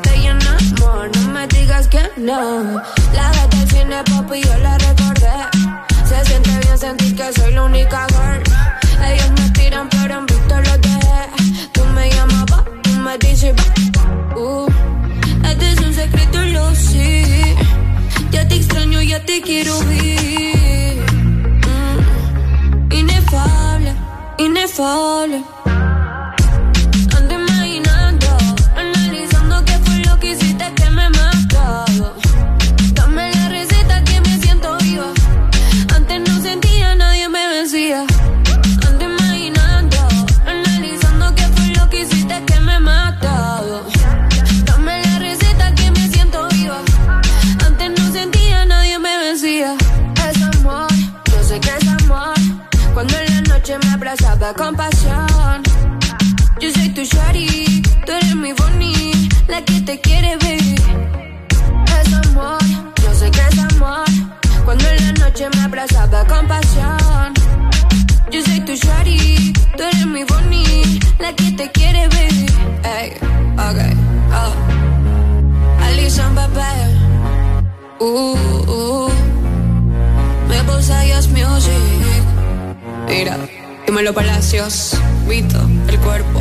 te llena. No me digas que no. La vez del cine, papi, yo la recordé. Se siente bien sentir que soy la única girl. Ellos me tiran, pero en visto lo dejé. Tú me llamabas, tú me dices, uh. Este es un secreto, lo sé. Ya te extraño, ya te quiero ver. Mm. Inefable, inefable. Con pasión. Yo soy tu shari, tú eres mi bonnie, la que te quiere ver. Es amor, yo sé que es amor. Cuando en la noche me abrazaba con pasión. Yo soy tu shari, tú eres mi bonnie, la que te quiere ver. Hey, okay, oh. Alison, bebé. Uh, uh. Me music. Mira. Dímelo Palacios, Vito, el cuerpo,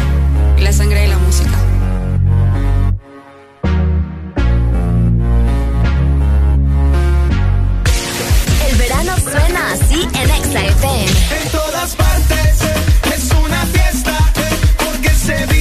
y la sangre y la música. El verano suena así en Exa En todas partes es una fiesta porque se vive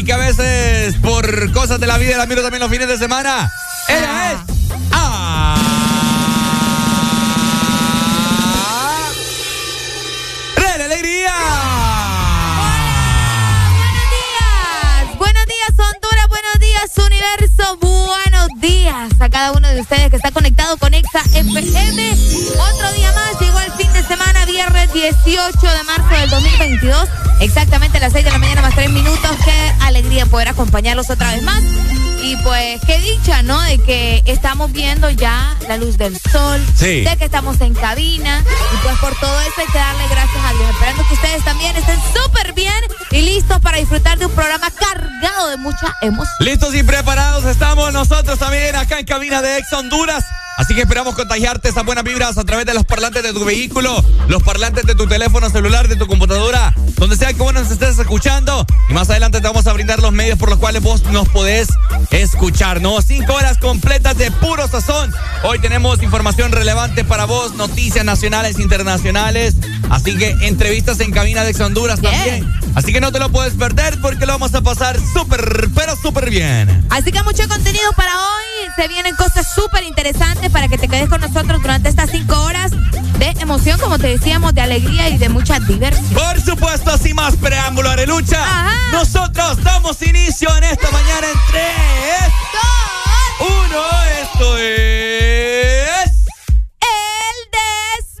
Y que a veces por cosas de la vida la miro también los fines de semana. Ella es. Ah. ¡Re Alegría! Buenos días, Honduras. Buenos días, universo. Buenos días a cada uno de ustedes que está conectado con Exa FM. Otro día más llegó el fin de semana, viernes 18 de marzo del 2022. Exactamente a las 6 de la mañana más 3 minutos. Qué alegría poder acompañarlos otra vez más. Y pues qué dicha, ¿no? De que estamos viendo ya la luz del sol, de que estamos en cabina. Y pues por todo eso hay que darle gracias a Dios. Esperando que ustedes también estén súper bien y listos para disfrutar de un programa cargado de mucha emoción. Listos y preparados estamos nosotros también acá en cabina de Ex Honduras. Así que esperamos contagiarte esas buenas vibras a través de los parlantes de tu vehículo, los parlantes de tu teléfono celular, de tu computadora, donde sea que vos nos estés escuchando. Y más adelante te vamos a brindar los medios por los cuales vos nos podés escuchar, ¿no? Cinco horas completas de puro sazón. Hoy tenemos información relevante para vos, noticias nacionales, e internacionales. Así que entrevistas en cabina de Ex Honduras también. Así que no te lo puedes perder porque lo vamos a pasar súper, pero súper bien. Así que mucho contenido para hoy. Se vienen cosas súper interesantes para que te quedes con nosotros durante estas cinco horas de emoción, como te decíamos, de alegría y de mucha diversión. Por supuesto, sin más preámbulo, Arelucha. Nosotros damos inicio en esta mañana en tres, dos, uno. Esto es. El This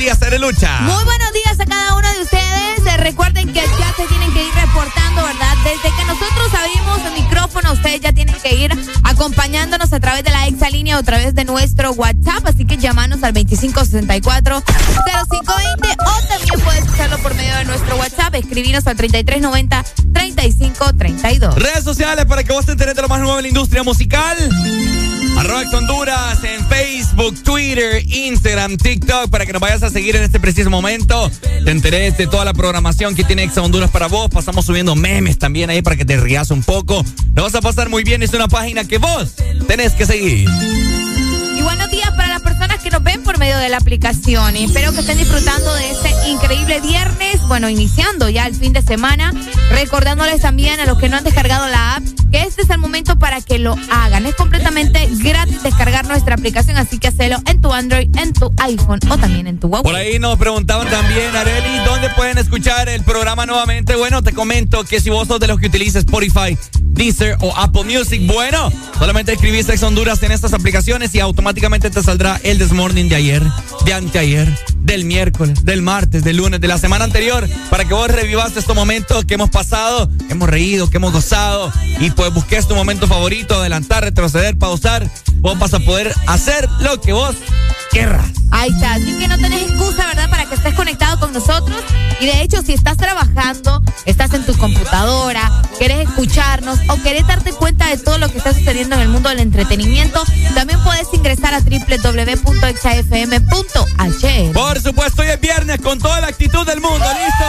días. Muy buenos días a cada uno de ustedes. Eh, recuerden que ya se tienen que ir reportando, ¿verdad? Desde que nosotros abrimos el micrófono, ustedes ya tienen que ir acompañándonos a través de la exalínea o a través de nuestro WhatsApp. Así que llamanos al 2564-0520 o también puedes hacerlo por medio de nuestro WhatsApp. Escribirnos al 3390-3532. Redes sociales para que vos te enteres de lo más nuevo en la industria musical. Arroba Honduras en Facebook, Twitter, Instagram, TikTok para que nos vayas a seguir en este preciso momento. Te enteres de toda la programación que tiene Ex Honduras para vos. Pasamos subiendo memes también ahí para que te rías un poco. Lo vas a pasar muy bien. Es una página que vos tenés que seguir. Y buenos días para las personas que nos ven por medio de la aplicación. Espero que estén disfrutando de este increíble viernes. Bueno, iniciando ya el fin de semana. Recordándoles también a los que no han descargado la app lo hagan. Es completamente gratis descargar nuestra aplicación, así que hacelo en tu Android, en tu iPhone o también en tu Huawei. Por ahí nos preguntaban también, Areli, ¿dónde pueden escuchar el programa nuevamente? Bueno, te comento que si vos sos de los que utilizas Spotify, Deezer o Apple Music, bueno, solamente escribís Ex Honduras en estas aplicaciones y automáticamente te saldrá el Desmorning de ayer, de anteayer, del miércoles, del martes, del lunes, de la semana anterior, para que vos revivas estos momentos que hemos pasado, que hemos reído, que hemos gozado y pues busques tu momento favorito, adelantar, retroceder, pausar. Vos vas a poder hacer lo que vos querrás. Ahí está, así que no tenés excusa, ¿verdad? Para que estés conectado con nosotros. Y de hecho, si estás trabajando, estás en tu computadora, querés escucharnos o querés darte cuenta de todo lo que está sucediendo en el mundo del entretenimiento, también puedes ingresar a www.exafm.h. Por supuesto, hoy es viernes con toda la actitud del mundo, ¿listo?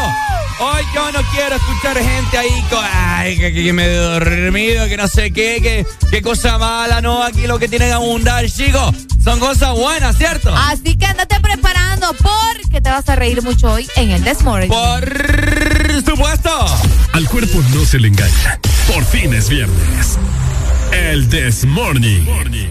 Hoy yo no quiero escuchar gente ahí con, ay, que, que, me he dormido, que no sé qué, que, qué cosa mala, no, aquí lo que tienen que abundar, chicos, son cosas buenas, ¿cierto? Así que andate preparando porque te vas a reír mucho hoy en el Desmorning. Por supuesto. Al cuerpo no se le engaña. Por fin es viernes. El Desmorning. Morning.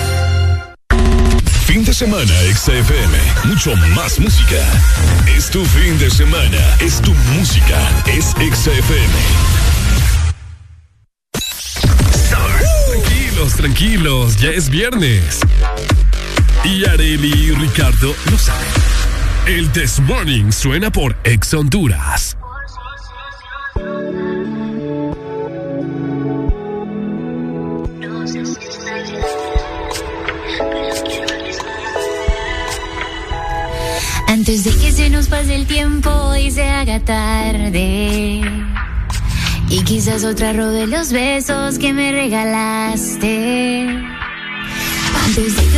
Fin de semana, XFM. Mucho más música. Es tu fin de semana. Es tu música. Es XFM. Tranquilos, tranquilos. Ya es viernes. Y Areli y Ricardo lo saben. El This Morning suena por Ex Honduras. quizás otra robe los besos que me regalaste. Antes de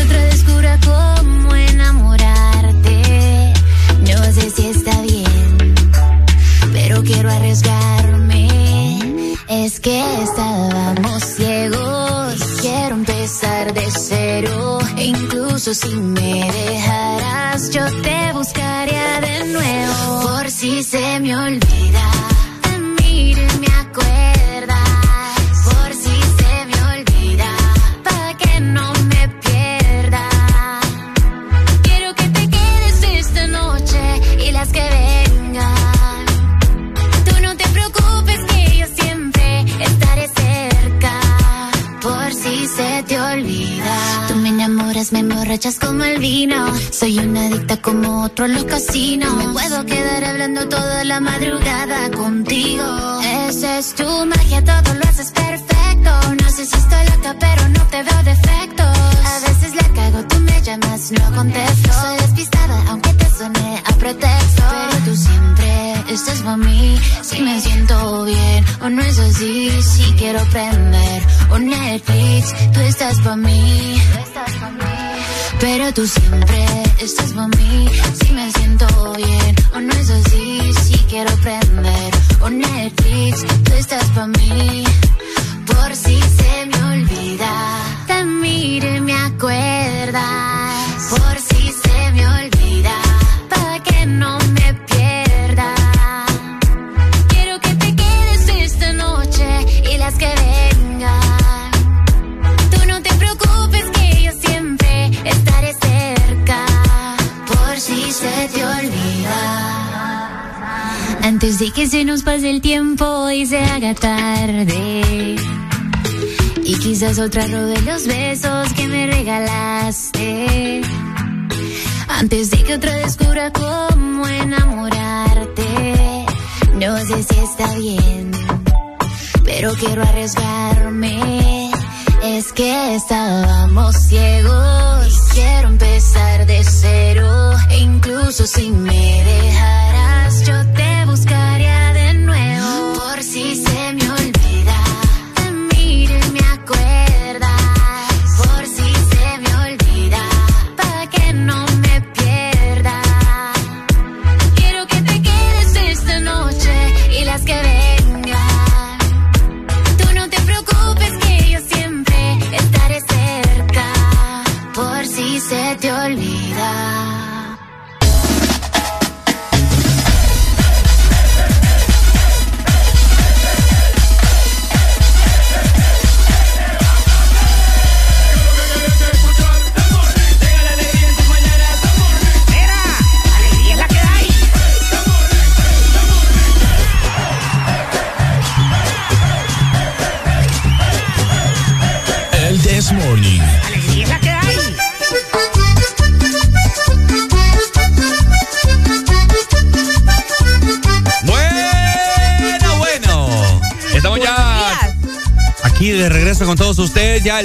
Nosotras rodelos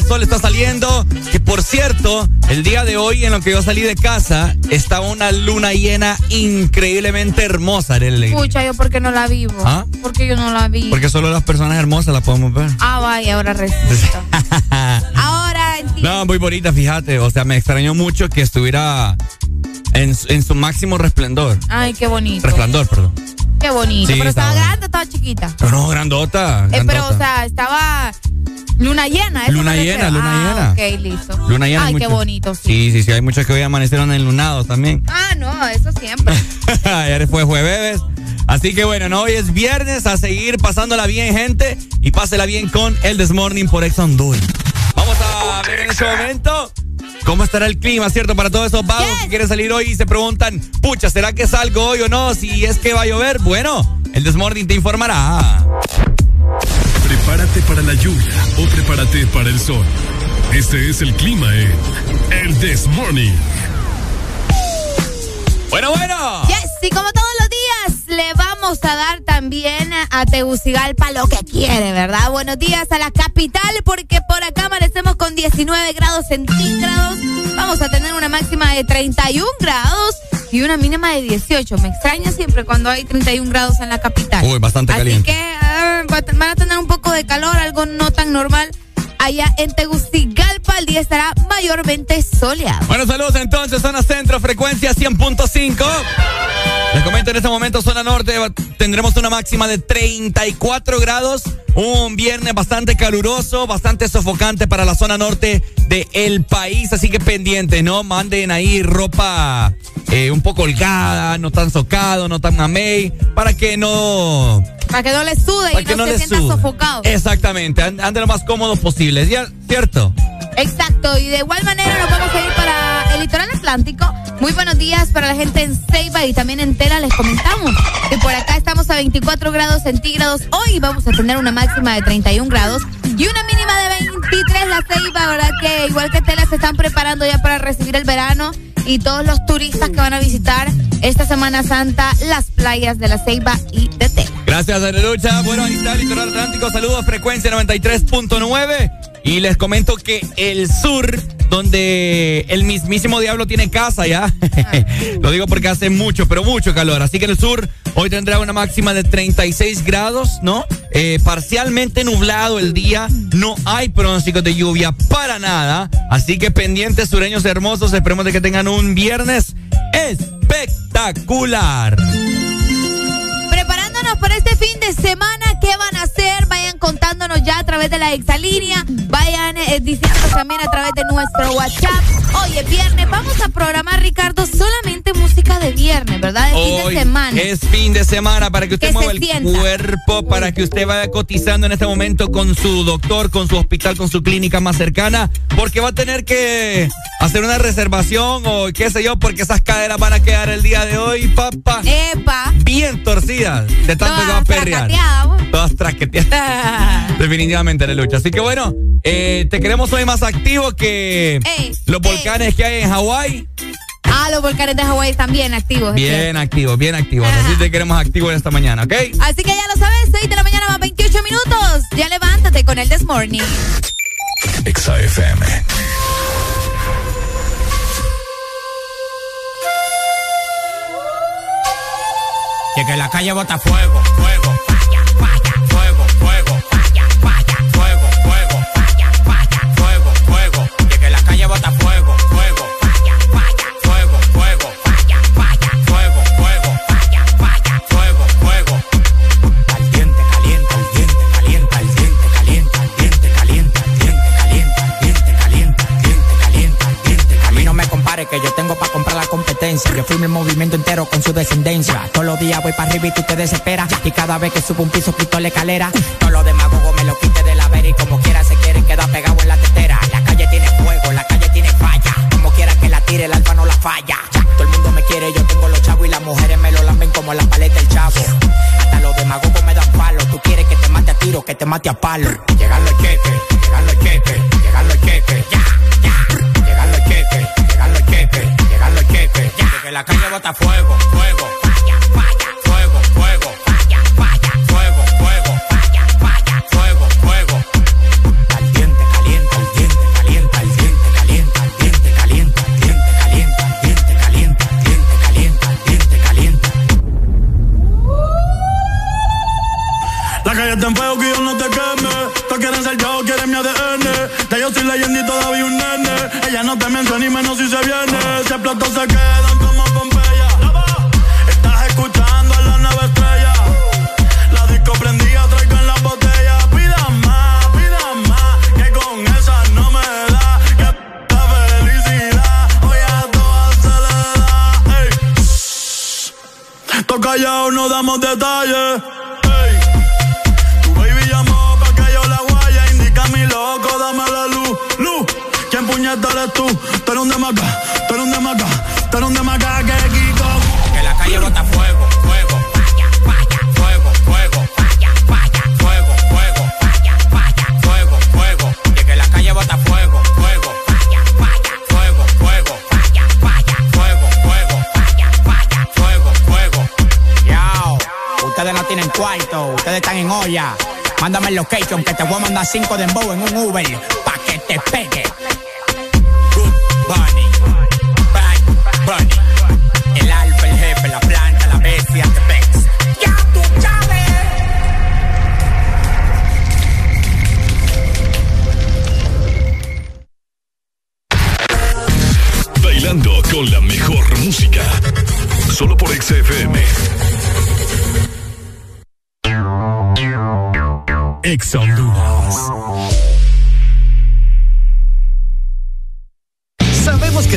sol está saliendo. Que por cierto, el día de hoy en lo que yo salí de casa estaba una luna llena increíblemente hermosa. Arely. Escucha, yo porque no la vivo. ¿Ah? Porque yo no la vi. Porque solo las personas hermosas la podemos ver. Ah, vaya, ahora resulta. ahora entiendo. No, muy bonita, fíjate. O sea, me extrañó mucho que estuviera en, su- en su máximo resplendor. Ay, qué bonito. Resplandor, perdón. Qué bonito. Sí, pero estaba grande, estaba chiquita. Pero no, grandota. Eh, pero, o sea, estaba luna llena. ¿eso Luna llena, luna ah, llena. Ok, listo. Luna llena. Ay, qué bonito, sí. Sí, sí, sí. Hay muchos que hoy amanecieron enlunados también. Ah, no, eso siempre. Ayer fue jueves. Así que bueno, no, hoy es viernes a seguir pasándola bien, gente. Y pásela bien con el Desmorning por Ex Honduras. Vamos a ver en este momento cómo estará el clima, ¿cierto? Para todos esos vagos Yes. que quieren salir hoy y se preguntan, pucha, ¿será que salgo hoy o no? Si es que va a llover, bueno, el Desmorning te informará. Prepárate para la lluvia o prepárate para el sol. Este es el clima en El This Morning. Bueno, bueno. Yes, y como todos los días, le vamos a dar también a Tegucigalpa lo que quiere, ¿verdad? Buenos días a la capital, porque por acá amanecemos con 19 grados centígrados. Vamos a tener una máxima de 31 grados y una mínima de 18. Me extraña siempre cuando hay 31 grados en la capital. Uy, bastante Así caliente. que ah, va a te- van a tener un de calor, algo no tan normal. Allá en Tegucigalpa el día estará mayormente soleado. Bueno, saludos entonces, zona centro, frecuencia 100.5. Les comento en este momento, zona norte, tendremos una máxima de 34 grados. Un viernes bastante caluroso, bastante sofocante para la zona norte del país. Así que pendientes, ¿no? Manden ahí ropa eh, un poco holgada, no tan socado, no tan mamey, para que no Para que no le sude para y que no, se les sienta sofocado. Exactamente, and- anden lo más cómodos posible, ¿ya- ¿cierto? Exacto, y de igual manera nos vamos a ir para el litoral atlántico. Muy buenos días para la gente en Ceiba y también en Tela. Les comentamos que por acá estamos a 24 grados centígrados. Hoy vamos a tener una máxima de 31 grados y una mínima de 23. La Ceiba, ¿verdad? Que igual que Tela se están preparando ya para recibir el verano y todos los turistas que van a visitar esta Semana Santa las playas de la Ceiba y de Tela. Gracias, Lucha. Bueno, ahí está el litoral atlántico. Saludos, frecuencia 93.9. Y les comento que el sur, donde el mismísimo diablo tiene casa ya. Lo digo porque hace mucho, pero mucho calor. Así que el sur hoy tendrá una máxima de 36 grados, ¿no? Eh, parcialmente nublado el día. No hay pronósticos de lluvia para nada. Así que pendientes sureños hermosos. Esperemos de que tengan un viernes espectacular. Preparándonos para este fin de semana, ¿qué van a hacer? Vayan contándonos ya a través de la exalínea, vayan eh, diciéndonos también a través de nuestro WhatsApp. Hoy es viernes, vamos a programar, Ricardo, solamente música de viernes, ¿verdad? De fin de semana. Es fin de semana para que usted Que mueva el sienta. cuerpo, para que usted vaya cotizando en este momento con su doctor, con su hospital, con su clínica más cercana, porque va a tener que hacer una reservación o qué sé yo, porque esas caderas van a quedar el día de hoy, papá, Epa. bien torcidas de tanto que va a Todas perrear. Todas traqueteadas. Definitivamente, la lucha. Así que bueno, eh, te queremos hoy más activo que Ey, los ey. volcanes que hay en Hawái. Ah, los volcanes de Hawái están bien activos. Bien cierto. activos, bien activos. Así te queremos activos esta mañana, ¿ok? Así que ya lo sabes, 6 de la mañana más 28 minutos. Ya levántate con el This Morning. Y cada vez que subo un piso quito la escalera. Todos los demagogos me lo quite de la vera y como quiera se quieren quedar pegados en la tetera. La calle tiene fuego, la calle tiene falla. Como quiera que la tire, el alfa no la falla. Todo el mundo me quiere, yo tengo los chavos y las mujeres me lo lamben como la paleta del chavo. Hasta los demagogos me dan palo. Tú quieres que te mate a tiro, que te mate a palo. Llegan los cheques, llegan los cheques, llegan los ya, ya. Que la calle bota fuego, fuego. Todos callados no damos detalles. Hey. Tu baby llamó pa' que yo la guaya. Indica mi loco, dame la luz. Luz, ¿quién puñeta eres tú? Tú eres un demaga, tú eres un demaga, tú eres un. Mándame el location que te voy a mandar cinco de embo en un Uber pa' que te pegue. Good Bunny, Bad Bunny, el alfa, el jefe, la planta, la bestia, te pex. ¡Ya tú sabes! Bailando con la mejor música. Solo por XFM. Ex Sabemos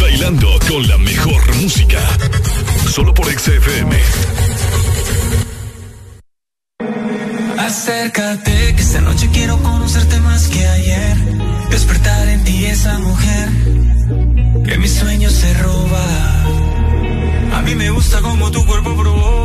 Bailando con la mejor música. Solo por XFM. Acércate, que esta noche quiero conocerte más que ayer. Despertar en ti esa mujer que mis sueños se roba. A mí me gusta como tu cuerpo provoca.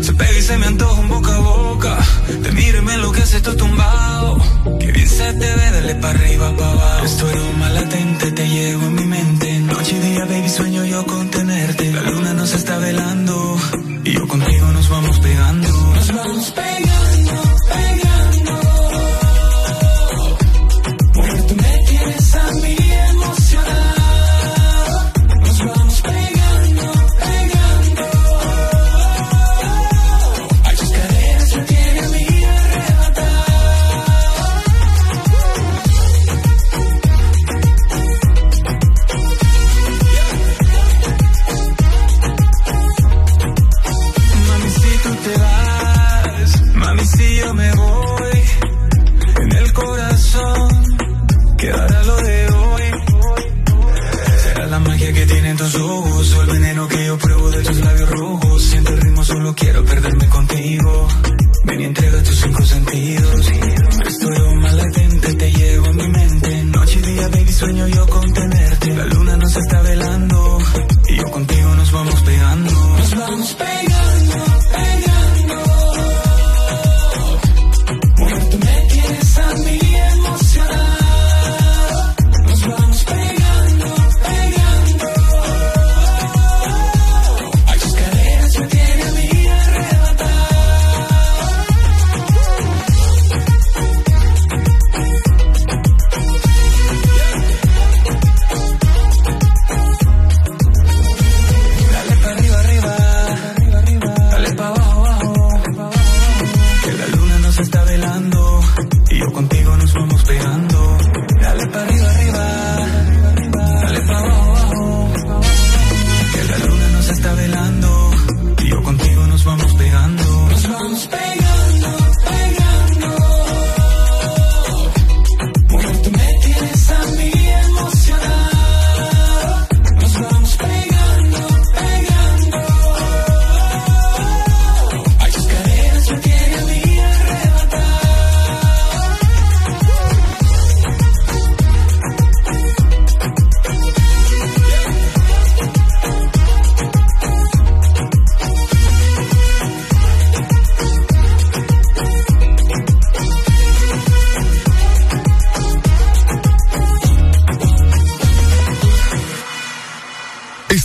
Se pega y se me antoja un boca a boca. Te miro y me enloquece esto tumbado. Que bien se te ve, dale pa' arriba, pa' abajo. Esto aroma latente, te llevo en mi mente. Noche y día, baby, sueño yo con tenerte. La luna nos está velando. Y yo contigo nos vamos pegando. Nos vamos pegando. Que yo pruebo de tus labios rojos. Siento el ritmo, solo quiero perderme contigo. Ven y entrega tus cinco sentidos. Estoy más latente, te llevo en mi mente. Noche y día, baby, sueño yo con tenerte. La luna nos está velando, y yo contigo nos vamos pegando. Nos vamos pegando,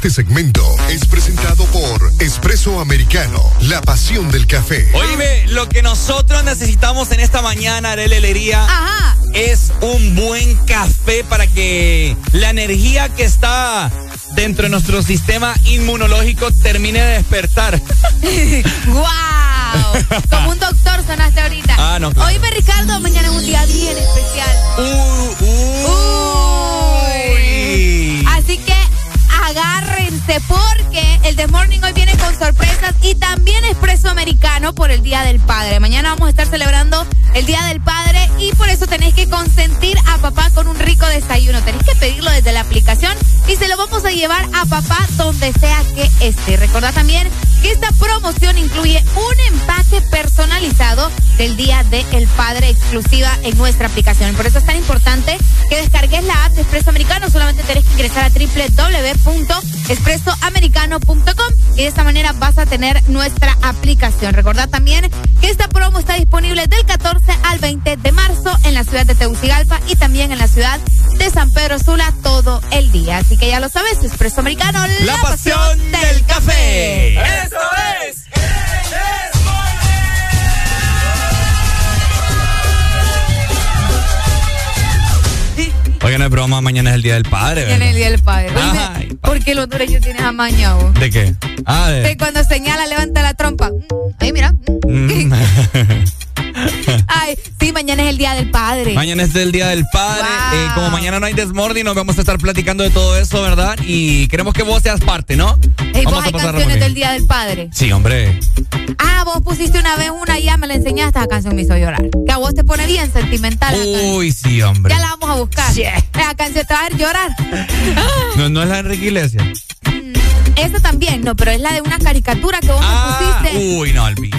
Este segmento es presentado por Espresso Americano, la pasión del café. Oíme, lo que nosotros necesitamos en esta mañana, Arely Alegría, es un buen café para que la energía que está dentro de nuestro sistema inmunológico termine de despertar. ¡Guau! Como un doctor sonaste ahorita. Ah, no, claro. Oíme, Ricardo, mañana es un día bien especial. Uy. Así que agarre agárrense porque el The Morning hoy viene con sorpresas y también expreso americano por el Día del Padre. Mañana vamos a estar celebrando el Día del Padre y por eso tenéis que consentir a papá con un rico desayuno. Tenéis que pedirlo desde la aplicación y se lo vamos a llevar a papá donde sea que esté. Recordad también que esta promoción incluye un empaque personalizado del Día del Padre exclusiva en nuestra aplicación. Por eso es tan importante que descargues la app de Expreso Americano. Solamente tenés que ingresar a www.expresoamericano.com y de esta manera vas a tener nuestra aplicación. Recordad también que esta promo está disponible del 14 al 20 de marzo en la ciudad de Tegucigalpa y también en la ciudad de San Pedro Sula todo el día. Así que ya lo sabes, Expreso Americano, La pasión del café. ¡Eso es! Oigan, no es broma, mañana es el Día del Padre, Mañana es el Día del Padre. Ay, Oíme, ¿Por qué los hondureños tienes amañado? ¿De qué? Ah, de... Cuando señala, levanta la trompa. Ay, mira. Mm. Ay, sí, mañana es el Día del Padre. Mañana es el Día del Padre. Wow. Eh, como mañana no hay Desmorning, nos vamos a estar platicando de todo eso, ¿verdad? Y queremos que vos seas parte, ¿no? Vos vamos hay canciones del Día del Padre. Sí, hombre. Ah, vos pusiste una vez una y ya me la enseñaste. Esa canción me hizo llorar. Que a vos te pone bien sentimental. Uy, sí, hombre. Ya la vamos a buscar. Esa canción te va a hacer llorar. No, no es la de Enrique Iglesias. Esa también, no, pero es la de una caricatura que vos Ah, me pusiste. uy, no, olvidé.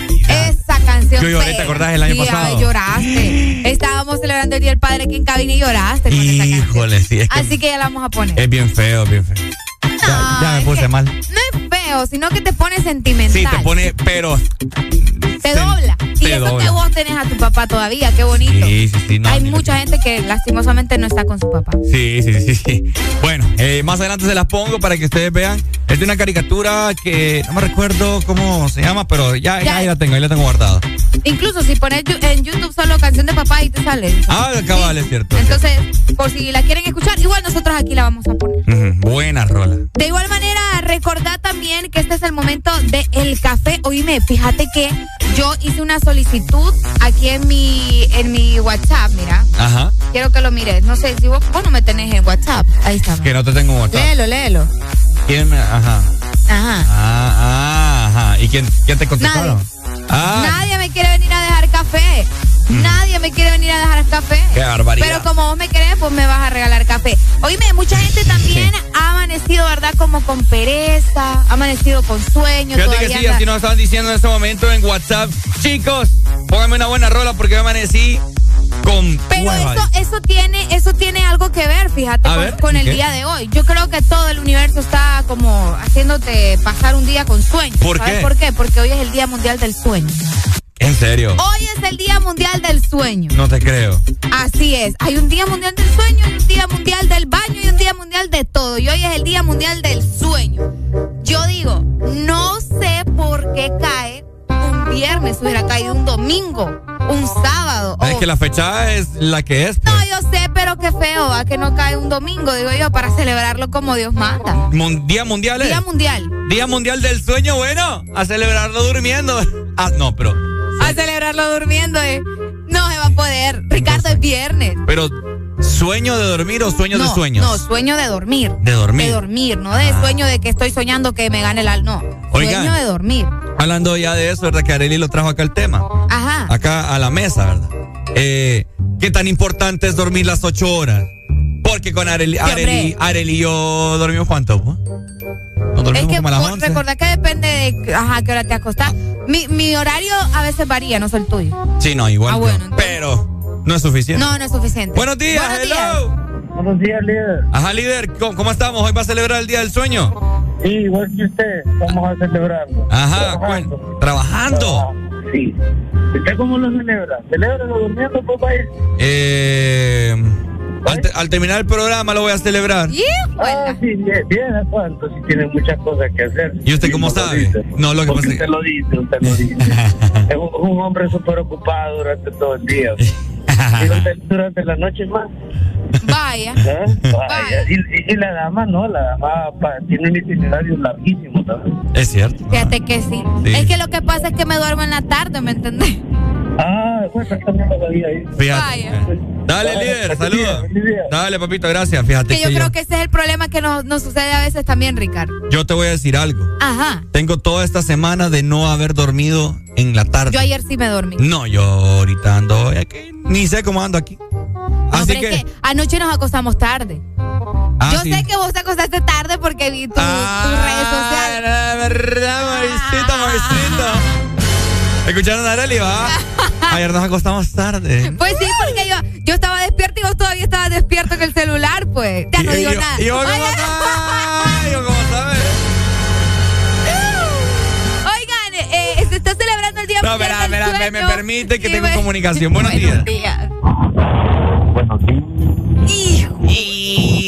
Esa canción. Yo lloré. ¿te acordás del año Sí, ay, pasado? lloraste. Estábamos celebrando el Día del Padre aquí en cabina y lloraste con esa canción. Híjole, sí, es que Así que ya la vamos a poner. es bien feo, bien feo. Ya, ya me puse mal. No es feo, sino que te pone sentimental. Sí, te pone, pero Te dobla. te y eso que vos tenés a tu papá todavía, qué bonito. Sí, sí, sí. Hay mucha gente que lastimosamente no está con su papá. Sí, sí, sí, sí. Bueno, eh, más adelante se las pongo para que ustedes vean. Es de una caricatura que no me recuerdo cómo se llama, pero ya, ahí la tengo, ahí la tengo guardada. Incluso si pones en YouTube solo canción de papá y te sale. Ah, cabal, es cierto. Entonces, por si la quieren escuchar, igual nosotros aquí la vamos a poner. buena rola. De igual manera, recordad también que este es el momento del el café. Oíme, fíjate que yo hice una solicitud aquí en mi, en mi WhatsApp, mira. Ajá. Quiero que lo mires. No sé si vos, no me tenés en WhatsApp. Ahí está. Que no te tengo en WhatsApp. Léelo, léelo. ¿Quién? Ajá. Ajá. Ah, ah, ajá. ¿Y quién, quién te contestaron? Nadie. Ah. Nadie me quiere venir a dejar café. Nadie me quiere venir a dejar café. Qué barbaridad. Pero como vos me querés, pues me vas a regalar café. Oíme, mucha gente también ha amanecido, ¿verdad? Como con pereza, ha amanecido con sueño. Fíjate que sí, así nos estaban diciendo en este momento en WhatsApp. Chicos, pónganme una buena rola porque me amanecí con Pero eso, eso tiene, eso tiene algo que ver, fíjate, con, el día de hoy. Yo creo que todo el universo está como haciéndote pasar un día con sueño. ¿Por ¿Sabes qué? por qué? Porque hoy es el Día Mundial del Sueño. ¿En serio? Hoy es el Día Mundial del Sueño. No te creo. Así es. Hay un Día Mundial del Sueño, hay un Día Mundial del Baño y un Día Mundial de todo. Y hoy es el Día Mundial del Sueño. Yo digo, no sé por qué cae un viernes, hubiera caído un domingo, un sábado. Es que la fecha es la que es. No, yo sé, pero qué feo, ¿va? Que no cae un domingo, digo yo, para celebrarlo como Dios manda. ¿Día mundial Día mundial. Día mundial del sueño, bueno, a celebrarlo durmiendo. Ah, no, pero a celebrarlo durmiendo, eh. No se va a poder. Ricardo, es viernes. Pero, ¿sueño de dormir o sueño de sueños? No, sueño de dormir. De dormir. De dormir, no de ah. sueño de que estoy soñando que me gane el al. No. sueño de dormir. Hablando ya de eso, ¿verdad? Que Areli lo trajo acá el tema. Ajá. Acá a la mesa, ¿verdad? Eh, ¿Qué tan importante es dormir las ocho horas? Porque con Areli, Areli, y yo dormimos cuánto, es que recordad que depende de ajá, qué hora te acostás. Mi, mi, horario a veces varía, no soy el tuyo. Sí, no, igual. Ah, bueno, pero no es suficiente. No, no es suficiente. Buenos días, Buenos hello. Días. Buenos días, líder. Ajá, líder, ¿cómo, estamos? Hoy va a celebrar el Día del Sueño. Sí, igual que usted, vamos a celebrarlo. Ajá, ¿trabajando? ¿Trabajando? Sí. ¿Usted cómo lo celebra? ¿Celebra durmiendo, papá? Eh... Al, terminar el programa lo voy a celebrar. Ah, sí, bien, bien, ¿a cuánto? Si tiene muchas cosas que hacer. ¿Y usted cómo sabe? No, lo que pasa es que... Usted lo dice, usted lo dice. es un, hombre súper ocupado durante todo el día. y durante, la noche más. Vaya. ¿Eh? Vaya. Y, la dama, ¿no? La dama tiene un itinerario larguísimo también. Es cierto. Fíjate que sí. Es que lo que pasa es que me duermo en la tarde, ¿me entendés? Ah, bueno, también lo ahí. Fíjate. Dale, líder, saludos. Dale, papito, gracias. Fíjate que, yo, creo que ese es el problema que nos, nos, sucede a veces también, Ricardo. Yo te voy a decir algo. Ajá. Tengo toda esta semana de no haber dormido en la tarde. Yo ayer sí me dormí. No, yo ahorita ando aquí. Ni sé cómo ando aquí. Así que... anoche nos acostamos tarde. Ah, yo sé que vos te acostaste tarde porque vi tu, ah, tus redes sociales. verdad, Mauricito, Mauricito. ¿Escucharon a Arely, va? Ayer nos acostamos tarde. Pues sí, porque yo, yo estaba despierto y vos todavía estabas despierto en el celular, pues. Ya no digo nada. Y yo, ¿cómo sabes? Yo, ¿cómo sabes? Oigan, eh, se está celebrando el Día no, Mundial No, espera, me, me, permite que tengo comunicación. Buenos, días. días. Buenos días.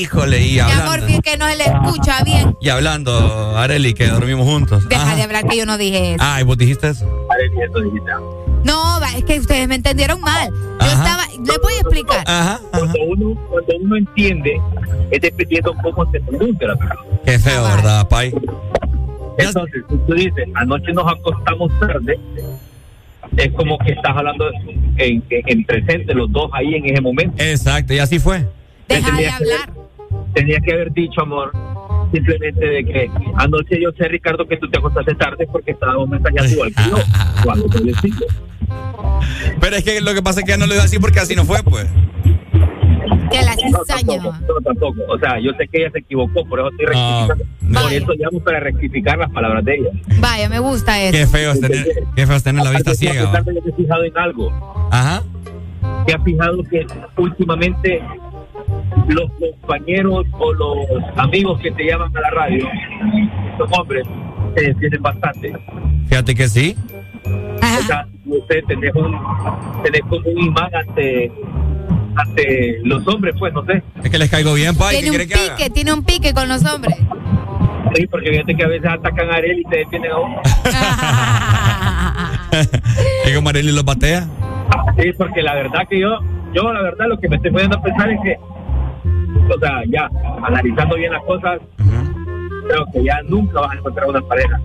Híjole, y hablando. Mi amor, que no se le escucha bien. Y hablando, Areli, que dormimos juntos. Deja de hablar que yo no dije eso. Ay, vos dijiste eso. Areli, eso dijiste. No, es que ustedes me entendieron mal. Yo estaba, le voy a explicar. Ajá, Cuando, uno, cuando uno entiende, es dependiendo cómo se pronuncia la palabra. Qué feo, ¿verdad, Pai? Entonces, tú dices, anoche nos acostamos tarde, es como que estás hablando en, en, presente, los dos ahí en ese momento. Exacto, y así fue. Deja de hablar. Tenía que haber dicho, amor, simplemente de que anoche yo sé, Ricardo, que tú te acostaste tarde porque estábamos mensajeando igual que yo. cuando te Pero es que lo que pasa es que ya no lo digo así porque así no fue, pues. Que la. No, no, tampoco. O sea, yo sé que ella se equivocó, por eso estoy rectificando. por eso llamo para rectificar las palabras de ella. Vaya, me gusta eso. Qué feo es tener, qué feo es tener la vista ciega. Yo te he fijado en algo. Ajá. Te has fijado que últimamente los compañeros o los amigos que te llaman a la radio, son hombres, se defienden bastante. Fíjate que sí. O sea, usted tenés un, tenés como un imán ante, ante los hombres, pues, no sé. Es que les caigo bien, pa. ¿y Tiene ¿Qué un quiere que haga? pique, tiene un pique con los hombres. Sí, porque fíjate que a veces atacan a él y te defienden a uno. Es como Arely los batea. Sí, porque la verdad que yo, yo la verdad lo que me estoy poniendo a pensar es que, o sea, ya, analizando bien las cosas, creo que ya nunca vas a encontrar una pareja.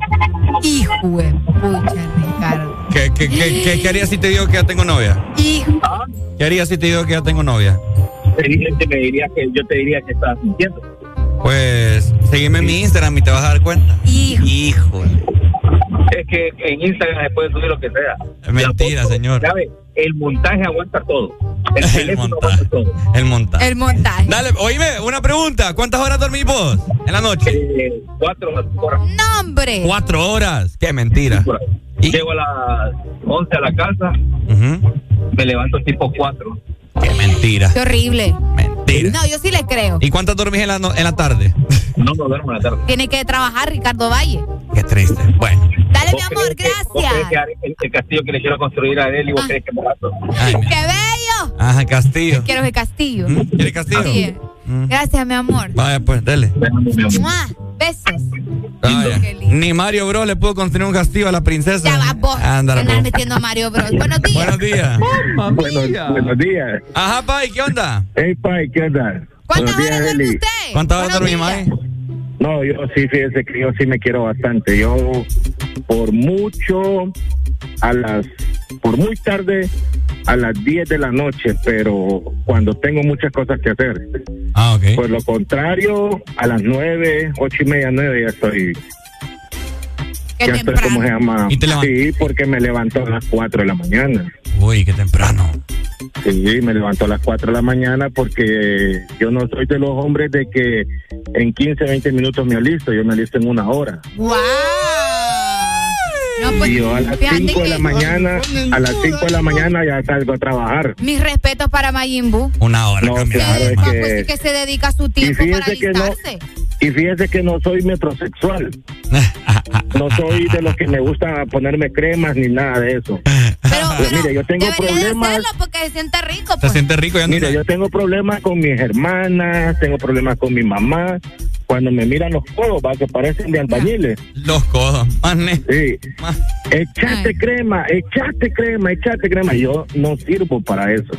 Hijo de pucha, Ricardo. ¿Qué, qué, qué, qué, qué harías si te digo que ya tengo novia? Hijo. ¿Qué harías si te digo que ya tengo novia? Evidente me diría que yo te diría que estás mintiendo. Pues seguime en mi Instagram y te vas a dar cuenta. Hijo. Híjole. Es que en Instagram se puede subir lo que sea. Es mentira, señor. ¿Sabe? El montaje aguanta todo. El, montaje. todo. El montaje. El montaje. Dale, oíme, una pregunta. ¿Cuántas horas dormís vos en la noche? Eh, cuatro horas. No, hombre. Cuatro horas. Qué mentira. Llego a las 11 a la casa, me levanto tipo 4. Qué mentira. Qué horrible. Mentira. No, yo sí le creo. ¿Y cuántas dormís en la, no- en la tarde? No, no duermo en la tarde. Tiene que trabajar Ricardo Valle. Qué triste. Bueno. Dale, mi ¿Vos amor, crees que- vos gracias. crees que el, el castillo que le quiero construir a él y vos crees que me ¡Qué bello! Ajá, Castillo. Quiero el castillo. ¿Mm? ¿Quiere Castillo? Sí. Mm. Gracias, mi amor. Vaya, pues, dele. ¡Mua! Besos. Vaya. Ni Mario Bro le pudo construir un castillo a la princesa. Ya va vos. Andar pues. metiendo a Mario Bros. Buenos días. Buenos días. Buenos, buenos días. Ajá, Pai, ¿qué onda? Hey, Pai, ¿qué onda? ¿Cuántas Buenos días, horas duerme Eli. usted? ¿Cuántas horas dormís, días. Mai? No, yo sí, fíjese que yo sí me quiero bastante. Yo, por mucho, a las, por muy tarde, a las 10 de la noche, pero cuando tengo muchas cosas que hacer. Ah, ok. Por lo contrario, a las 9, 8 y media, 9 ya estoy, Qué ya estoy, ¿cómo se llama? ¿Y te levantas? Sí, porque me levanto a las 4 de la mañana. Uy, qué temprano. Sí, me levanto a las 4 de la mañana porque yo no soy de los hombres de que en 15, 20 minutos me alisto, yo me alisto en una hora. ¡Wow! No, pues, yo a las fíjate 5 de la que- mañana, a las 5 de la mañana ya salgo a trabajar. Mis respetos para Majin Buu. Una hora. No, claro, es No, pues que... sí que se dedica su Y tiempo para fíjese que no, alistarse. y fíjese que no soy metrosexual. No soy de los que me gusta ponerme cremas ni nada de eso. Pero, Pues pero mire, yo tengo problemas. hacerlo porque se siente rico. Se Pues. siente rico ya no Mire, sé. yo tengo problemas con mis hermanas, tengo problemas con mi mamá. Cuando me miran los codos, va, que parecen de albañiles. Los codos. Mané. Sí. Más. Echaste Ay. crema, echaste crema, echaste crema. Yo no sirvo para eso.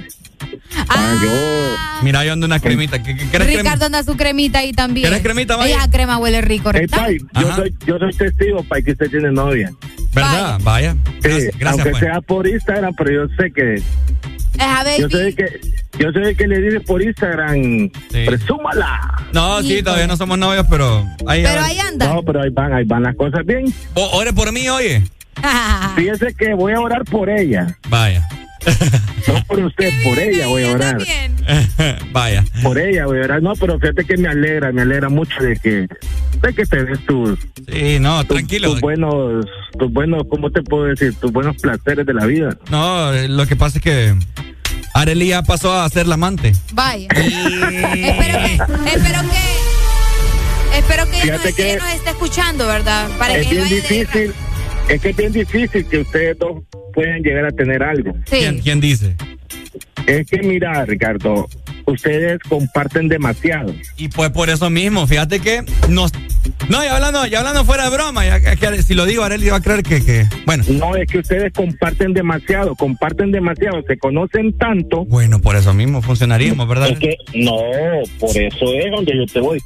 Ah, yo. Mira, yo ando una cremita. ¿Qué, qué, crema? Ricardo anda su cremita ahí también. ¿Quieres cremita, Maya? Esa crema huele rico, Hey, yo soy, yo soy testigo para que usted tiene novia. ¿Verdad? Vaya. Sí, Gracias, gracias aunque pues. sea por Instagram, pero yo sé que Esa baby. yo sé de que yo sé que le dice por Instagram, Sí. presúmala. No, sí, todavía no somos novios, pero ahí. Pero ahí anda. No, pero ahí van, ahí van las cosas bien. O- Ore por mí, oye. Fíjese que voy a orar por ella, Vaya. no por usted, por ella voy a orar. Vaya. Por ella voy a orar. No, pero fíjate que me alegra, me alegra mucho de que de que te des tus Sí, no, tus, tranquilo. tus buenos, tus buenos, ¿cómo te puedo decir? Tus buenos placeres de la vida. No, eh, lo que pasa es que Arely ya pasó a ser la amante. Vaya. espero que, espero que, espero que nos, que- ella nos esté escuchando, ¿verdad? Para es que bien difícil, es que es bien difícil que ustedes dos puedan llegar a tener algo. Sí. ¿Quién, quién dice? Es que mira, Ricardo, ustedes comparten demasiado. Y pues por eso mismo, fíjate que nos... No, ya hablando, ya hablando fuera de broma, ya, que- que si lo digo, Arely va a creer que, que... Bueno, No, es que ustedes comparten demasiado, comparten demasiado, se conocen tanto. bueno, por eso mismo funcionaríamos, ¿verdad? Es que no, por eso es donde yo te voy.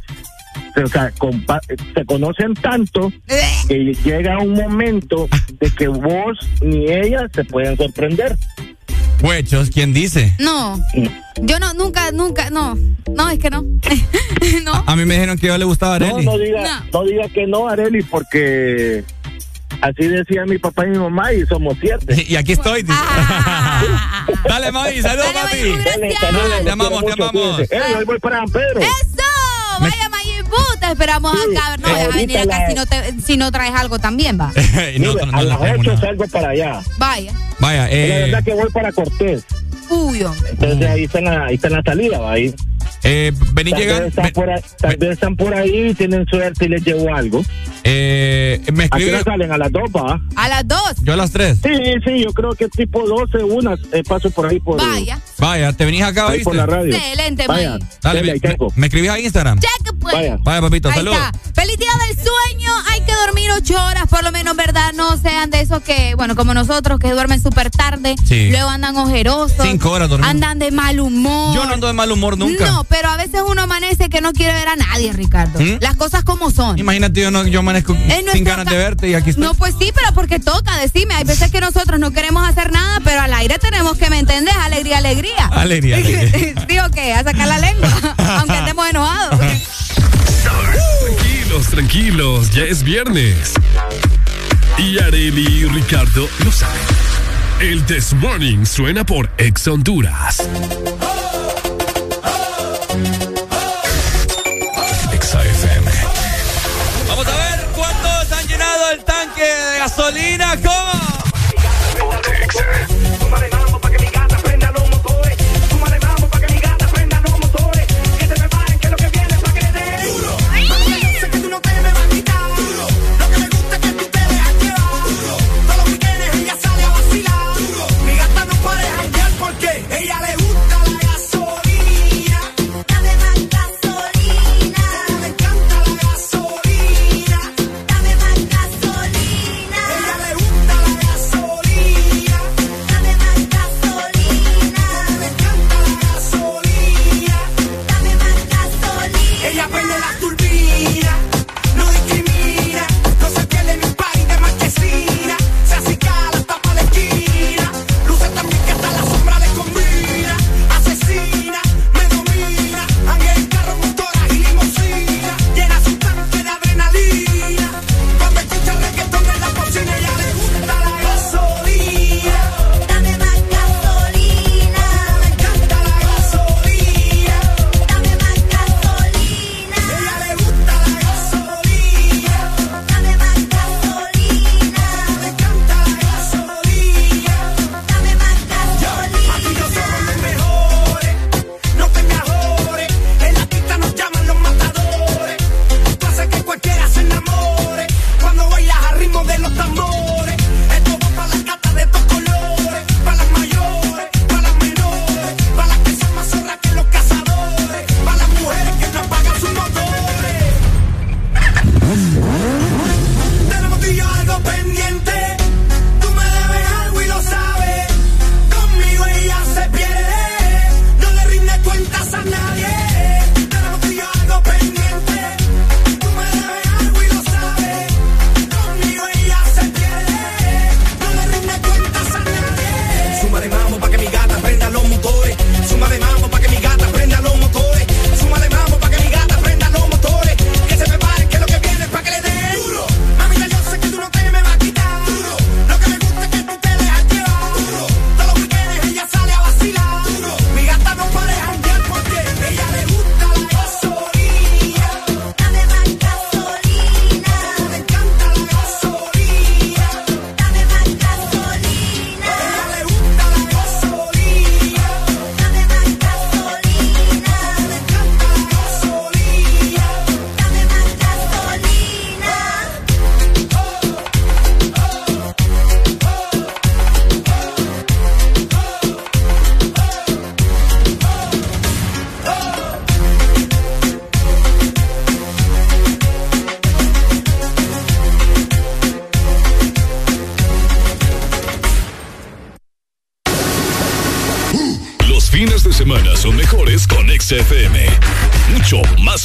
O sea, compa- se conocen tanto que llega un momento de que vos ni ella se pueden sorprender. Huechos, ¿quién dice? No, yo no, nunca, nunca, no, no, es que no, no. A mí me dijeron que yo le gustaba a No, Arely. no diga, no. diga que no, Areli, porque así decía mi papá y mi mamá y somos siete. Y aquí estoy. dice. Ah. Dale, Mavi, saludos, Dale, papi. Mayu, gracias. Te amamos, te amamos. Eh, hoy voy para San Pedro. Eso, vaya Te esperamos acá. No, Eh, vas a venir acá la- si no, te, si no traes algo también, va. No, no a las traigo 8 nada. salgo para allá. Vaya. Vaya, La eh, verdad que voy para Cortés. Uy, hombre. Entonces ahí está la, ahí está la salida, va ahí. Eh, vení llegando. tal vez están por ahí, tienen suerte y les llevo algo. Eh, me escribe. ¿A qué salen? ¿A las dos, va? ¿A las dos? Yo a las tres. Sí, sí, yo creo que tipo 12, una, eh, paso por ahí por... Vaya. Vaya, te venís acá, ahí por la radio. Excelente, Vaya, Dale, me, me, me, escribís a Instagram. Check, pues. Vaya. Vaya, papito, saludos. Feliz día del sueño. Hay que dormir ocho horas, por lo menos, ¿verdad? No sean de esos que, bueno, como nosotros, que duermen súper tarde. Sí. Luego andan ojerosos. Cinco horas. Andan de mal humor. Yo no ando de mal humor nunca. No, pero a veces uno amanece que no quiere ver a nadie, Ricardo. ¿Mm? Las cosas como son. Imagínate, yo, no, yo amanezco sin ganas de verte y aquí estoy. No, pues sí, pero porque toca, decime. Hay veces que nosotros no queremos hacer nada, pero al aire tenemos que, ¿me entendés? Alegría, alegría. Alegría, alegría. ¿Sí o qué? A sacar la lengua, aunque estemos enojados. Tranquilos, tranquilos, ya es viernes. Y Areli y Ricardo lo saben. El This Morning suena por Ex Honduras. Vamos a ver cuántos han llenado el tanque de gasolina. ¿Cómo?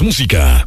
Música.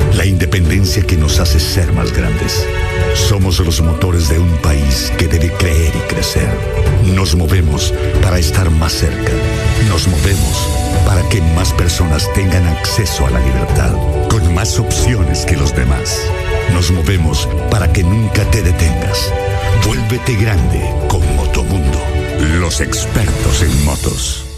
la independencia que nos hace ser más grandes. Somos los motores de un país que debe creer y crecer. Nos movemos para estar más cerca. Nos movemos para que más personas tengan acceso a la libertad, con más opciones que los demás. Nos movemos para que nunca te detengas. Vuélvete grande con Motomundo, los expertos en motos.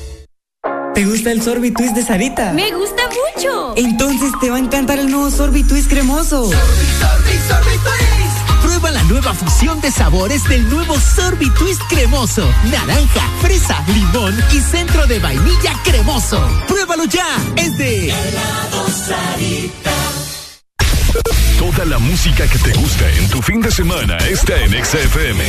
¿Te gusta el Sorbitwist de Sarita? Me gusta mucho. Entonces te va a encantar el nuevo Sorbitwist cremoso. Prueba la nueva fusión de sabores del nuevo Sorbitwist cremoso. Naranja, fresa, limón y centro de vainilla cremoso. Pruébalo ya. Es de Toda la música que te gusta en tu fin de semana está en XFM.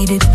needed.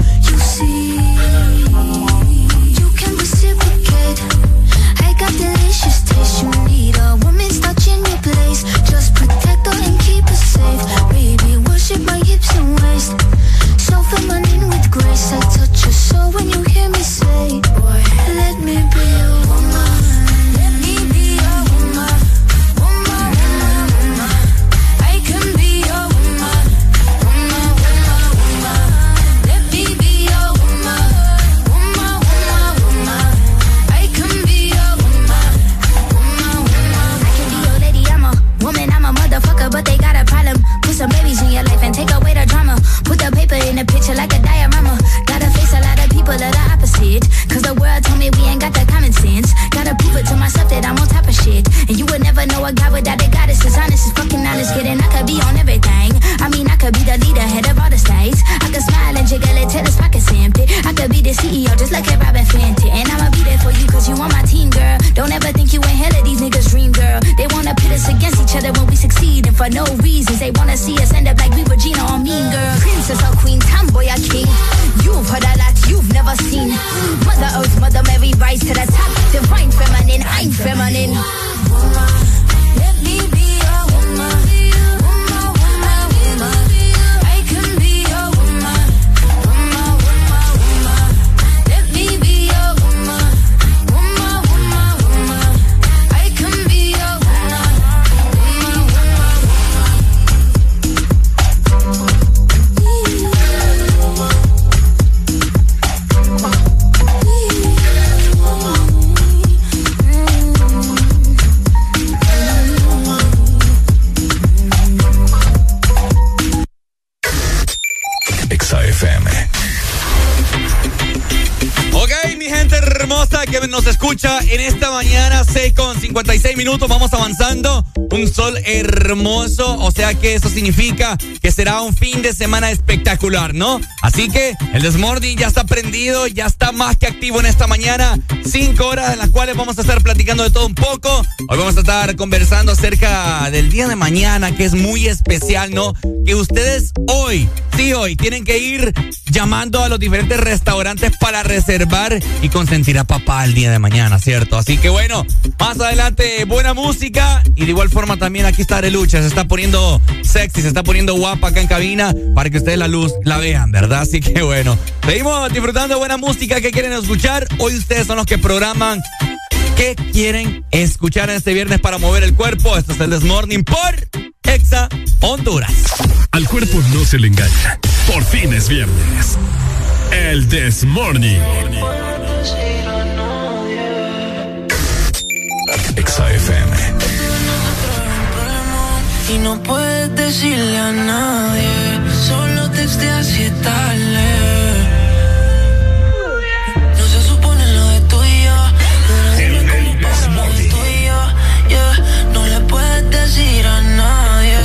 Significa que será un fin de semana espectacular, ¿no? Así que el Desmorning ya está prendido, ya está más que activo en esta mañana. Cinco horas en las cuales vamos a estar platicando de todo un poco. Hoy vamos a estar conversando acerca del día de mañana, que es muy especial, ¿no? Que ustedes hoy, sí hoy, tienen que ir llamando a los diferentes restaurantes para reservar y consentir a papá el día de mañana, ¿cierto? Así que bueno, más adelante buena música y de igual forma también aquí está Arelucha, se está poniendo sexy, se está poniendo guapa acá en cabina para que ustedes la luz la vean, ¿verdad? Así que bueno, seguimos disfrutando buena música que quieren escuchar. Hoy ustedes son los que programan qué quieren escuchar este viernes para mover el cuerpo. Esto es el Desmorning por Exa Honduras. Al cuerpo no se le engaña. Por fin es viernes. El Desmorning. Exa FM. Y no puedo decirle a nadie, solo texteas y tarde. No se supone lo de tuyo, pero dime cómo lo de tuyo. Yeah. No le puedes decir a nadie,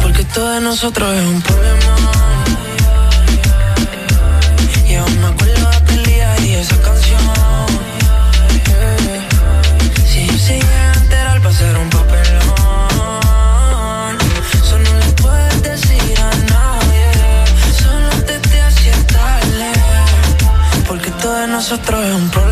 porque todo de nosotros es un problema. atrás un problema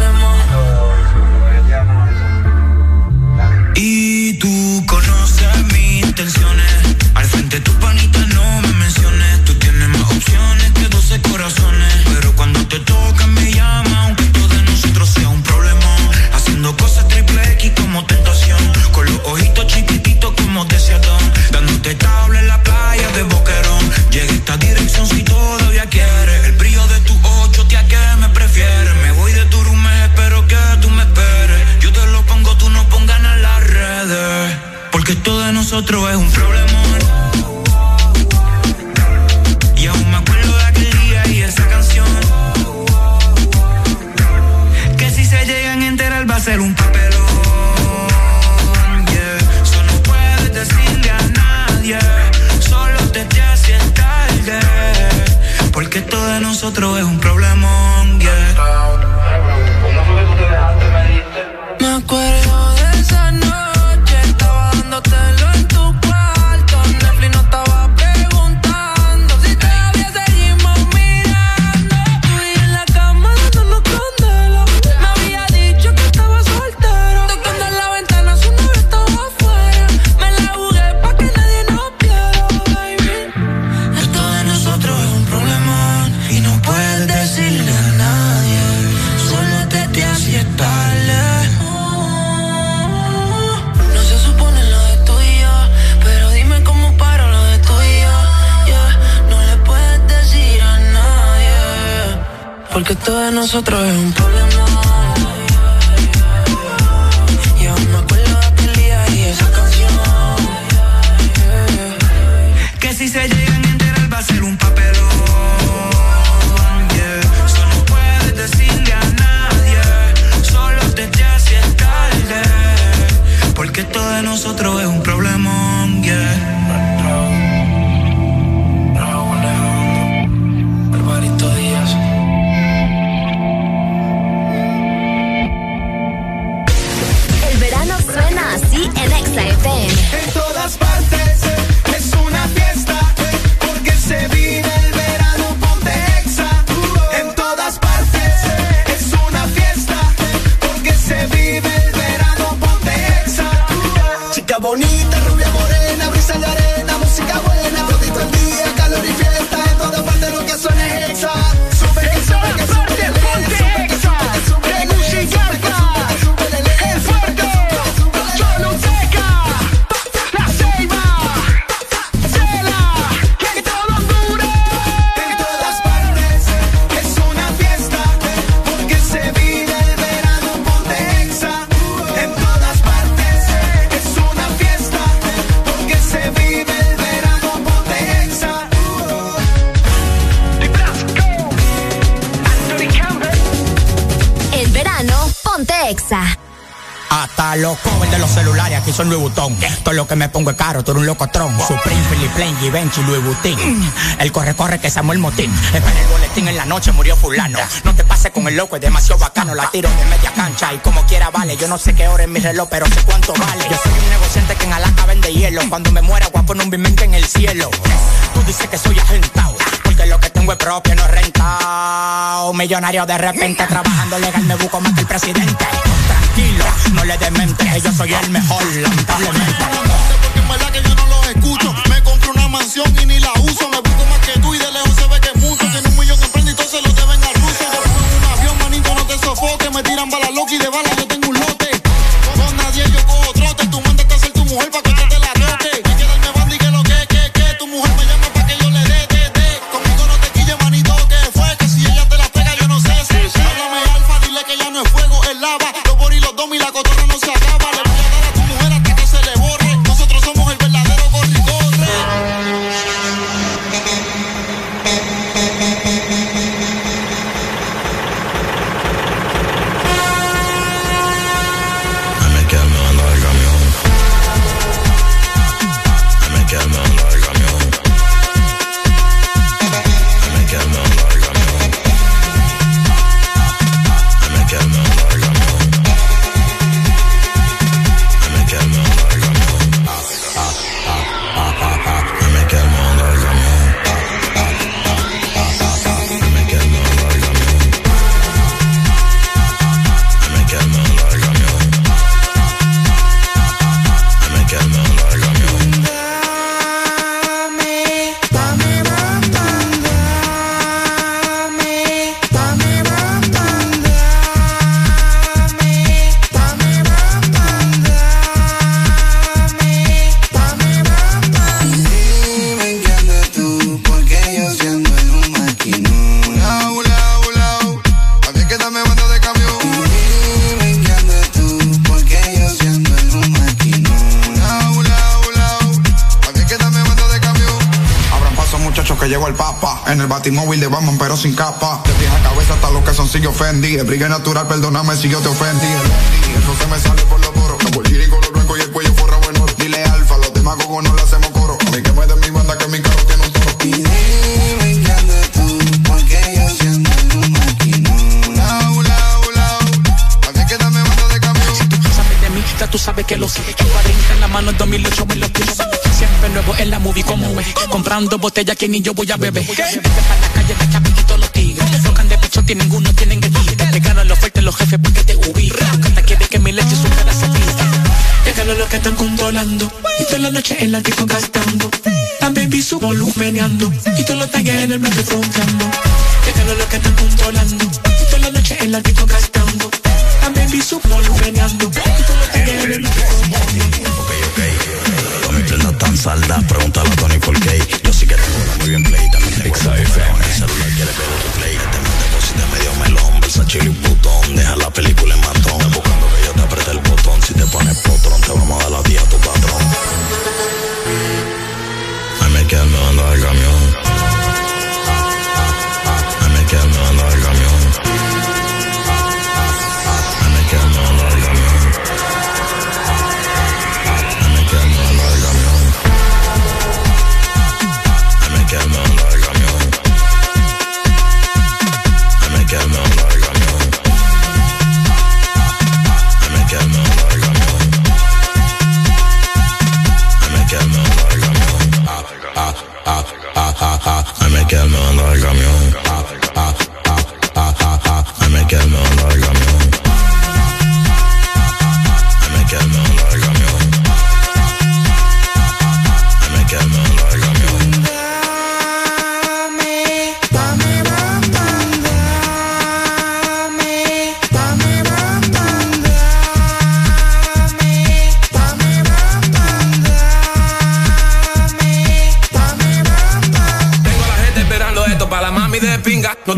pongo el carro, tú eres un locotron. Supreme, Philip Plain, Givenchy, Louis Vuitton. El corre, corre que Samuel Motín. Espera el boletín en la noche, murió fulano. No te pases con el loco, es demasiado bacano. La tiro de media cancha y como quiera vale. Yo no sé qué hora es mi reloj, pero sé cuánto vale. Yo soy un negociante que en Alaska vende hielo. Cuando me muera, voy a poner un bimente en el cielo. Tú dices que soy agentado, porque lo que tengo es propio, no es rentado. Millonario de repente, trabajando legal, me busco más que el presidente. Tranquilo, no le demente, yo soy el mejor, lamentablemente en verdad que yo no los escucho. Me compré una mansión y ni la uso. Me busco más que tú y de lejos se ve que mucho. Tiene un millón en prenda y todos se lo deben a ruso. Yo en un avión, manito, no te sofoques. Me tiran balas locas y de balas yo llegó el papa. En el batimóvil de Batman, pero sin capa. De pies a cabeza hasta los que son sigue ofendí. El brillo natural, perdóname si yo te ofendí. Eso se me sale por los poros. Lamborghini con los blancos y el cuello forra bueno. Dile alfa, los demagogos no le hacemos coro. A mí que me de mi banda que mi carro tiene un toro. Y dime qué andas tú, porque yo siendo tu máquina. Lao, lao, lao. Así que dame banda de camión. sabes de mí, ya tú sabes que lo sé. Yo 40 en la mano en 2008 me lo puse. Siempre nuevo en la movie como es. Comprando botellas que ni yo voy a beber. Vete pa' la calle, la chapillito, los tigres. Tocan de pecho, tienen uno, tienen que ir. Llegaron los fuertes, los jefes, porque te ubican. Canta quiere que mi leche su cara se pista. Llegaron los que están controlando. Y toda la noche en la disco gastando. La baby su volumeneando. Y todos los tagues en el medio fronteando. Llegaron los que están controlando. Y toda la noche en la disco gastando. La baby su volumeneando. Y todos los tagues en el medio No entiendas tan salda, pregúntale a Tony por qué. Yo sí que tengo una muy bien play, también tengo el teléfono. El celular quiere ver otro play. Te mete medio melón, Versace y putón. Deja la película en matón.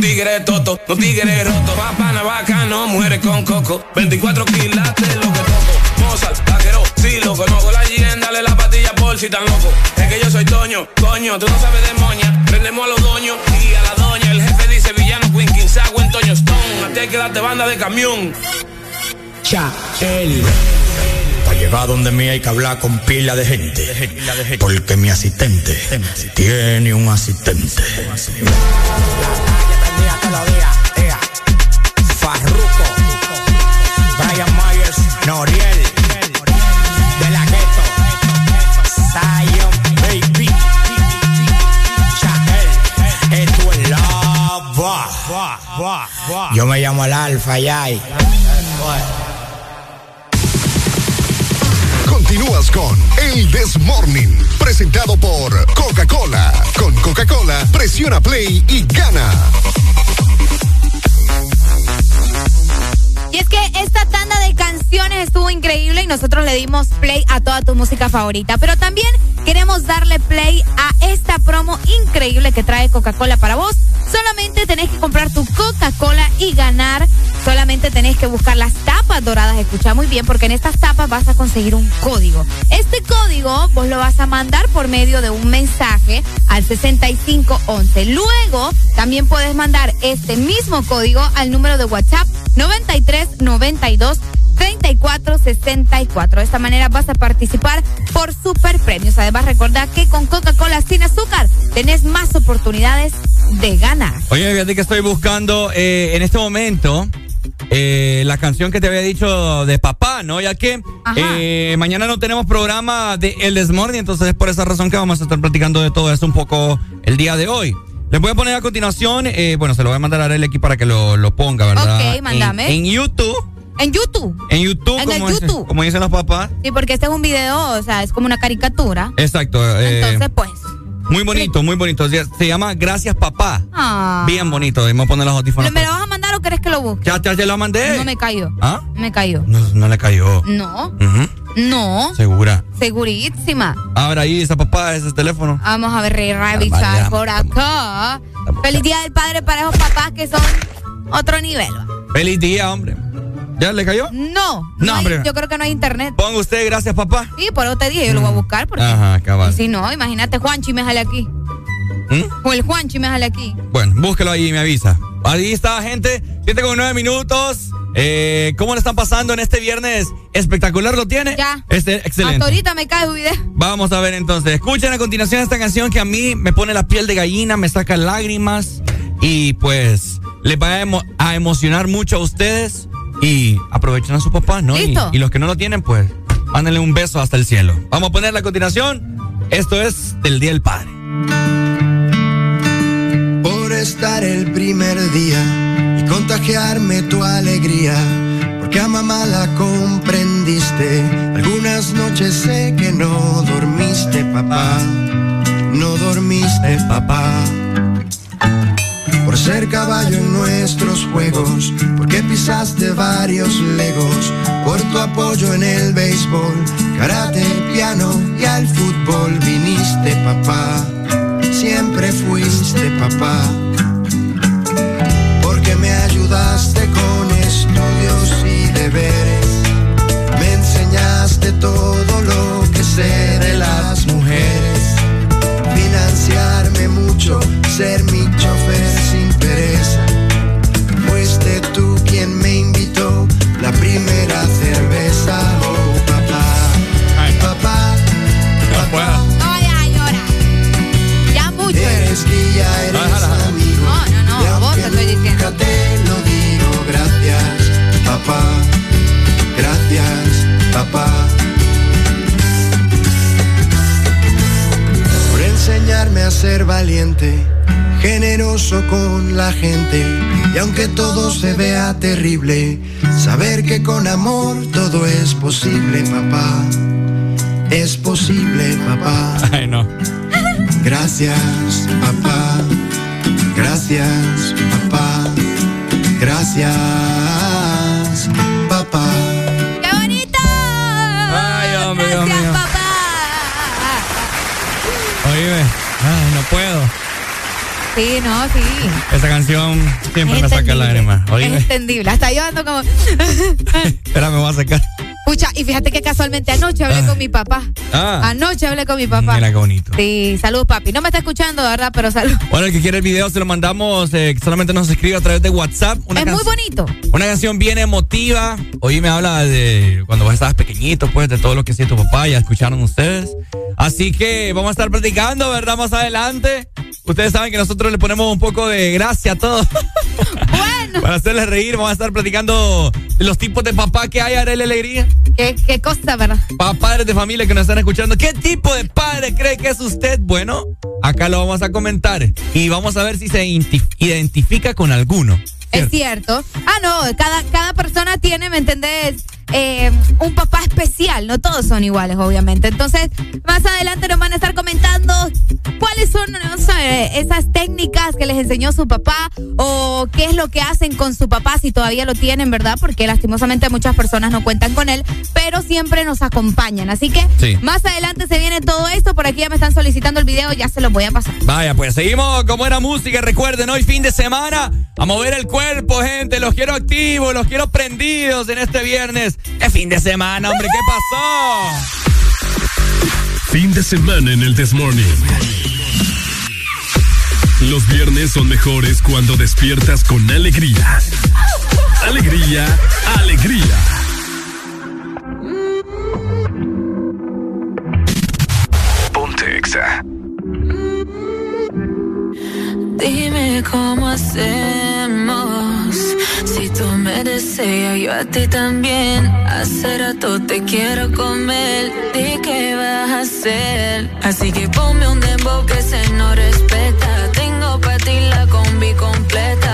Tigres toto, no tigres roto. Va pana vaca, no mujeres con coco. 24 quilates lo que toco. Mozart, taquero, sí lo conozco. La Jen, dale la patilla por si tan loco. Es que yo soy Toño, coño, tú no sabes de moña. Prendemos a los doños y a la doña. El jefe dice villano, Queen, Quinzago, en Toño Stone. A ti hay que darte banda de camión. Cha, el. Para llegar donde mí hay que hablar con pila de gente. Porque mi asistente tiene un asistente. Farruko, Brian Myers, Noriel, De La Ghetto, Zion, Baby, Chahel, esto es lava. Yo me llamo el Alfa, Yay. Continúas con El This Morning, presentado por Coca-Cola. Con Coca-Cola, presiona play y gana. Y es que esta tanda de canciones estuvo increíble y nosotros le dimos play a toda tu música favorita. Pero también queremos darle play a esta promo increíble que trae Coca-Cola para vos. Solamente tenés que comprar tu Coca-Cola y ganar. Solamente tenés que buscar las tapas doradas. Escucha muy bien, porque en estas tapas vas a conseguir un código. Este código vos lo vas a mandar por medio de un mensaje al 6511. Luego también puedes mandar este mismo código al número de WhatsApp 9392 3464. De esta manera vas a participar por super premios. Además, recordad que con Coca-Cola sin azúcar tenés más oportunidades de ganar. Oye, fíjate que estoy buscando eh, en este momento eh, la canción que te había dicho de papá, ¿no? Ya que eh, mañana no tenemos programa de El Desmorning, entonces es por esa razón que vamos a estar platicando de todo esto un poco el día de hoy. Les voy a poner a continuación, eh, bueno, se lo voy a mandar a Arely aquí para que lo, lo ponga, ¿verdad? Ok, mándame. En, en YouTube. En YouTube. En YouTube, En el como, dice- YouTube. como dicen los papás. Sí, porque este es un video, o sea, es como una caricatura. Exacto. eh, Entonces, pues. muy bonito, muy bonito. Se llama Gracias Papá. Ah. Bien bonito. Vamos a poner los audífonos. ¿Me lo vas a mandar o crees que lo busque? Ya, ya, ya lo mandé. No me cayó. ¿Ah? Me cayó. No, no le cayó. No, no. Segura. Segurísima. Ahora ahí esa papá, ese teléfono. Vamos a ver, revisar por acá. Feliz Día del Padre para esos papás que son otro nivel. Feliz día, hombre. ¿Ya le cayó? No, No, hay- yo creo que no hay internet. Ponga usted, gracias papá. Sí, por eso te dije, yo lo voy a buscar. Porque Ajá, cabal. si no, imagínate, Juanchi me sale aquí. O el Juanchi me sale aquí. Bueno, búsquelo ahí y me avisa. Ahí está, gente. Siete con nueve minutos. Eh, ¿Cómo le están pasando en este viernes? ¿Espectacular lo tiene? Ya. Este, excelente. Hasta ahorita me cae su video. Vamos a ver entonces. Escuchen a continuación esta canción que a mí me pone la piel de gallina, me saca lágrimas y pues les va a, emo- a emocionar mucho a ustedes y aprovechen a su papá, ¿no? Y, Listo. y los que no lo tienen, pues mándenle un beso hasta el cielo. Vamos a ponerla a continuación. Esto es del Día del Padre. por estar el primer día y contagiarme tu alegría. Porque a mamá la comprendiste. Algunas noches sé que no dormiste, papá. No dormiste, papá. Por ser caballo en nuestros juegos, porque pisaste varios legos, por tu apoyo en el béisbol, karate, piano y al fútbol viniste, papá siempre fuiste papá. Porque me ayudaste con estudios y deberes. Me enseñaste todo lo que sé de las mujeres. Financiarme mucho, ser mi chofer pereza. Fuiste tú quien me invitó la primera cerveza. Oh, papá, papá, papá. No vaya a llorar. Ya mucho. Eres guía, eres amigo. No, no, no, a vos te estoy diciendo. te lo digo, gracias, papá. Gracias, papá. Por enseñarme a ser valiente, generoso con la gente. Y aunque todo se vea terrible, saber que con amor todo es posible, papá. Es posible, papá. Ay, no. Gracias, papá. Gracias, papá. Gracias, papá. ¡Qué bonito! Ay, hombre, Dios mío. Oíme. Ay, no puedo. Sí, no, sí. Esa canción siempre Es me saca lágrimas. Es entendible. Hasta yo ando como. Espera, me voy a sacar. Pucha, y fíjate que casualmente anoche hablé Ah. con mi papá. Ah. Anoche hablé con mi papá. Mira qué bonito. Sí, salud, papi. No me está escuchando, ¿verdad? Pero salud. Bueno, el que quiere el video se lo mandamos, eh, solamente nos escribe a través de WhatsApp. Una es muy bonito. Una canción bien emotiva. Hoy me habla de cuando vos estabas pequeñito, pues, de todo lo que hacía tu papá, ya escucharon ustedes. Así que vamos a estar platicando, ¿verdad? Más adelante. Ustedes saben que nosotros le ponemos un poco de gracia a todo. Bueno. Para hacerles reír, vamos a estar platicando los tipos de papá que hay, Arely Alegría. ¿Qué, qué cosa, verdad? Para padres de familia que nos están escuchando, ¿qué tipo de padre cree que es usted? Bueno, acá lo vamos a comentar y vamos a ver si se identi- identifica con alguno. Es cierto. Ah, no, cada, cada persona tiene, ¿me entendés? Eh, un papá especial, no todos son iguales, obviamente. Entonces, más adelante nos van a estar comentando cuáles son no sé, esas técnicas que les enseñó su papá o qué es lo que hacen con su papá si todavía lo tienen, ¿verdad? Porque lastimosamente muchas personas no cuentan con él, pero siempre nos acompañan. Así que Sí. más adelante se viene todo esto. Por aquí ya me están solicitando el video, ya se los voy a pasar. Vaya, pues seguimos con buena música. Recuerden, hoy fin de semana, a mover el cuerpo, gente. Los quiero activos, los quiero prendidos en este viernes. Es fin de semana, hombre, ¿qué pasó? Fin de semana en el Desmorning. Los viernes son mejores cuando despiertas con alegría. Alegría, alegría. Ponte Exa. Dime cómo hacemos. Si tú me deseas, yo a ti también. Hace rato te quiero comer. Di qué vas a hacer. Así que ponme un dembow que se no respeta. Tengo para ti la combi completa.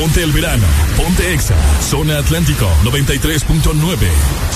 Ponte el verano. Ponte Exa. Zona Atlántico 93.9.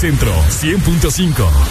Centro 100.5.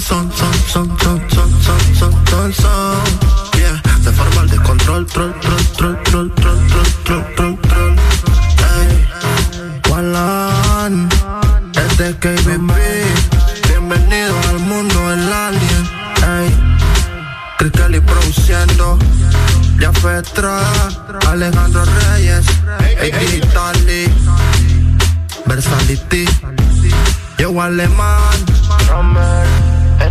son, son, son, son, son, son, son, son, son, son. Yeah, de forma al descontrol, troll, troll, troll, troll, troll, troll, troll, troll, troll. Hey, Walan, este es KBB. Bienvenido al mundo del alien. Hey, Cristal y produciendo. Ya Fetra, Alejandro Reyes, Eddie Tali, Versality, yo alemán, Romero.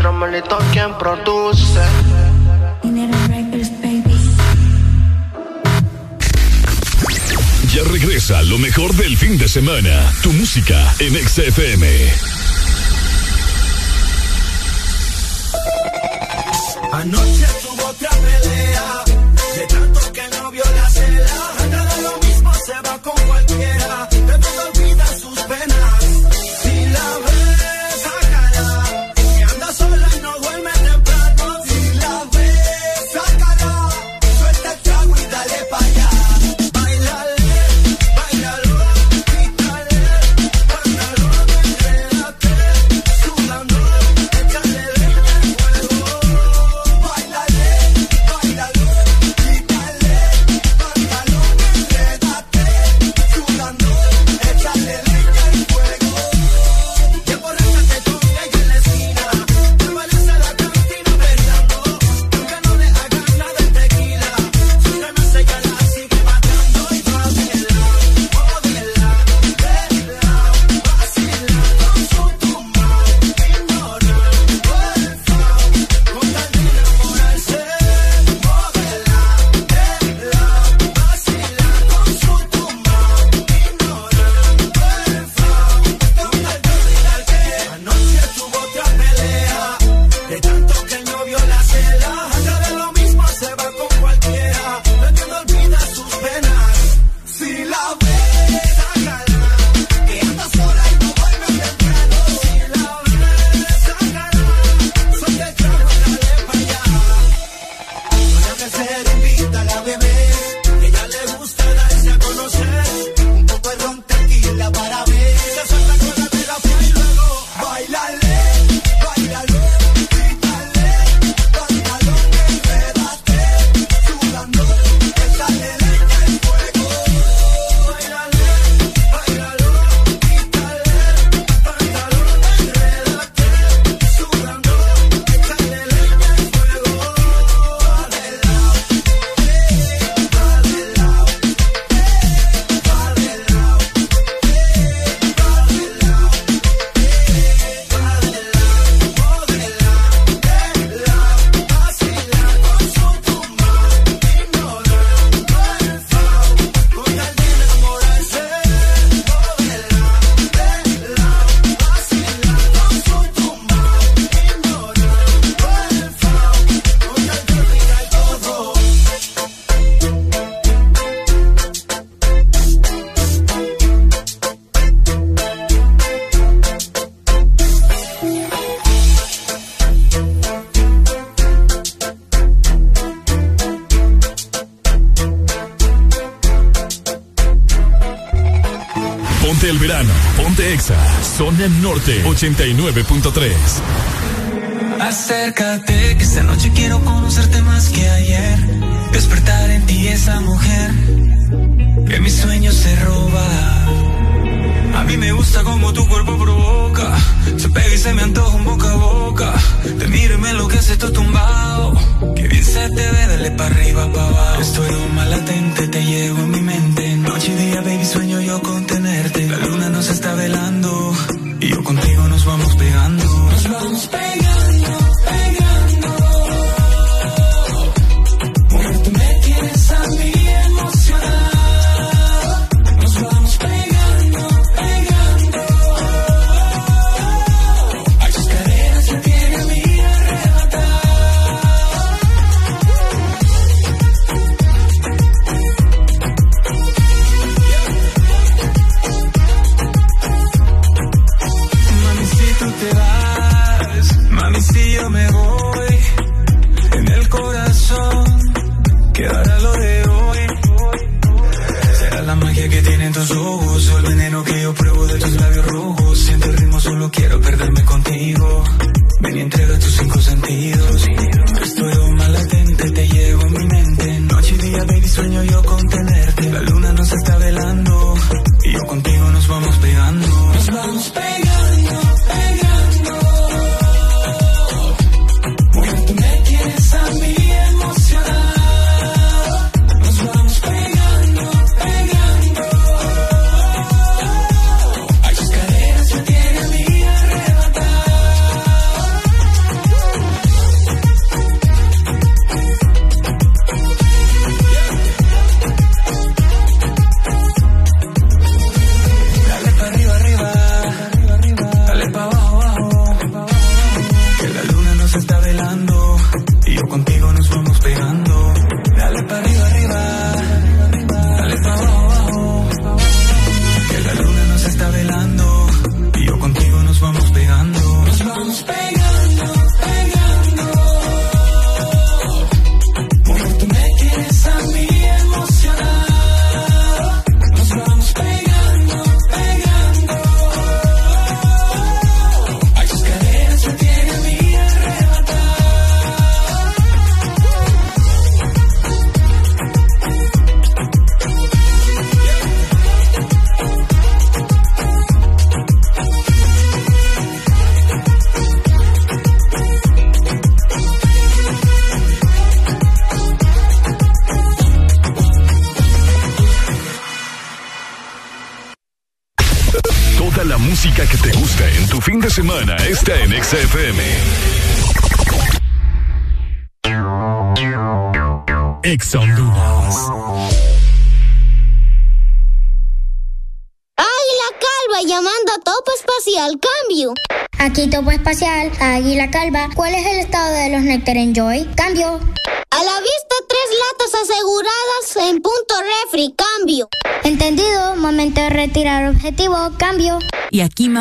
Romelito quien produce. Ya regresa lo mejor del fin de semana. Tu música en XFM. Anoche 89.3.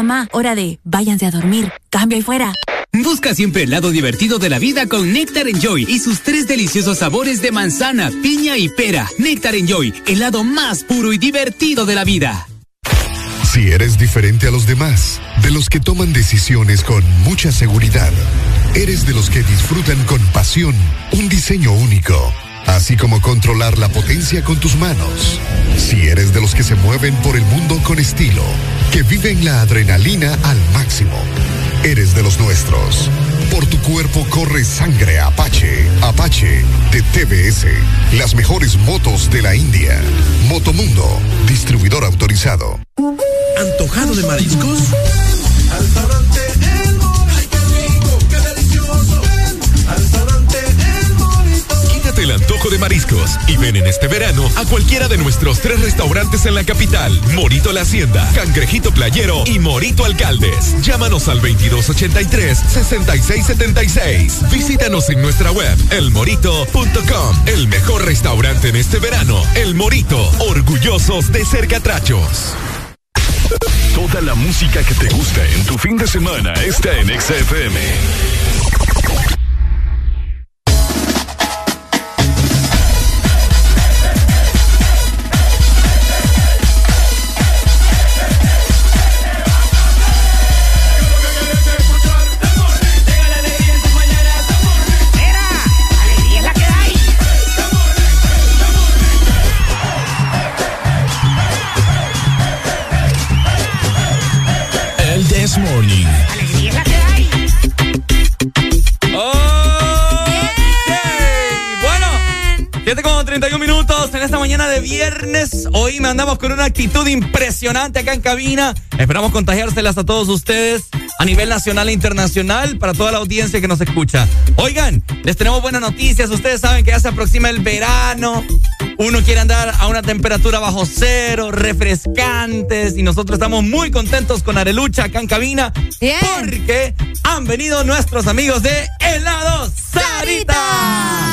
mamá, hora de váyanse a dormir. Cambio ahí fuera. Busca siempre el lado divertido de la vida con Nectar Enjoy y sus tres deliciosos sabores de manzana, piña y pera. Nectar Enjoy, el lado más puro y divertido de la vida. Si eres diferente a los demás, de los que toman decisiones con mucha seguridad, eres de los que disfrutan con pasión un diseño único, así como controlar la potencia con tus manos. Si eres de los que se mueven por el mundo con estilo, que viven la adrenalina al máximo, eres de los nuestros. Por tu cuerpo corre sangre Apache. Apache de TBS. Las mejores motos de la India. Motomundo, distribuidor autorizado. ¿Antojado de mariscos? De mariscos y ven en este verano a cualquiera de nuestros tres restaurantes en la capital: Morito La Hacienda, Cangrejito Playero y Morito Alcaldes. Llámanos al 2283-6676. Visítanos en nuestra web, elmorito.com. El mejor restaurante en este verano, El Morito. Orgullosos de ser catrachos. Toda la música que te gusta en tu fin de semana está en XFM. Viernes. Hoy me andamos con una actitud impresionante acá en cabina. Esperamos contagiárselas a todos ustedes a nivel nacional e internacional para toda la audiencia que nos escucha. Oigan, les tenemos buenas noticias. Ustedes saben que ya se aproxima el verano. Uno quiere andar a una temperatura bajo cero, refrescantes, y nosotros estamos muy contentos con Arelucha acá en cabina. Porque han venido nuestros amigos de Helado Sarita.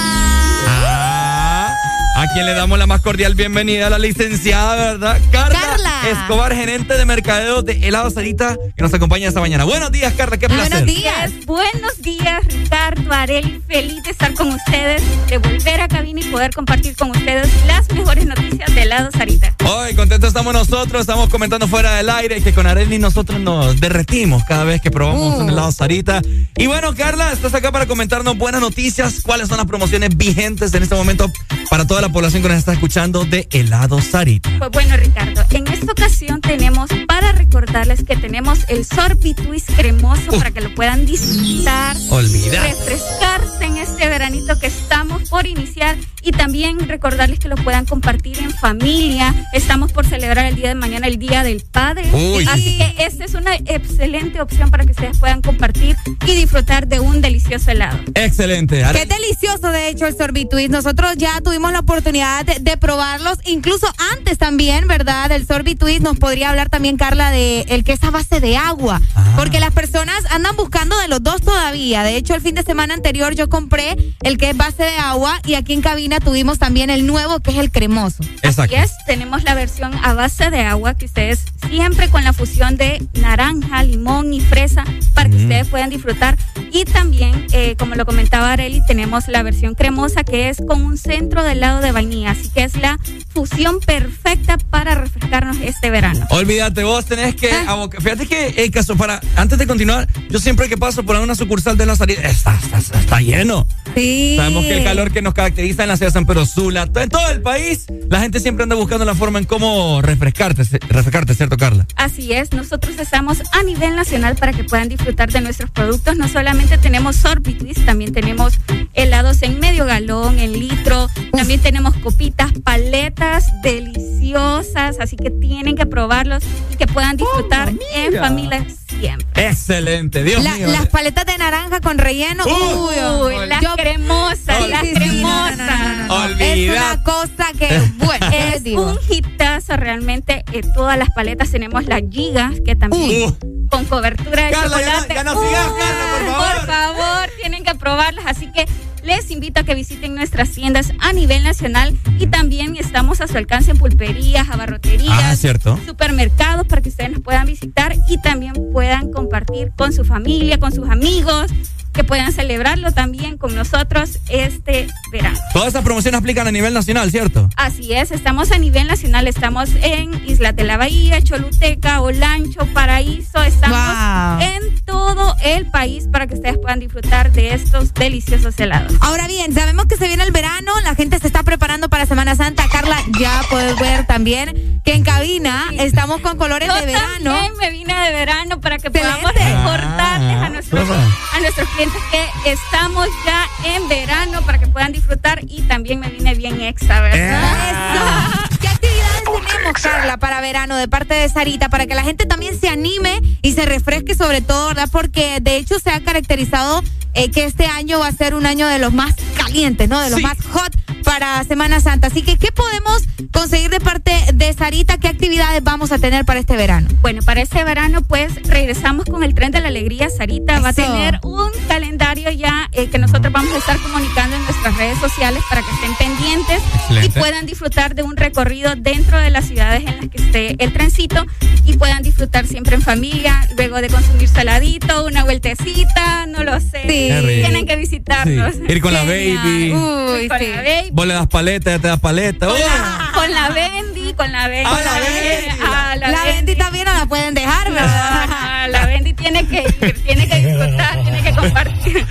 A quien le damos la más cordial bienvenida a la licenciada, ¿verdad? Carla, Escobar, gerente de mercadeo de Helado Sarita, que nos acompaña esta mañana. Buenos días, Carla, qué placer. Buenos días, buenos días, Ricardo, Areli. Feliz de estar con ustedes, de volver a cabina y poder compartir con ustedes las mejores noticias de helado Sarita. Hoy contentos estamos nosotros, estamos comentando fuera del aire que con Areli nosotros nos derretimos cada vez que probamos un helado Sarita. Y bueno, Carla, estás acá para comentarnos buenas noticias, cuáles son las promociones vigentes en este momento para toda la población que nos está escuchando de helado Sarita. Pues bueno, Ricardo, en esta ocasión tenemos para recordarles que tenemos el sorbet twist cremoso para que lo puedan disfrutar, Olvidar. refrescarse en este veranito que estamos por iniciar y también recordarles que lo puedan compartir en familia. Estamos por celebrar el día de mañana, el Día del Padre. Uy, sí. Así que esta es una excelente opción para que ustedes puedan compartir y disfrutar de un delicioso helado. Excelente. Qué delicioso, de hecho, el sorbitwist. Nosotros ya tuvimos la oportunidad de, de probarlos, incluso antes también, ¿verdad? Del sorbitwist nos podría hablar también, Carla, de el que es a base de agua. Porque las personas andan buscando de los dos todavía. De hecho, el fin de semana anterior yo compré el que es base de agua y aquí en cabina tuvimos también el nuevo que es el cremoso. Así es, tenemos la versión a base de agua que ustedes siempre con la fusión de naranja, limón y fresa para que Mm. ustedes puedan disfrutar. Y también, eh, como lo comentaba Areli, tenemos la versión cremosa que es con un centro de helado de vainilla. Así que es la fusión perfecta para refrescarnos este verano. Olvídate, vos tenés que abocar. Fíjate que el caso para. Antes de continuar, yo siempre que paso por una sucursal de la salida, está, está, está- lleno. Sí. Sabemos que el calor que nos caracteriza en la ciudad de San Pedro Sula, en todo el país, la gente siempre anda buscando la forma en cómo refrescarte, refrescarte, ¿cierto, Carla? Así es, nosotros estamos a nivel nacional para que puedan disfrutar de nuestros productos. No solamente tenemos sorbet twist, también tenemos helados en medio galón, en litro, también tenemos copitas, paletas deliciosas, así que tienen que probarlos y que puedan disfrutar en familia siempre. Excelente, Dios La- mío. las paletas de naranja con relleno. Uy, las cremosas, las cremosas. Olvida. Es una cosa que, bueno, es un hitazo realmente. eh, todas las paletas tenemos las gigas que también con cobertura de Carla, ya no- chocolate. ya no sigas, Carla, por favor. Por favor, tienen que probarlas. Así que les invito a que visiten nuestras tiendas a nivel nacional y también estamos a su alcance en pulperías, abarroterías, Ah, cierto. supermercados para que ustedes nos puedan visitar y también puedan compartir con su familia, con sus amigos, que puedan celebrarlo también con nosotros este verano. Todas esas promociones aplican a nivel nacional, ¿cierto? Así es, estamos a nivel nacional, estamos en Isla de la Bahía, Choluteca, Olancho, Paraíso, estamos Wow. en todo el país para que ustedes puedan disfrutar de estos deliciosos helados. Ahora bien, sabemos que se viene el verano, la gente se está preparando para Semana Santa. Carla, ya puedes ver también que en cabina estamos con colores Yo de verano. también me vine de verano para que podamos recordarles a nuestros, Toma. a nuestros clientes que estamos ya en verano para que puedan disfrutar y también me vine bien extra, ¿verdad? ¿Qué actividades tenemos, Carla, para verano de parte de Sarita? Para que la gente también se anime y se refresque sobre todo, ¿verdad? Porque de hecho se ha caracterizado eh, que este año va a ser un año de los más calientes, ¿no? De los Sí. más hot para Semana Santa. Así que, ¿qué podemos conseguir de parte de Sarita? ¿Qué actividades vamos a tener para este verano? Bueno, para este verano, pues regresamos con el tren de la alegría. Sarita va a tener un calendario ya eh, que nosotros vamos a estar comunicando en nuestras redes sociales para que estén pendientes y puedan disfrutar de un recorrido dentro de las ciudades en las que esté el trencito y puedan disfrutar siempre en familia, luego de consumir saladito, una vueltecita, no lo sé. Tienen que visitarnos. Sí. Ir con la baby. Uy, con la baby. Vos le das paleta, ya te das paleta. Con ¡Oh! la, con la Bendy, con la Bendy. Ah, la Bendy. Ah, La Bendy también no la pueden dejar, ¿verdad? Ah, la Bendy tiene que ir, tiene que disfrutar, tiene que compartir.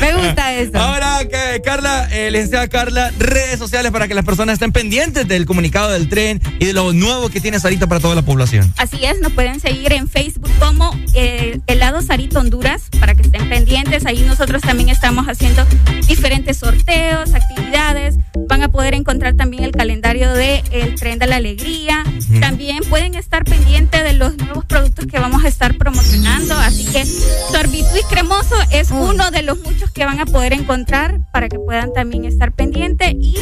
Me gusta eso. Ahora que Carla, eh, licenciada Carla, redes sociales para que las personas estén pendientes del comunicado del tren y de lo nuevo que tiene Sarita para toda la población. Así es, nos pueden seguir en Facebook como eh, Helado Sarita Honduras para que estén pendientes. Ahí nosotros también estamos haciendo diferentes sorteos, actividades. Van a poder encontrar también el calendario de El Tren de la Alegría. También pueden estar pendientes de los nuevos productos que vamos a estar promocionando. Así que Sorbitwist Cremoso es uno de los muchos que van a poder encontrar para que puedan también estar pendientes y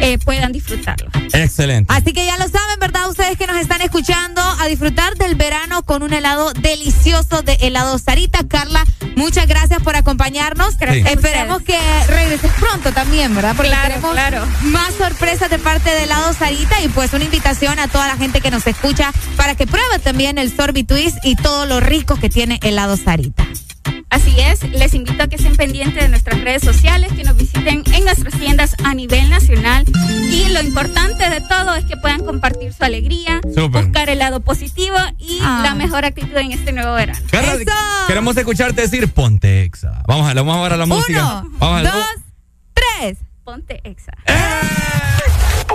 eh, puedan disfrutarlo. Excelente. Así que ya lo saben, ¿verdad? Ustedes que nos están escuchando a disfrutar del verano con un helado delicioso de helado Sarita. Carla, muchas gracias por acompañarnos. Gracias Esperemos que regreses pronto también, ¿verdad? Porque Claro, queremos claro. más sorpresas de parte de helado Sarita y pues una invitación a toda la gente que nos escucha para que pruebe también el Sorbitwist y todo lo rico que tiene helado Sarita. Así es, les invito a que estén pendientes de nuestras redes sociales, que nos visiten en nuestras tiendas a nivel nacional y lo importante de todo es que puedan compartir su alegría, buscar el lado positivo y Ah. la mejor actitud en este nuevo verano. Carla, queremos escucharte decir ponte exa. Vamos a, vamos a ver a la música. Uno, Vamos a dos, tres. Ponte exa.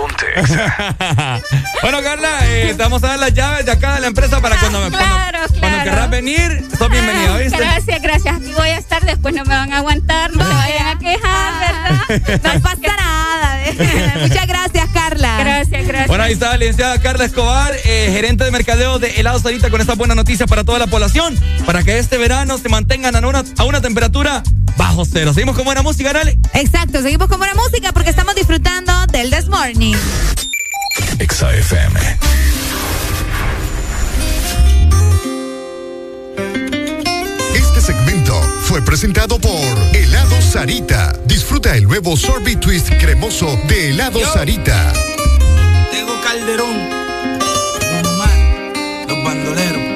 Ponte bueno, Carla, eh, te vamos a dar las llaves de acá de la empresa para cuando, cuando, Claro, cuando claro. querrás venir, sos bienvenida, ¿viste? Gracias, gracias. Aquí voy a estar, después no me van a aguantar, no se vayan a quejar, ¿verdad? No pasa Muchas gracias, Carla. Gracias, gracias. Bueno, ahí está la licenciada Carla Escobar, eh, gerente de mercadeo de Helado Sarita, con esta buena noticia para toda la población, para que este verano se mantengan a una, a una temperatura bajo cero. Seguimos con buena música, dale. Exacto, seguimos con buena música porque estamos disfrutando del This Morning. Exa segmento fue presentado por Helado Sarita. Disfruta el nuevo Sorbet Twist cremoso de Helado Sarita. Tego Calderón, Omar, los bandoleros.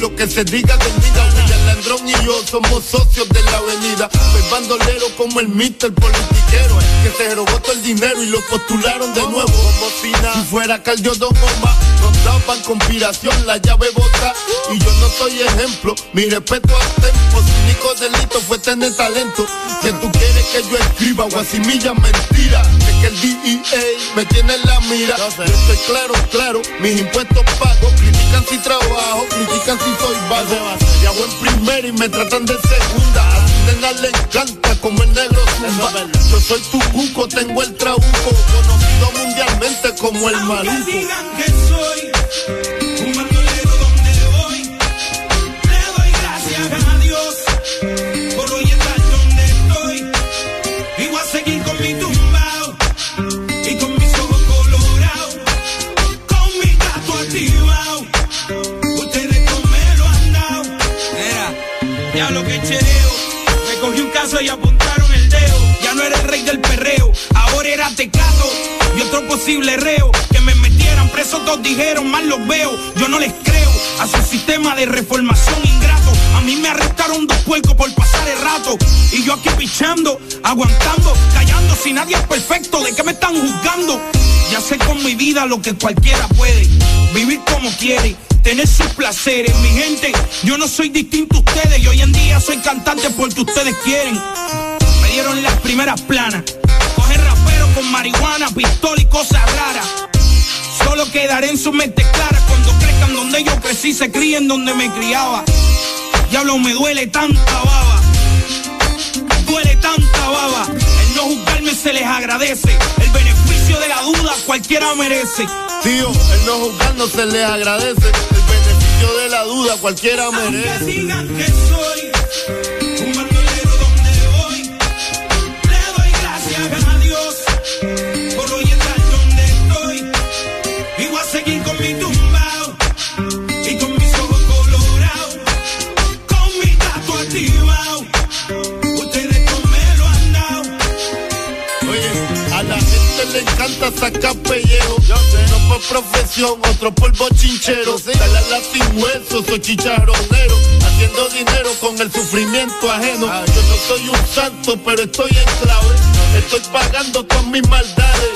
Lo que se diga de mí. William Landrón y yo somos socios de la avenida. Soy bandolero como el mister politiquero. Que se robó todo el dinero y lo postularon de nuevo. Como si nada. Fuera Caldio Don Omar, nos daban conspiración, la llave bota. Y yo no soy ejemplo. Mi respeto al tempo. Su único delito fue tener talento. Que tú quieres que yo escriba guasimilla mentira. Es que el DEA me tiene en la mira. Yo estoy claro, claro. Mis impuestos pago. Critican si trabajo, critican si soy vago. Y hago en primera y me tratan de segunda. A su nena le encanta como el negro zumba. Yo soy tu cuco, tengo el trabuco. Conocido mundialmente como el maluco. que soy Me cogí un caso y apuntaron el dedo. Ya no era el rey del perreo, ahora era tecato y otro posible reo. Que me metieran preso, todos dijeron, mal los veo. Yo no les creo a su sistema de reformación ingrato. A mí me arrestaron dos puercos por pasar el rato. Y yo aquí pichando, aguantando, callando. Si nadie es perfecto, ¿de qué me están juzgando? Ya sé con mi vida lo que cualquiera puede. Vivir como quiere, tener sus placeres. Mi gente, yo no soy distinto a ustedes. Y hoy en día soy cantante porque ustedes quieren. Me dieron las primeras planas. Coger rapero con marihuana, pistola y cosas raras. Solo quedaré en su mente clara cuando crezcan donde yo crecí, se críen donde me criaba. Diablo, me duele tanta baba. Duele tanta baba. El no juzgarme se les agradece. El de la duda cualquiera merece. Tío, el no juzgar no se les agradece. El beneficio de la duda cualquiera Aunque merece. digan que soy profesión, otro polvo chinchero. Dale a la sin hueso, soy chicharronero. Haciendo dinero con el sufrimiento ajeno. Yo no soy un santo, pero estoy en clave. Estoy pagando con mis maldades.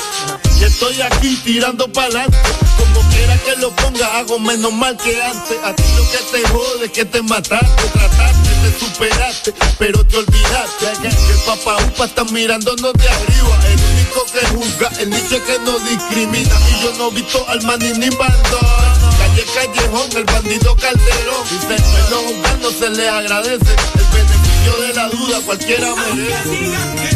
Y estoy aquí tirando para adelante. Como quiera que lo ponga, hago menos mal que antes. A ti lo que te jode que te mataste, trataste, te superaste, pero te olvidaste. Que el papá upa está mirándonos de arriba. Único que juzga, el nicho que no discrimina. Y yo no he visto al maní ni bandón. Calle Callejón, el bandido Calderón. Dice, no juzgando se le agradece. El beneficio de la duda cualquiera merece.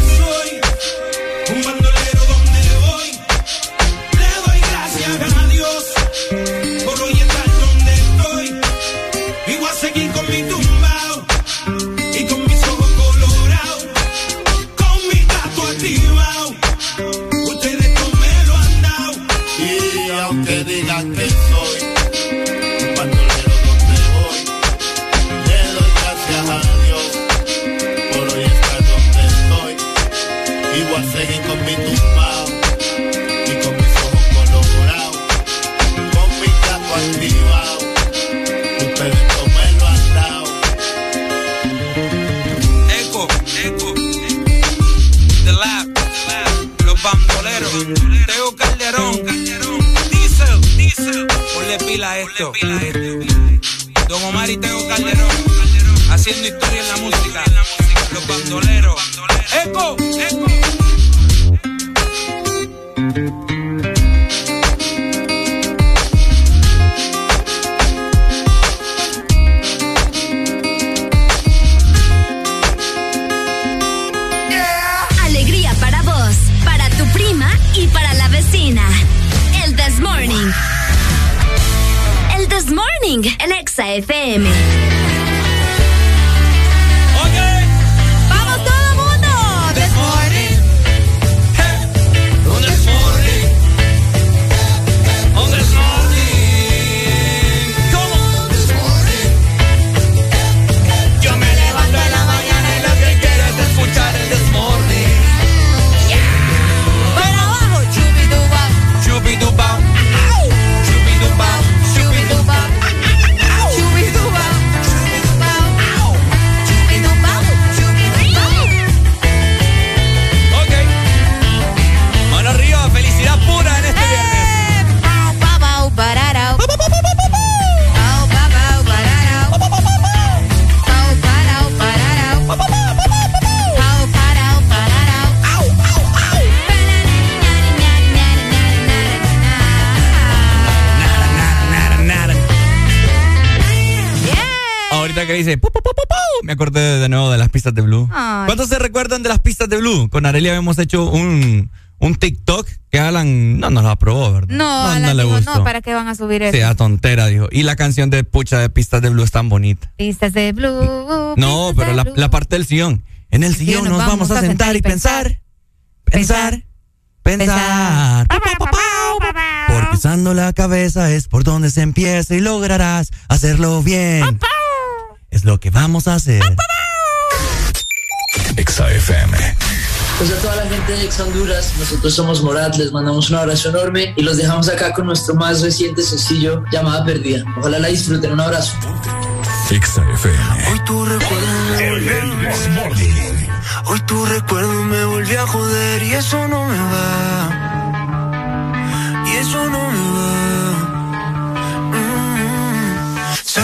Don Omar y Teo Calderón. Haciendo historia en la música. Los bandoleros. Exa FM. Dice, pu, pu, pu, pu, pu, me acordé de nuevo de las pistas de Blue. Ay. ¿Cuántos se recuerdan de las pistas de Blue? Con Arelia habíamos hecho un, un TikTok que Alan no nos lo aprobó, ¿verdad? No, no, Alan le dijo, gustó. no, ¿para qué van a subir eso? Sí, a tontera, dijo. Y la canción de Pucha de pistas de Blue es tan bonita. Pistas de blue. No, pistas pero la, la parte del sillón. En el sillón nos, vamos a sentar y pensar. Pensar. Pensar. Pa. Porque usando la cabeza es por donde se empieza y lograrás hacerlo bien. Es lo que vamos a hacer. Exa FM. Pues a toda la gente de Ex Honduras, nosotros somos Morat, les mandamos un abrazo enorme y los dejamos acá con nuestro más reciente sencillo, Llamada Perdida. Ojalá la disfruten, un abrazo. Exa FM. Hoy tu recuerdo me volvió Hoy tu recuerdo me volvió a joder y eso no me va. Y eso no me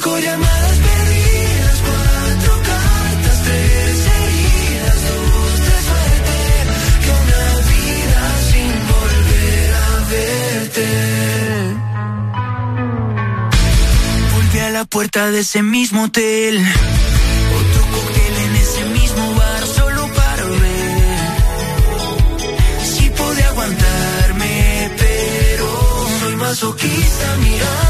Cinco llamadas perdidas, cuatro cartas, tres heridas, dos de suerte, una vida sin volver a verte. la puerta de ese mismo hotel. Otro cóctel en ese mismo bar solo para ver si pude aguantarme, pero soy masoquista mirando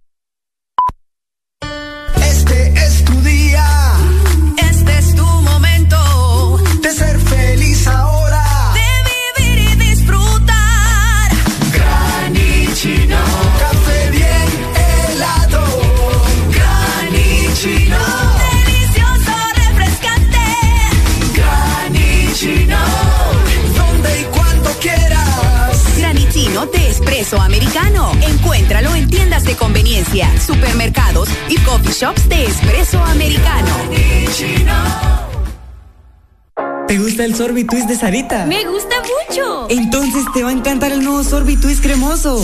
Espresso americano. Encuéntralo en tiendas de conveniencia, supermercados y coffee shops de espresso americano. ¿Te gusta el sorbitwist de Sarita? Me gusta mucho. Entonces te va a encantar el nuevo sorbitwist cremoso.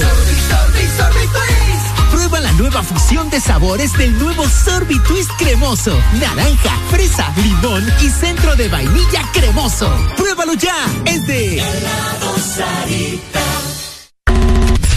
Prueba la nueva fusión de sabores del nuevo Sorbitwist cremoso. Naranja, fresa, limón y centro de vainilla cremoso. Pruébalo ya. Es de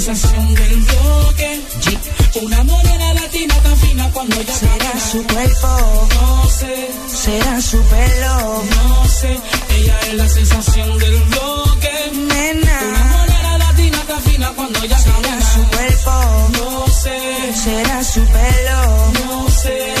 Sensación del bloque. Una morena latina tan fina cuando ella Será su cuerpo, No sé, será su pelo. no sé. Ella es la sensación del bloque. Nena. Una morena latina tan fina cuando ella Será camina. su cuerpo, No sé, será su pelo. no sé.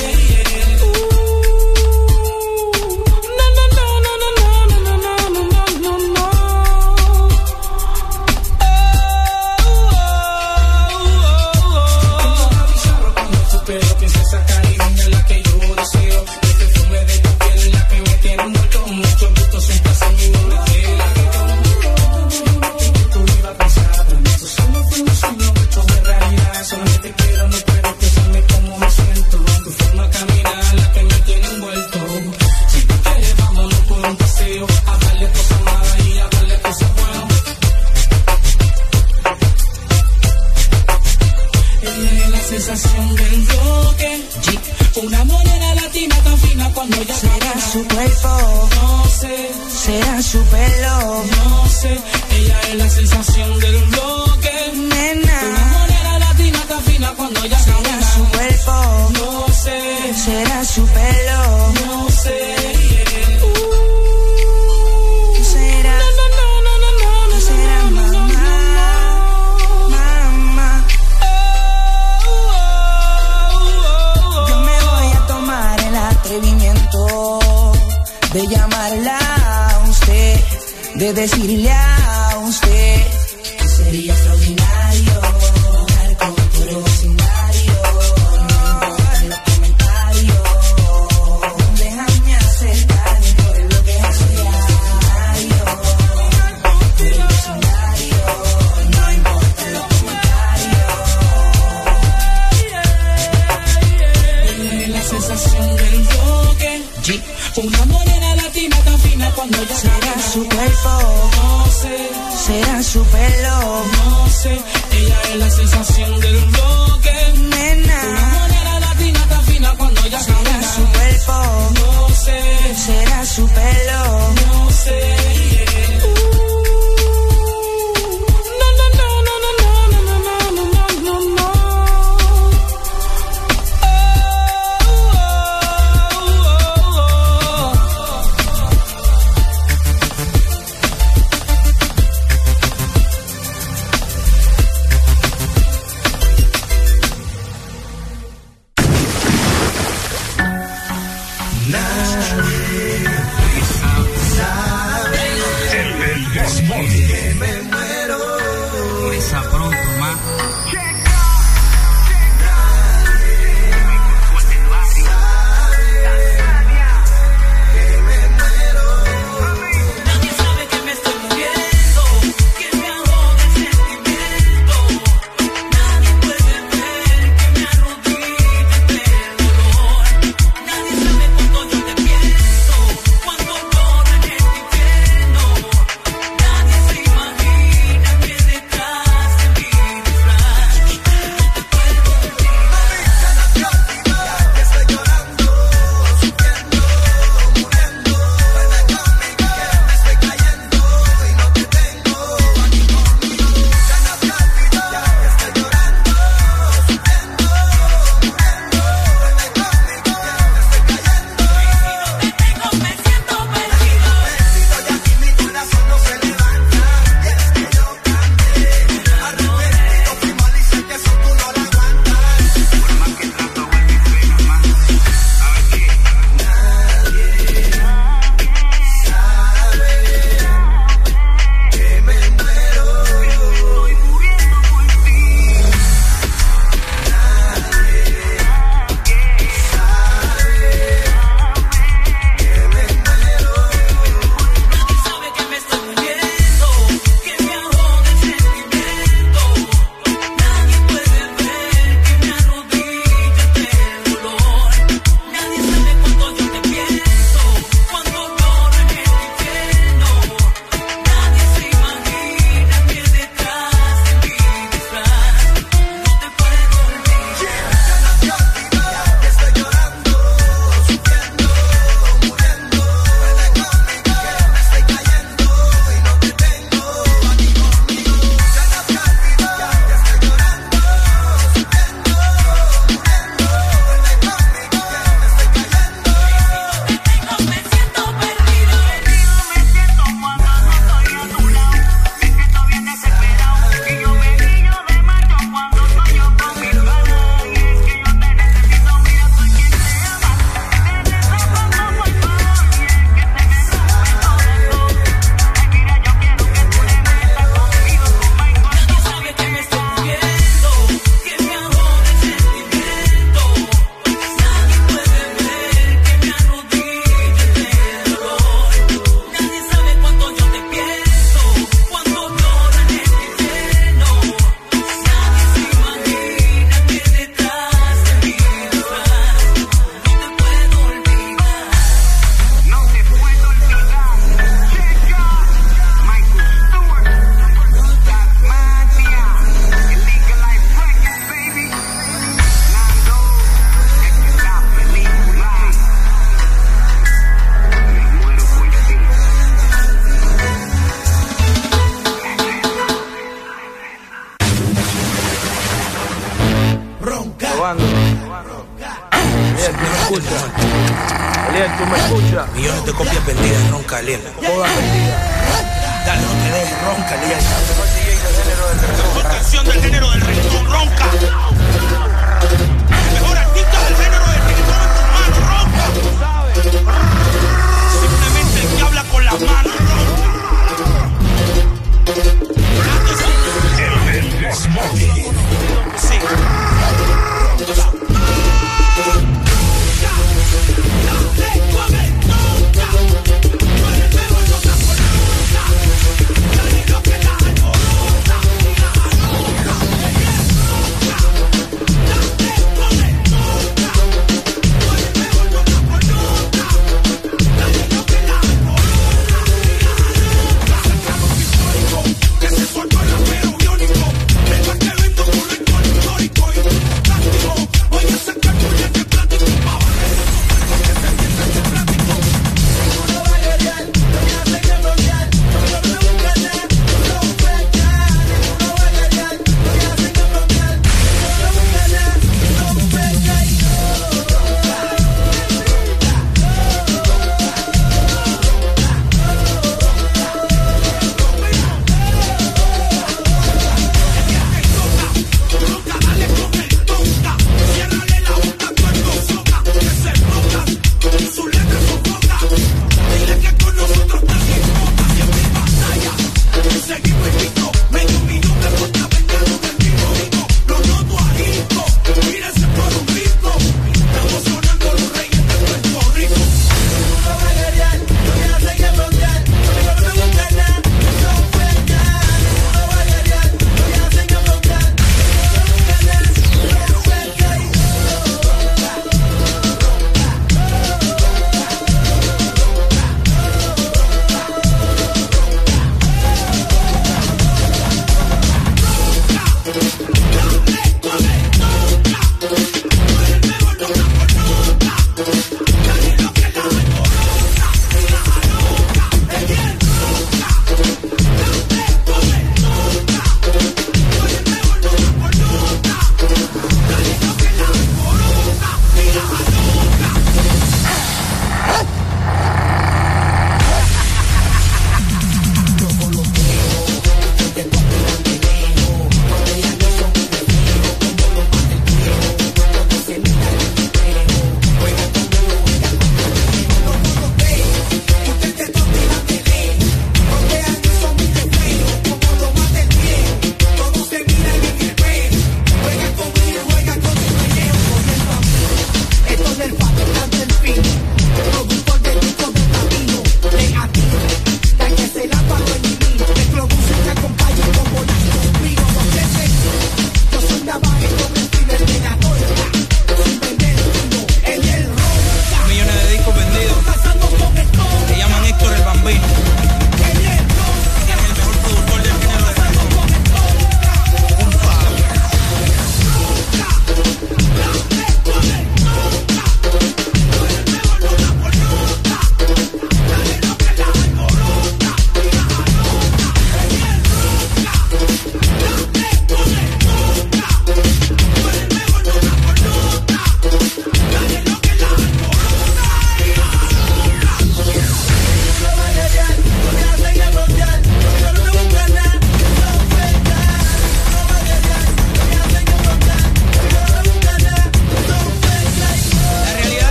Decirle a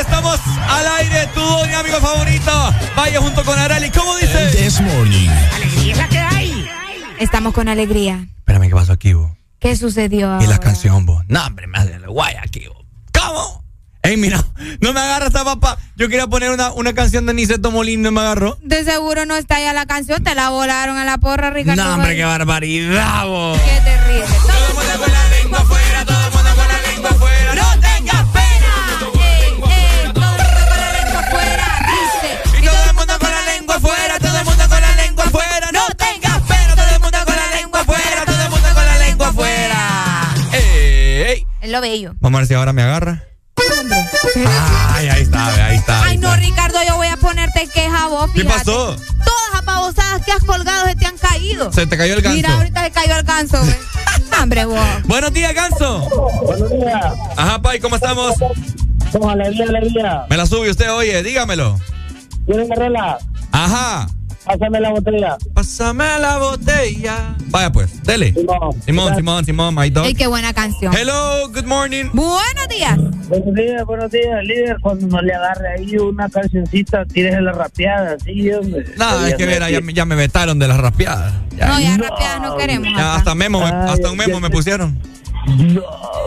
estamos al aire. Tu mi amigo favorito. Vaya junto con Arali. ¿Cómo dice? This morning. Alegría la que hay. Estamos con alegría. Espérame, ¿qué pasó aquí, vos? ¿Qué sucedió? Y la canción, vos. No, hombre, me hace guay aquí, vos. ¿Cómo? Ey, mira, no me agarra esta papá. Yo quería poner una, una canción de Niceto Molina y me agarró. De seguro no está ya la canción, te la volaron a la porra, Ricardo. No, hombre, qué barbaridad, vos. Qué lo bello. Vamos a ver si ahora me agarra. Ay, ahí está, ahí está. ahí Ay, no, está. Ricardo, yo voy a ponerte queja vos, ¿Qué pasó? Todas apabosadas que has colgado se te han caído. Se te cayó el ganso. Mira, ahorita se cayó el ganso, güey. Hambre, vos. Buenos días, Ganso. Buenos días. Ajá, Pai, ¿cómo estamos? Con alegría, alegría. Me la sube usted, oye, dígamelo. ¿Quieren agarrarla? Ajá. Pásame la botella. Pásame la botella. Vaya pues, dele. Simón, Simón, Simón, my dog. Ay, qué buena canción. Hello, morning. Buenos días. Buenos días, buenos días, líder. Cuando no le agarre ahí una cancioncita, tírese la rapeada, sí, hombre. Nada, es que Ya mira, me- ya, me- ya me vetaron de las rapeadas. Ya, No, ya rapeadas no queremos. ya hasta memo, me- hasta un memo me pusieron.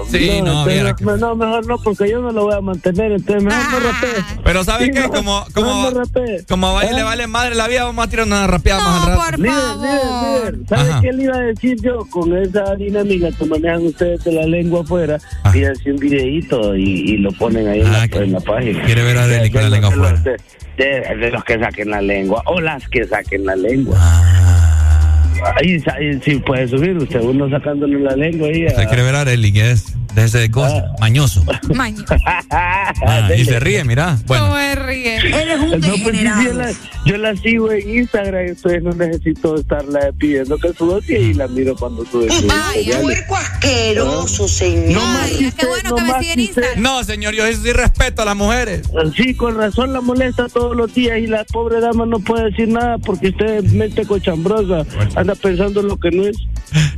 Sí, no, entonces, mira que- no, mejor no, porque yo no lo voy a mantener, entonces mejor no rapee. Pero ¿sabes Sí, qué? no, Como, como, no como a Valle le ¿Eh? vale madre la vida, vamos a tirar una rapeada más al rato. Líder, líder, líder. ¿Sabe Ajá. qué le iba a decir yo? Con esa dinámica que manejan ustedes de la lengua afuera, Ah. pídanse un videíto y, y lo ponen ahí en, la, en la página. quiere ver a Adeli con la De- lengua afuera. De- de los que saquen la lengua o las que saquen la lengua. Ah. Ahí, ahí sí puede subir usted, uno sacándole la lengua ahí. Usted quiere ver a Arely, que es de ese cosa, Ah. mañoso. Ah, y se ríe, mira. Bueno, ¿Cómo se ríe? Eres un yo, la, yo la sigo en Instagram, entonces no necesito estarla pidiendo que sí, y la miro cuando sube. sus historiales. asqueroso, señor. No más Ay, qué bueno que me siguen en Instagram. no, señor, yo sí respeto a las mujeres. Sí, con razón la molesta todos los días y la pobre dama no puede decir nada porque usted es mente cochambrosa, anda pensando en lo que no es.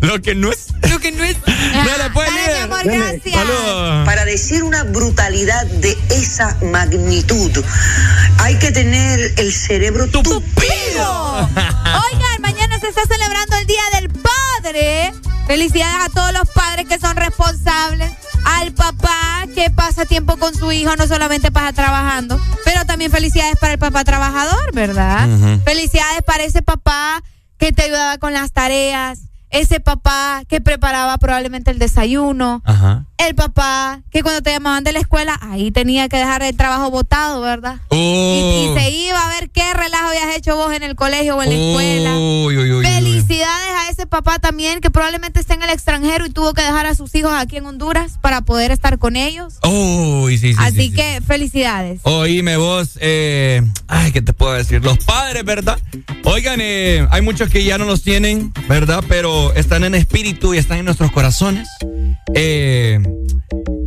Lo que no es. Lo que no es. Dale, pues, líder. Gracias. Para decir una brutalidad de esa magnitud, hay que tener el cerebro tupido. Oigan, mañana se está celebrando el Día del Padre. Felicidades a todos los padres que son responsables. Al papá que pasa tiempo con su hijo, no solamente pasa trabajando, pero también felicidades para el papá trabajador, ¿verdad? Felicidades para ese papá que te ayudaba con las tareas, ese papá que preparaba probablemente el desayuno, Ajá. el papá que cuando te llamaban de la escuela, ahí tenía que dejar el trabajo botado, ¿verdad? Y, y Uh. se iba a ver qué relajo habías hecho vos en el colegio o en la escuela. Uy, uy, uy. Felicidades a ese papá también que probablemente está en el extranjero y tuvo que dejar a sus hijos aquí en Honduras para poder estar con ellos. Uy, sí, sí, Así sí, sí. que felicidades. Oíme vos, eh, ay, ¿qué te puedo decir? Los padres, ¿verdad? Oigan, eh, hay muchos que ya no los tienen, ¿verdad? Pero están en espíritu y están en nuestros corazones. Eh,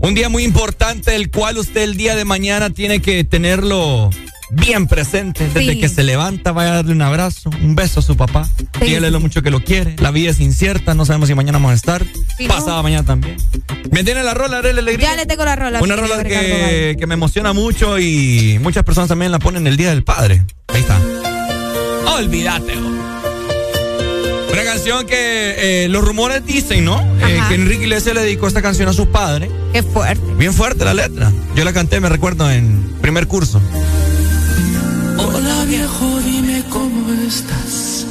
un día muy importante, el cual usted el día de mañana tiene que tenerlo bien presente. Desde Sí. que se levanta, vaya a darle un abrazo, un beso a su papá. Dígale lo mucho que lo quiere. La vida es incierta, no sabemos si mañana vamos a estar. Sí, ¿no? Pasada mañana también. ¿Me tiene la rola, Arely Alegría? Ya le tengo la rola. Una rola Valle. que, que me emociona mucho y muchas personas también la ponen el Día del Padre. Ahí está. Olvídate. Canción que eh, los rumores dicen, ¿no? Eh, que Enrique Iglesias le dedicó esta canción a sus padres. Qué fuerte. Bien fuerte la letra. Yo la canté, me recuerdo, en primer curso. Hola viejo, dime cómo estás.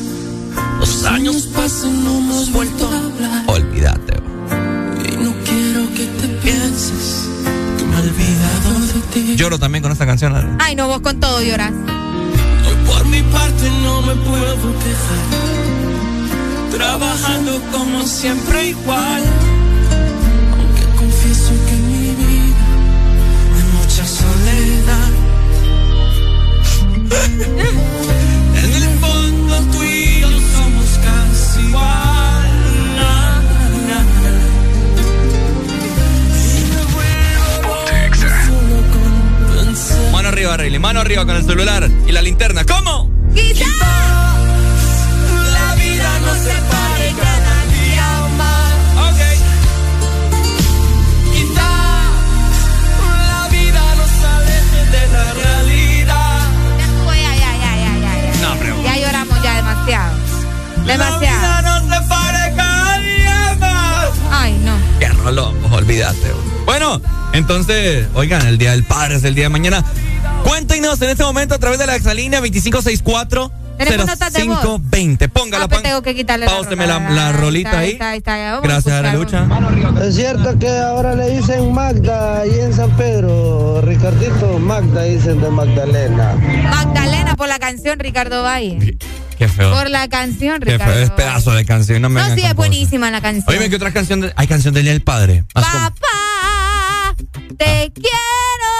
Los años pasan, no hemos vuelto a hablar. Olvídate. Y no quiero que te pienses que me he olvidado de ti. Lloro también con esta canción. Ale. Ay, no, vos con todo lloras. Hoy por mi parte no me puedo quejar. Trabajando como siempre igual. Aunque confieso que en mi vida hay mucha soledad. en el fondo tú y yo somos casi igual. Na, na, na. Y me vuelvo loco solo con pensar. Mano arriba, Rayleigh. Mano arriba con el celular y la linterna. ¿Cómo? La La Demasiado. vida no se pare cada día más. Ay, no. Qué rolón, pues, olvídate. Bueno, entonces, oigan, el Día del Padre es el día de mañana. Cuéntenos en este momento a través de la exalínea 2564 ¿Tenemos notas de voz? 0520. Póngala, Ah, pues tengo que quitarle la Páuseme la, rola. la rolita ahí. Está, está, está. Vamos a Gracias, escuchar, Arelucha. Es cierto que ahora le dicen Magda ahí en San Pedro. Ricardito, Magda dicen de Magdalena. Magdalena por la canción Ricardo Valle. Qué feo. Por la canción Qué Ricardo. feo, es pedazo de canción. No me No, sí, es buenísima la canción. Oye, ¿qué otra canción? de- hay canción del Día del Padre. Como- Papá, te quiero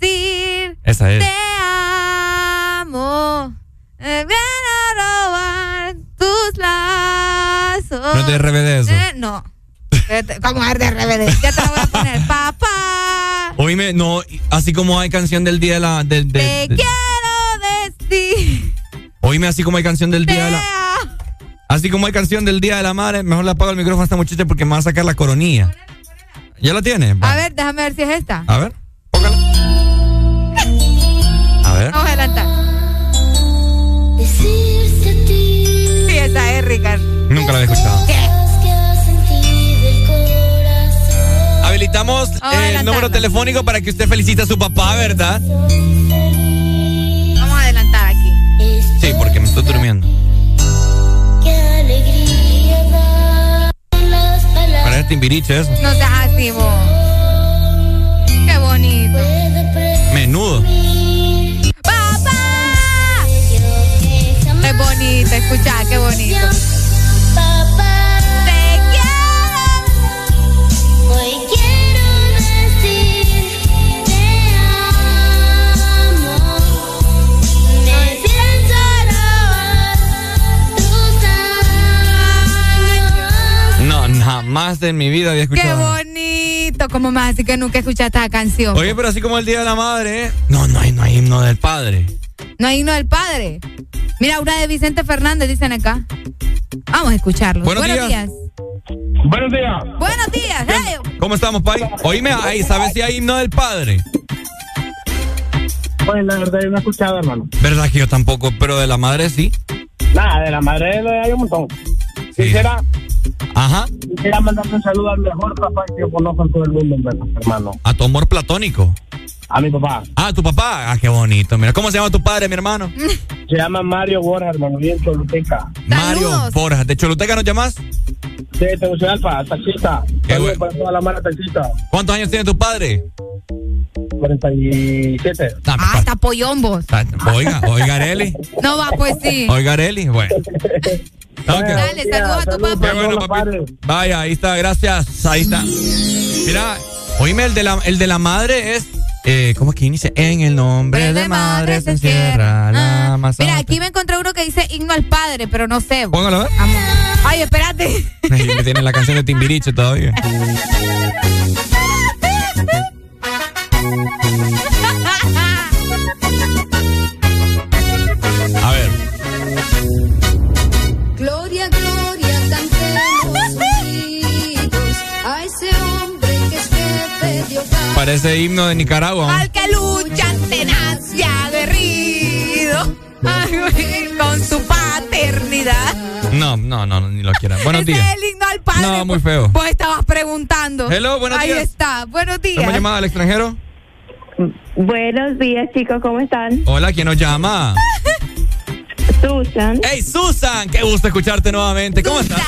decir. Esa es. Te amo. Me viene a robar tus lazos. No es de RBD eso. Eh, no. Este, ¿Cómo es de RBD? Ya te lo voy a poner. Papá, Oíme, no, así como hay canción del Día de la... del- de- te de- quiero decir. Oíme, así como hay canción del Día de la... Te Así como hay canción del Día de la Madre, mejor le apago el micrófono a esta muchacha porque me va a sacar la coronilla. ¿Ya la tiene? Va. A ver, déjame ver si es esta. A ver, póngala. A ver. Vamos a adelantar. Esa es, Ricardo. Nunca la había escuchado. ¿Qué? Habilitamos el número telefónico para que usted felicite a su papá, ¿verdad? Vamos a adelantar aquí. Sí, porque me estoy durmiendo. Parece timbiriche eso. No seas así, vos. Qué bonito. Menudo. Bonito, escucha, qué bonito. Te quiero. Hoy quiero decir te amo. Me pienso robar tus años. No, jamás en mi vida había Qué escuchado. bonito. ¿Cómo más así que nunca escuchaste esta canción? Oye, pero así como el Día de la Madre, ¿eh? No, no hay, no hay himno del padre. No hay himno del padre. Mira, una de Vicente Fernández, dicen acá. Vamos a escucharlo. Buenos días. días. Buenos días. Buenos días. hey. ¿Cómo estamos, Pai? Oíme, ahí, ¿sabes si hay himno del padre? Pues la verdad yo no he escuchado, hermano. Verdad que yo tampoco, pero de la madre sí. Nada, de la madre hay un montón. Quisiera, Ajá. quisiera mandarle un saludo al mejor papá que yo conozco en todo el mundo, hermano. A tu amor platónico. A mi papá. Ah, tu papá. Ah, qué bonito. Mira, ¿cómo se llama tu padre, mi hermano? Se llama Mario Borja, hermano, bien Choluteca. Mario Borja. ¿De Choluteca nos llamas? Sí, Tegucigalpa, taxista. Qué bueno. para toda la mara taxista. ¿Cuántos años tiene tu padre? 47. Ah, está pollombos. Oiga, oiga, Areli. No va, pues sí. Oiga, Areli. Bueno. Ok. Dale, saludos a tu Qué papá. bueno, papito. Vaya, ahí está, gracias. Ahí está. Mira, oíme, el de la, el de la madre es. Eh, ¿Cómo es que inicia? En el nombre de madre se encierra la más Mira, santa. aquí me encontré uno que dice himno al padre, pero no sé. Póngalo, a ver. Ay, espérate. Me tiene la canción de Timbiriche todavía. Parece himno de Nicaragua. Al que lucha tenaz y aguerrido. con su paternidad. No, no, no, ni lo quiera. Buenos días. es el himno al padre. No, muy feo. Vos estabas preguntando. Hello, buenos Ahí días. está. Buenos días. ¿Estamos llamada al extranjero? Buenos días, chicos, ¿cómo están? Hola, ¿quién nos llama? Susan. ¡Hey, Susan! ¡Qué gusto escucharte nuevamente! ¿Cómo estás?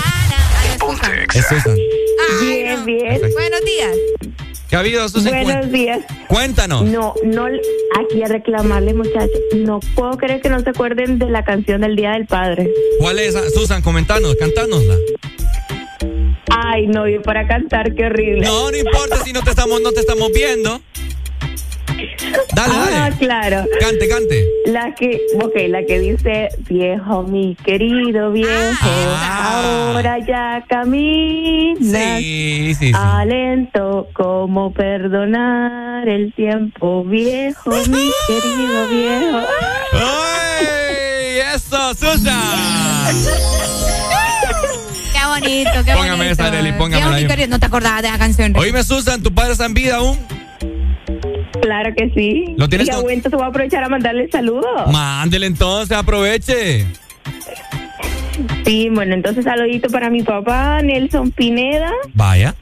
Es Susan. bien, bien. Buenos días. ¿Qué ha habido? Buenos días. Cuéntanos. No, no, aquí a reclamarle, muchachos. No puedo creer que no se acuerden de la canción del Día del Padre. ¿Cuál es? esa? Susan, comentanos, cantánosla. Ay, no, y para cantar, qué horrible. No, no importa si no te estamos, no te estamos viendo. Dale, ah, dale. claro. Cante, cante. La que, ok, la que dice, viejo, mi querido viejo, ahora ya caminas. Sí, sí, sí. Alento, como perdonar el tiempo, viejo, mi querido viejo. ¡Ay! ¡Eso, Susan! Qué bonito, qué Póngame bonito. esa, Arely, póngamela Qué bonito, ahí. No te acordabas de la canción. Oíme, Susan, ¿tu padre está en vida aún? Claro que sí. ¿Lo tienes y con- se voy a aprovechar a mandarle saludos. Mándele entonces, aproveche. Sí, bueno, entonces saludito para mi papá, Nelson Pineda. Vaya.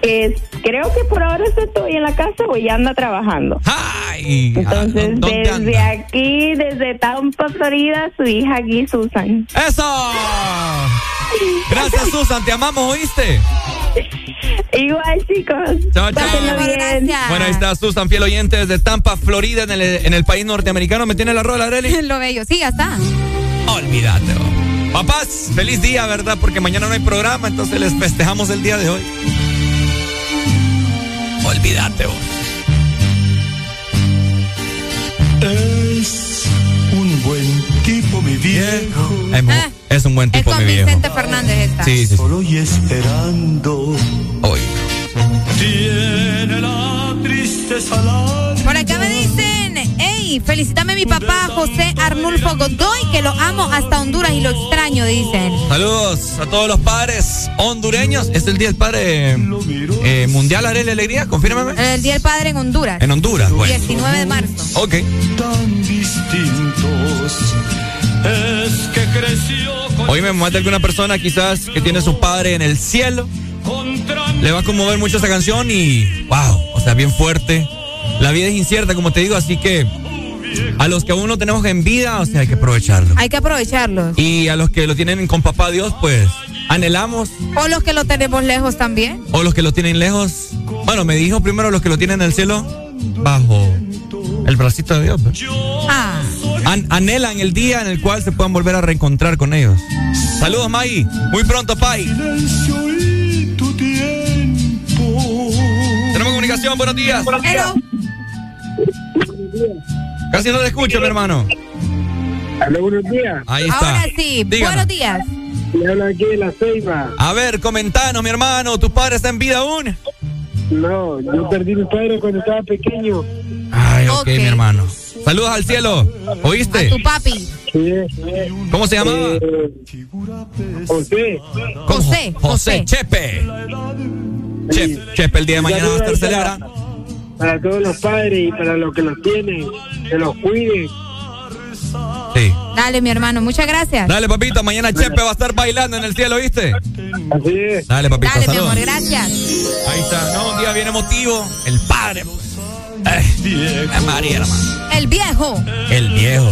Que creo que por ahora estoy en la casa o ya anda trabajando. Ay, Entonces, ¿dónde desde anda? aquí, desde Tampa, Florida, su hija aquí, Susan. ¡Eso! Gracias, Susan, te amamos, ¿oíste? Igual, chicos. Chao, chao. Bien. Bueno, ahí está Susan, fiel oyente desde Tampa, Florida, en el, en el país norteamericano. ¿Me tiene la rola, Arely? Lo bello, sí, ya está. Olvídate. Papás, feliz día, ¿verdad? Porque mañana no hay programa, entonces les festejamos el día de hoy. Olvídate. oh. Es un buen tipo, mi viejo. Es, mu- es un buen Es tipo, con mi viejo. Vicente Fernández esta. Sí, sí, sí. Solo y esperando. Hoy. Tiene la tristeza larga. Por felicítame a mi papá José Arnulfo Godoy, que lo amo hasta Honduras y lo extraño, dicen. Saludos a todos los padres hondureños. Es el Día del Padre eh, Mundial, Arely Alegría, confírmame. El Día del Padre en Honduras. En Honduras, bueno. 19 de marzo. Ok. Tan distintos. Es que creció Hoy me mata alguna persona quizás que tiene su padre en el cielo. Le va a conmover mucho esa canción y wow, o sea, bien fuerte. La vida es incierta, como te digo, así que a los que aún no tenemos en vida, o sea, hay que aprovecharlo. Hay que aprovecharlo. Y a los que lo tienen con papá Dios, pues anhelamos. O los que lo tenemos lejos también. O los que lo tienen lejos. Bueno, me dijo primero los que lo tienen en el cielo bajo el bracito de Dios. pues. Ah. An- anhelan el día en el cual se puedan volver a reencontrar con ellos. Saludos, May. Muy pronto, Pai. silencio y tu tiempo. Tenemos comunicación, buenos días. Hello. Casi no te escucho, mi hermano. Hola, buenos días. Ahí está. Ahora sí, Díganos. buenos días. Le habla aquí de la Ceiba. A ver, comentanos, mi hermano. ¿Tu padre está en vida aún? No, yo perdí a mi padre cuando estaba pequeño. Ay, ok, Ok. mi hermano. Saludos al cielo. ¿Oíste? Tu papi. Sí. ¿Cómo se llamaba? Eh, José. ¿Cómo? José, José José. Chepe. Chepe, Chepe, el día de mañana va a estar celebrando. Para todos los padres y para los que los tienen, que los cuiden. Sí. Dale, mi hermano, muchas gracias. Dale, papito, mañana Chepe va a estar bailando en el cielo, ¿viste? Así es. Dale, papito, Dale, mi saludos. amor, gracias. Ahí está, no, un día bien emotivo. El padre. Eh, María, hermano. El viejo. El viejo.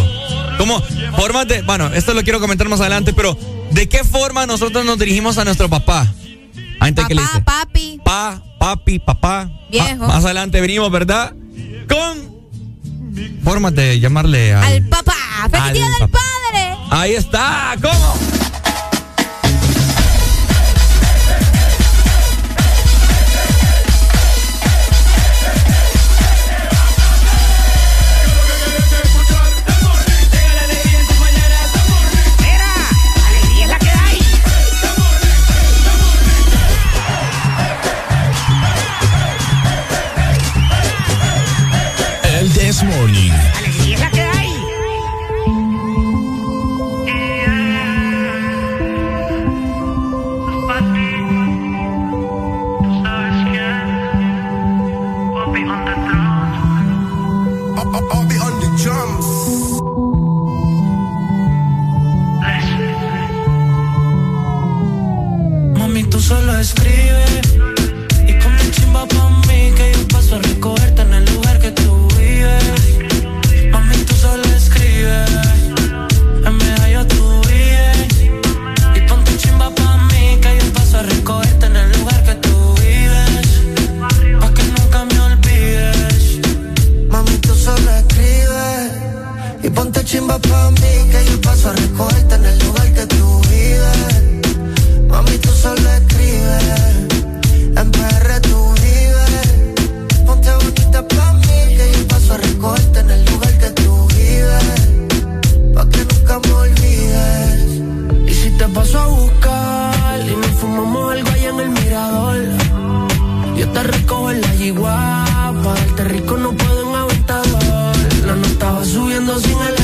¿Cómo? Formas de. Bueno, esto lo quiero comentar más adelante, pero ¿de qué forma nosotros nos dirigimos a nuestro papá? Gente que le Papá, dice. papi. Pa, papi, papá. Viejo. Más adelante venimos, ¿verdad? Con formas de llamarle al. Al papá. ¡Feliz Al día del papá. padre! Ahí está, ¿cómo? This Morning. Ponte chimba pa' mí que yo paso a recogerte en el lugar que tú vives. Mami, tú solo escribes, en PR tú vives. Ponte bonita pa' mí que yo paso a recogerte en el lugar que tú vives. Pa' que nunca me olvides. Y si te paso a buscar y nos fumamos algo allá en el mirador, yo te recojo en la yigua, pa' darte rico no puedo en aventador. La nota va subiendo sin elevador,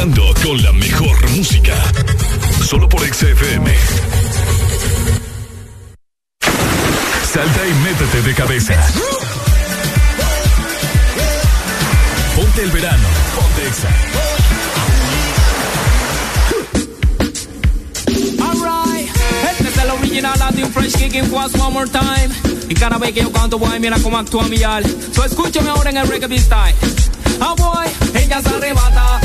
Con la mejor música. Solo por XFM. Salta y métete de cabeza. Ponte el verano. Ponte Exa. Alright, este es el original Latin Fresh Kicking Fast one more time. Y cada vez que yo canto, boy, mira cómo actúa mi al. So escúchame ahora en el reggae style. Ah, boy, ella se arrebata,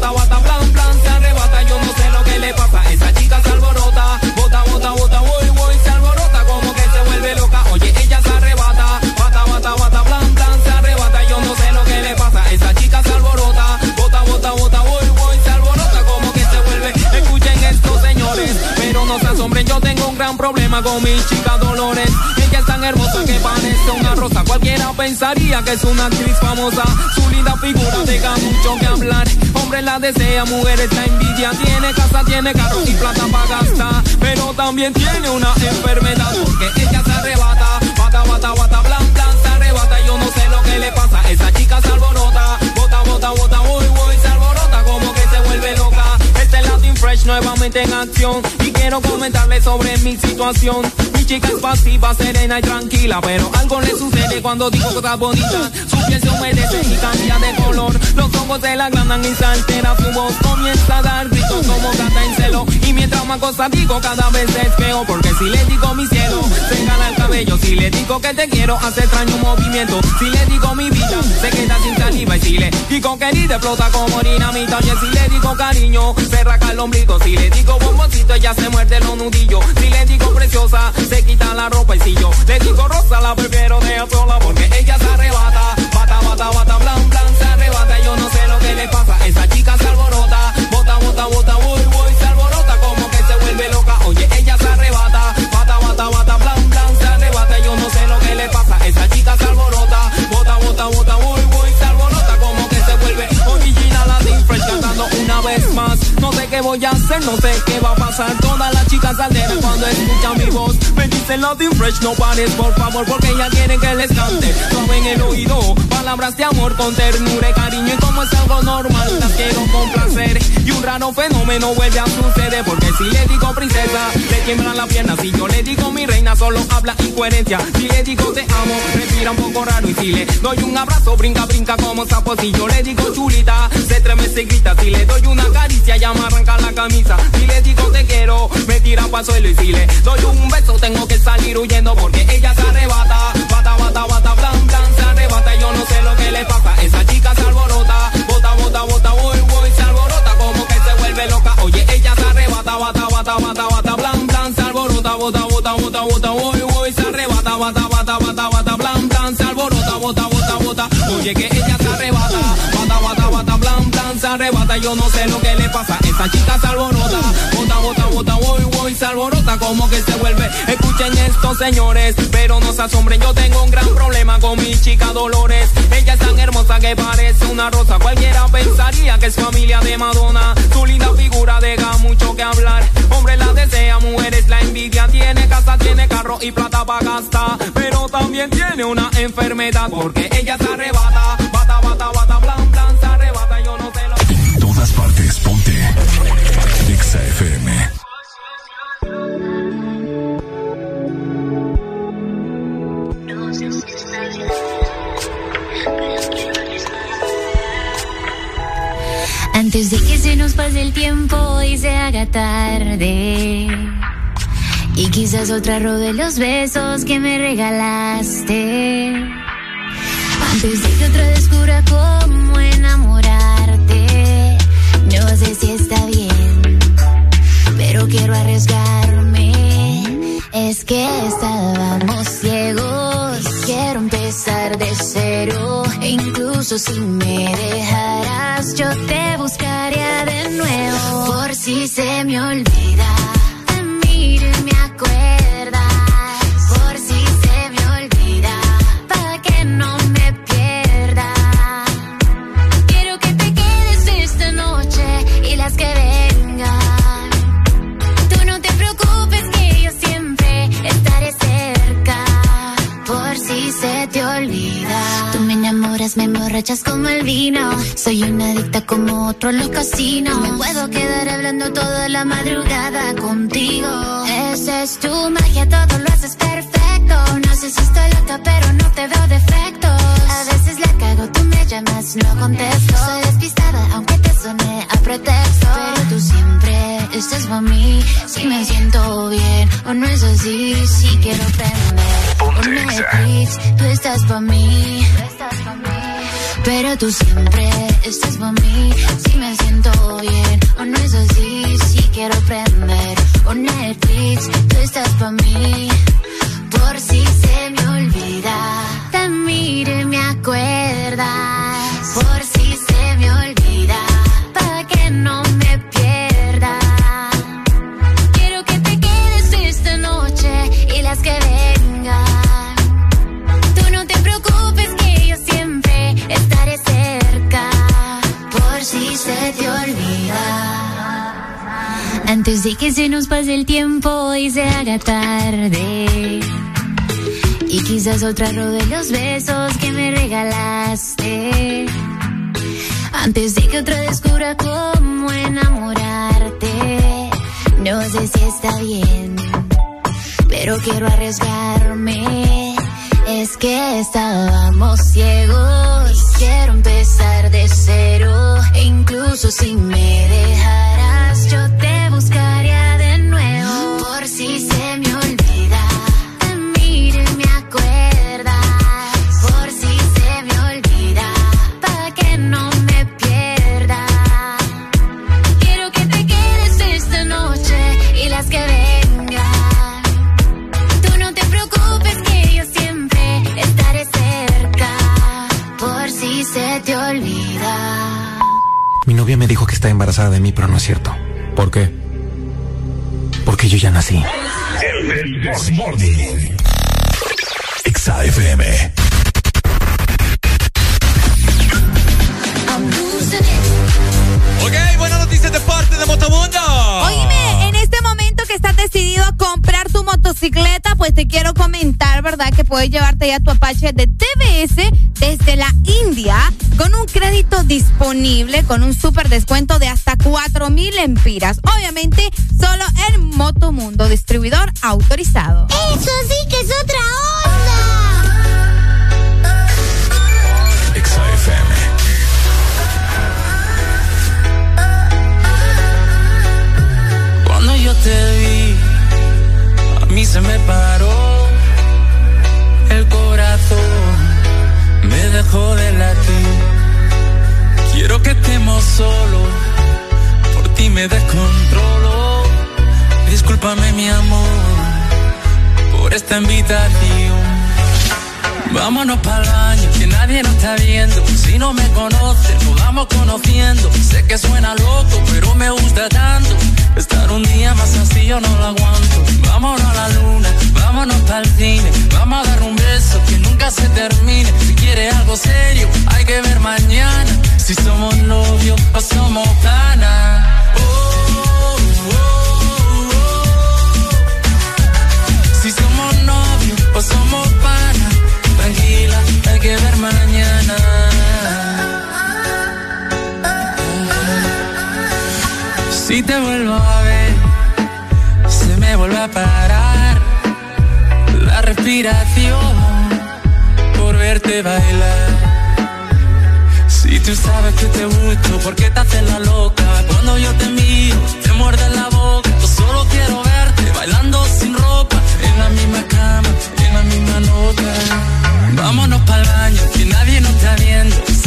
bata, bata, plan, plan, se arrebata. Yo no sé lo que le pasa, esa chica se alborota, bota, bota, bota, voy, voy, se alborota, como que se vuelve loca. Oye, ella se arrebata, bata, bata, bata, plan, plan, se arrebata. Yo no sé lo que le pasa, esa chica se alborota, bota, bota, bota, voy, voy, se alborota, como que se vuelve. Escuchen esto, señores, pero no se asombren, yo tengo un gran problema con mi chica Dolores. Es tan hermosa que parece una rosa. Cualquiera pensaría que es una actriz famosa. Su linda figura deja mucho que hablar. Hombre la desea, mujeres la envidia. Tiene casa, tiene carro y plata para gastar. Pero también tiene una enfermedad porque ella se arrebata. Bata, bata, bata, blan, blan, se arrebata. Yo no sé lo que le pasa. Esa chica se alborota. Bota, bota, bota, Fresh nuevamente en acción. Y quiero comentarle sobre mi situación. Mi chica es pasiva, serena y tranquila. Pero algo le sucede cuando digo cosas bonitas. Su piel se humedece y cambia de color. Los ojos se la agrandan y se altera su. Comienza a dar gritos como gata en celo. Y mientras más cosas digo, cada vez es peor. Porque si le digo mi cielo, se gana el cabello. Si le digo que te quiero, hace extraño un movimiento. Si le digo mi vida, se queda sin saliva. Y si le digo querida, explota como dinamita. Oye, si le digo cariño, se raca el Si le digo bomboncito, ella se muerde los nudillos. Si le digo preciosa, se quita la ropa. Y si yo le digo rosa, la prefiero dejar sola. Porque ella se arrebata, bata, bata, bata, blan, blan, se arrebata. Yo no sé lo que le pasa. Esa chica se alborota, bota, bota, bota, voy, No voy a hacer, no sé qué va a pasar. Todas las chicas alteran cuando escuchan mi voz. Me dicen Latin Fresh, no pares, por favor, porque ya quieren que les cante. En el oído, palabras de amor con ternura y cariño. Y como es algo normal, las quiero complacer. Y un raro fenómeno vuelve a suceder. Porque si le digo princesa, le tiemblan las piernas. Si yo le digo mi reina, solo habla incoherencia. Si le digo te amo, respira un poco raro. Y si le doy un abrazo, brinca, brinca como sapo. Si yo le digo chulita, se estremece y grita. Si le doy una caricia, ya me arranca la camisa. Si le digo te quiero, me tira pa' suelo. Y si le doy un beso, tengo que salir huyendo porque ella se arrebata. Bata, bata, bata, blan, blan, se arrebata. Yo no sé lo que le pasa. Esa chica se alborota. Bota, bota, bota, voy, voy, se alborota. Como que se vuelve loca. Oye, ella se arrebata, bata, bata, bata, bata, blan, blan, se alborota. Bota, bota, bota, bota, voy, voy, se arrebata. Bata, bata, bata, bata, blan, blan, se alborota. Bota, bota, bota. Oye, que ella se arrebata. Se arrebata. Yo no sé lo que le pasa. Esa chica se. Bota, bota, bota, voy, voy, se. Como que se vuelve. Escuchen esto, señores. Pero no se asombren. Yo tengo un gran problema con mi chica Dolores. Ella es tan hermosa que parece una rosa. Cualquiera pensaría que es familia de Madonna. Su linda figura deja mucho que hablar. Hombre la desea, mujeres la envidia. Tiene casa, tiene carro y plata para gastar. Pero también tiene una enfermedad porque ella se arrebata. Bata, bata, bata, blan, Antes de que se nos pase el tiempo y se haga tarde. Y quizás otra robe los besos que me regalaste. Antes de que otra descubra cómo enamorarte. No sé si está bien, pero quiero arriesgarme. Es que estábamos ciegos. Quiero empezar de cero. E incluso si me dejaras, yo te buscaría de nuevo. Por si se me olvida. Miro y me acuerdas. Me emborrachas como el vino. Soy una adicta como otro en los casinos. Me puedo quedar hablando toda la madrugada contigo. Esa es tu magia, todo lo haces perfecto. No sé si estoy loca, pero no te veo defectos. A veces la cago, tú me llamas, no contesto. Soy despistada, aunque te suene a pretexto. Pero tú siempre estás para mí. Si me siento bien, o no es así. Si quiero prender un Netflix, tú estás para mí. Pero tú siempre estás para mí. Si me siento bien, o no es así. Si quiero prender un Netflix, tú estás para mí. Por si se me olvida, te mire me acuerdas. Por si se me olvida, para que no me se te olvida. Antes de que se nos pase el tiempo y se haga tarde. Y quizás otra de los besos que me regalaste. Antes de que otra descubra cómo enamorarte. No sé si está bien, pero quiero arriesgarme. Es que estábamos ciegos. Quiero empezar de cero. Incluso si me dejaras, yo te me dijo que está embarazada de mí, pero no es cierto. ¿Por qué? Porque yo ya nací. El Morning. Exa FM. Ok, buenas noticias de parte de Motomundo. Oíme, en este momento que estás decidido a comprar pues te quiero comentar, ¿verdad? Que puedes llevarte ya tu Apache de TBS desde la India con un crédito disponible con un super descuento de hasta 4 mil empiras. Obviamente, solo en Motomundo, distribuidor autorizado. Eso sí que es otra onda. Exa FM. Cuando yo te vi, a mí se me paró el corazón, me dejó de latir. Quiero que estemos solos, por ti me descontrolo. Discúlpame mi amor por esta invitación. Vámonos para el baño, que nadie nos está viendo. Si no me conoces, nos vamos conociendo. Sé que suena loco, pero me gusta tanto. Estar un día más así yo no lo aguanto. Vámonos a la luna, vámonos para el cine. Vamos a dar un beso que nunca se termine. Si quieres algo serio, hay que ver mañana. Si somos novios o somos panas. Oh, oh, oh. Si somos novios o somos panas, tranquila, hay que ver mañana. Si te vuelvo a ver, se me vuelve a parar la respiración por verte bailar. Si tú sabes que te gusto, ¿por qué te haces la loca? Cuando yo te miro, te muerde la boca. Yo solo quiero verte bailando sin ropa, en la misma cama, en la misma nota. Vámonos para el baño, que nadie nos está viendo.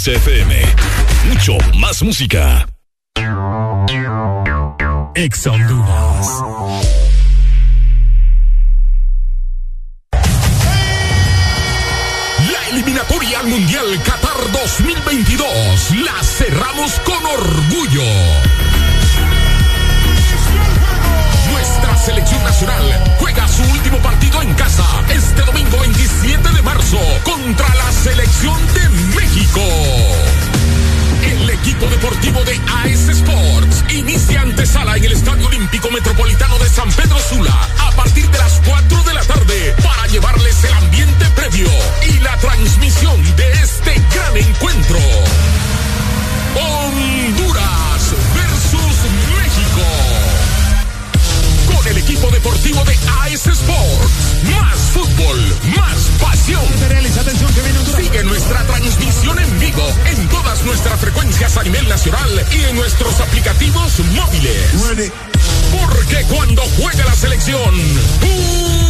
XFM. Mucho más música. Ex Honduras. La eliminatoria al Mundial Qatar 2022 la cerramos con orgullo. Nuestra selección nacional contra la selección de México. El equipo deportivo de AS Sports inicia antesala en el Estadio Olímpico Metropolitano de San Pedro Sula a partir de las 4 de la tarde para llevarles el ambiente previo y la transmisión de este gran encuentro. Honduras el equipo deportivo de AS Sports. Más fútbol, más pasión. Sigue nuestra transmisión en vivo en todas nuestras frecuencias a nivel nacional y en nuestros aplicativos móviles. Porque cuando juega la selección, jugamos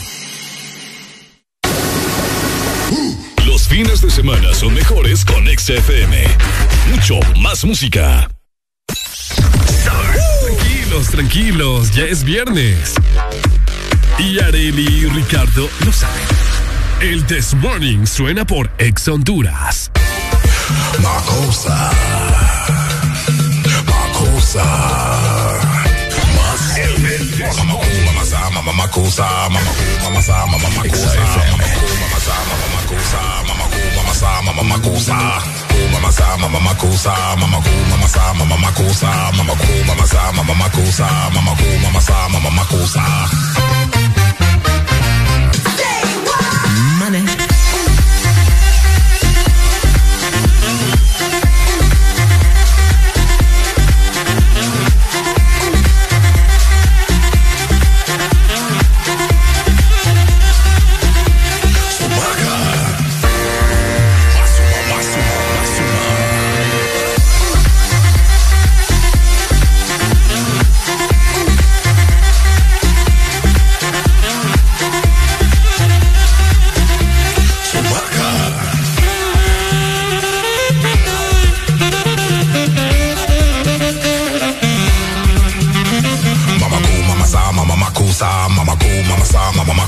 Fines de semana son mejores con XFM. Mucho más música. Tranquilos, tranquilos, ya es viernes. Y Areli y Ricardo lo saben. El This Morning suena por Ex Honduras. Macosa. Macosa. mama cool, mama sa, mama mama cool sa, mama cool, mama sa, mama mama cool sa, mama cool, mama sa, mama mama cool sa, mama cool, mama sa, mama mama cool sa, cool, mama sa, mama mama cool sa, mama cool, mama sa, mama mama cool sa, mama cool, mama sa, mama mama cool sa, mama cool, mama sa, mama mama cool sa.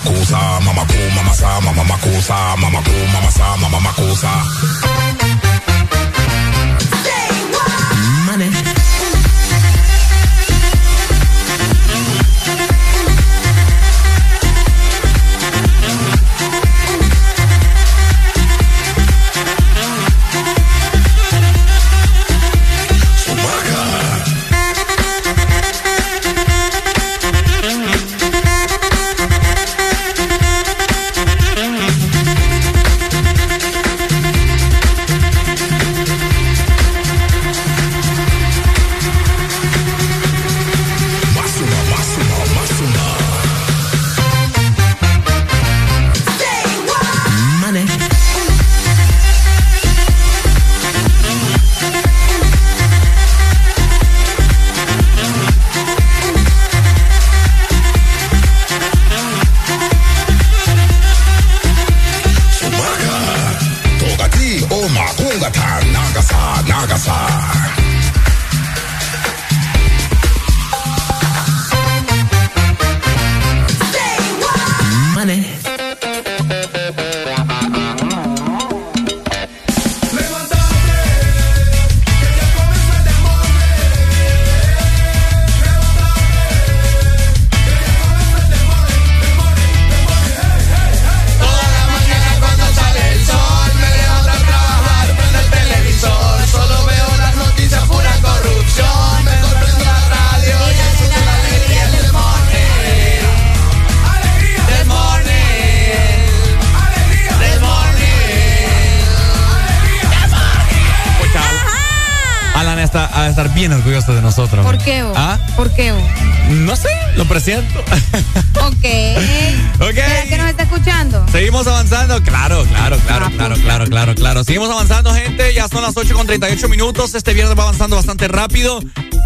Mamasa, mamamakusa, mamaku, mamasa, mamamakusa, mamaku, mamasa, estar bien orgulloso de nosotros. ¿Por qué vos? ¿Ah? ¿Por qué? No sé, lo presiento. Ok. Ok. ¿Será que nos está escuchando? Seguimos avanzando, claro, claro, claro, claro, claro, claro, claro. Seguimos avanzando, gente. Ya son las 8 con 38 minutos. Este viernes va avanzando bastante rápido.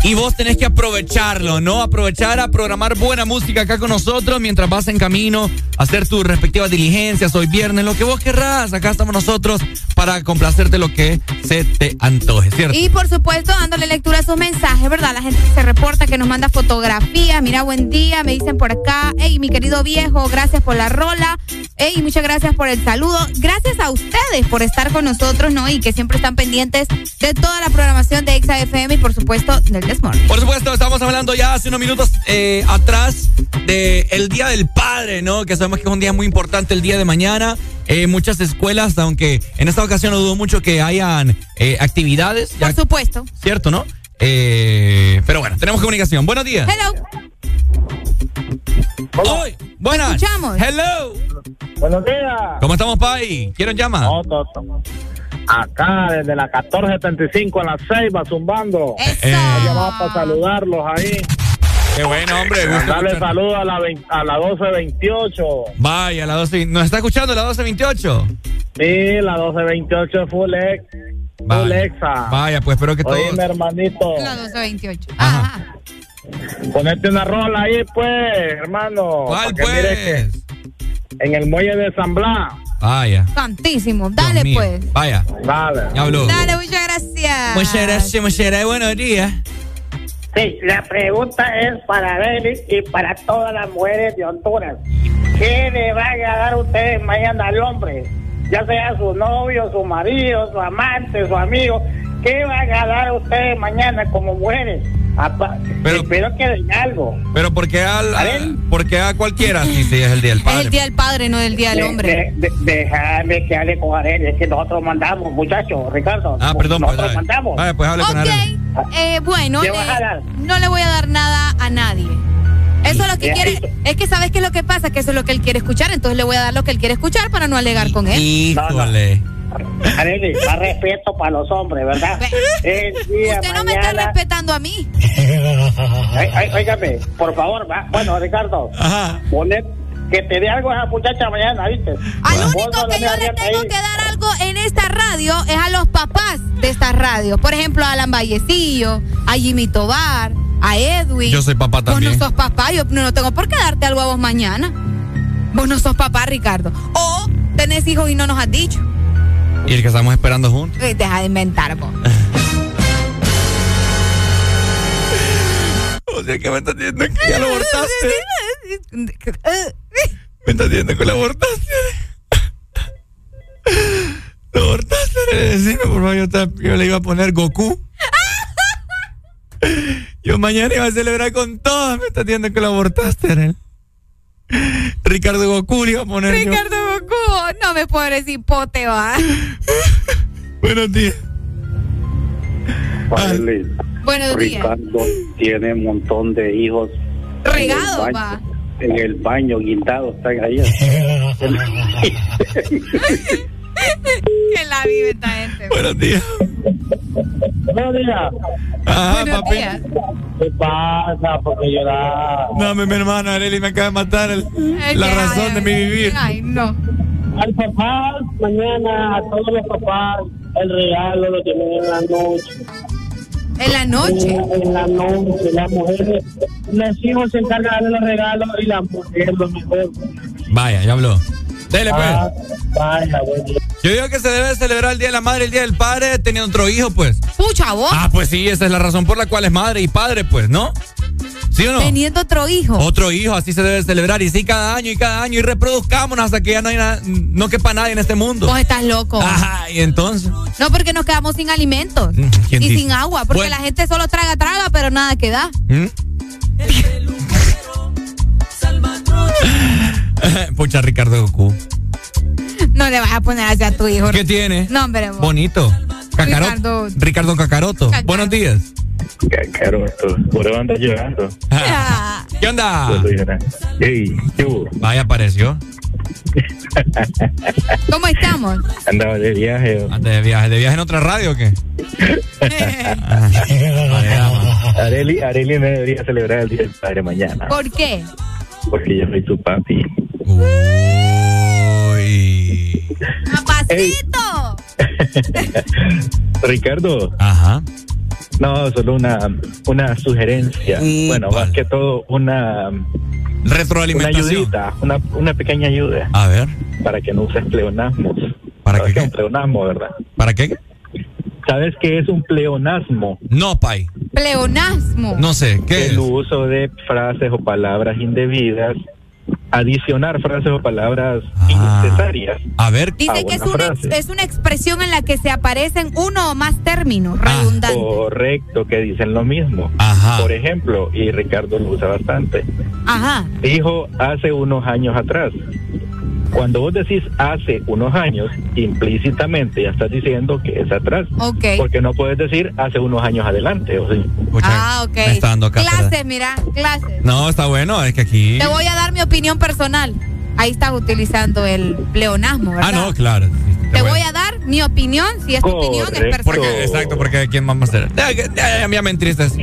Y vos tenés que aprovecharlo, ¿no? Aprovechar a programar buena música acá con nosotros mientras vas en camino a hacer tus respectivas diligencias. Hoy viernes, lo que vos querrás. Acá estamos nosotros para complacerte lo que se te antoje, ¿cierto? Y por supuesto, dándole lectura a sus mensajes, ¿verdad? La gente se reporta, que nos manda fotografías. Mira, buen día, me dicen por acá. Hey, mi querido viejo, gracias por la rola. Hey, muchas gracias por el saludo. Gracias a ustedes por estar con nosotros, ¿no? Y que siempre están pendientes de toda la programación de Exa FM y, por supuesto, del Por supuesto, estamos hablando ya hace unos minutos eh, atrás del Día del Padre, ¿no? Que sabemos que es un día muy importante el día de mañana. Eh, muchas escuelas, aunque en esta ocasión no dudo mucho que hayan eh, actividades. Por supuesto. Cierto, ¿no? Eh, pero bueno, tenemos comunicación. Buenos días. Hello. Hoy, buenas. escuchamos. Hello. Buenos días. ¿Cómo estamos, Pai? ¿Quién nos llama? No, Toto. Acá, desde la 1475 a las 6 va zumbando. Eh, llamado para saludarlos ahí. Qué bueno, hombre. gusto Darle escuchar. saludo a la, a la 1228. Vaya, la 12. ¿Nos está escuchando la 1228? Sí, la 1228 es full ex. Full Vaya. exa. Vaya, pues espero que todos. Oíme, hermanito. La 1228. Ponete una rola ahí, pues, hermano. ¿Cuál, pues? que en el muelle de San Blas. Vaya. Santísimo. Dale, pues. Vaya. Dale. Ya habló. Dale, muchas gracias. Muchas gracias, muchas gracias. Buenos días. Sí, la pregunta es para Belly y para todas las mujeres de Honduras. ¿Qué le van a dar ustedes mañana al hombre? Ya sea su novio, su marido, su amante, su amigo. ¿Qué van a dar ustedes mañana como mujeres? Apa- Espero que den algo. Pero ¿por qué, al, a, ¿por qué a cualquiera? Sí, sí, es el Día del Es Padre. el día del padre, no el día del De- hombre. de- de- Déjame que hable con Arely, es que nosotros mandamos, muchachos, Ricardo. Ah, perdón, pues, Nosotros dale. mandamos. Vaya, pues hable con eh, bueno, no le voy a dar nada a nadie. Eso es lo que quiere. Es que sabes qué es lo que pasa, que eso es lo que él quiere escuchar, entonces le voy a dar lo que él quiere escuchar para no alegar con él. Híjole. Arely, más respeto para los hombres, ¿verdad? El día Usted no me está respetando a mí. Ay, ay, óigame, por favor, va. Bueno, Ricardo, poner que te dé algo a esa muchacha mañana, ¿viste? Al único no que yo le tengo ahí. que dar algo en esta radio es a los papás de esta radio. Por ejemplo, a Alan Vallecillo, a Jimmy Tobar, a Edwin. Yo soy papá también. Vos no sos papá, yo no, no tengo por qué darte algo a vos mañana. Vos no sos papá, Ricardo. O tenés hijos y no nos has dicho. Y el que estamos esperando juntos. Eh, Deja de inventar vos. O sea que me estás diciendo que ya lo abortaste. Me estás diciendo que lo abortaste. Lo abortaste. Decime, por favor, yo, te- yo le iba a poner Goku. Yo mañana iba a celebrar con todas. Me estás diciendo que lo abortaste, Arel. Ricardo Goku le iba a poner yo. Ricardo Goku, no me puedo decir pote, va. Buenos días. Arely, Buenos días. Ricardo tiene un montón de hijos. Regado, en el va. baño, en el baño, guindados, están ahí. que la vive esta gente. Buenos días. Buenos días. Ajá, Buenos papi. días. ¿Qué pasa? Porque llorar. No, mi, mi hermana Areli me acaba de matar el- la razón ay, de mi vivir. Ay, no. Al papá, mañana, a todos los papás, el regalo lo tienen en la noche. En la noche. En, en la noche, las mujeres, los hijos se encargan de los regalos y la mujer lo mejor. Vaya, ya habló. Dele, pues. Ah, vaya, buen día. Yo digo que se debe celebrar el Día de la Madre y el Día del Padre teniendo otro hijo, pues. Pucha, vos. Ah, pues sí, esa es la razón por la cual es madre y padre, pues, ¿no? ¿Sí o no? Teniendo otro hijo. Otro hijo, así se debe celebrar. Y sí, cada año y cada año. Y reproduzcámonos hasta que ya no hay nada, no quepa nadie en este mundo. Vos estás loco. Ajá, y entonces. No, porque nos quedamos sin alimentos. Mm, ¿quién Y dice? sin agua. Porque Bueno. la gente solo traga, traga, pero nada que da. ¿Mm? Pucha, Ricardo Goku. No le vas a poner así a tu hijo. ¿Qué tiene? No, hombre. vos. Bonito. Cacaroto. Ricardo. Ricardo Cacaroto. Buenos días. Cacaroto. Por ahí anda llorando. Ah. ¿Qué onda? Ey, ¿qué hubo? Vaya, apareció. ¿Cómo estamos? Andaba de viaje. De viaje. ¿De viaje en otra radio o qué? Areli, Areli me debería celebrar el Día del Padre mañana. ¿Por qué? Porque yo soy su papi. Uy. ¡Papacito! Ricardo. Ajá. No, solo una, una sugerencia. bueno, más que todo una... Una Retroalimentación. ayudita, una, una pequeña ayuda. A ver. Para que no uses pleonasmos. ¿Para ¿Sabes qué? es un pleonasmo, verdad? ¿Para qué? ¿Sabes qué es un pleonasmo? No, Pai. Pleonasmo. No sé. ¿Qué el es? uso de frases o palabras indebidas, adicionar frases o palabras innecesarias. A ver. Dice que es una, ex- es una expresión en la que se aparecen uno o más términos redundantes. Correcto, que dicen lo mismo. Ajá. Por ejemplo, y Ricardo lo usa bastante, Ajá. dijo hace unos años atrás. Cuando vos decís hace unos años, implícitamente ya estás diciendo que es atrás. Ok. Porque no puedes decir hace unos años adelante. ¿o sí? Ah, ok. me está dando. Clases, mira, clases. No, está bueno. Es que aquí. Te voy a dar mi opinión personal. Ahí estás utilizando el pleonasmo, ¿verdad? Ah, no, claro. Te voy a dar mi opinión, si es tu opinión, es personal. Porque, exacto, porque ¿quién vamos a hacer? Ya, ya, me entristece.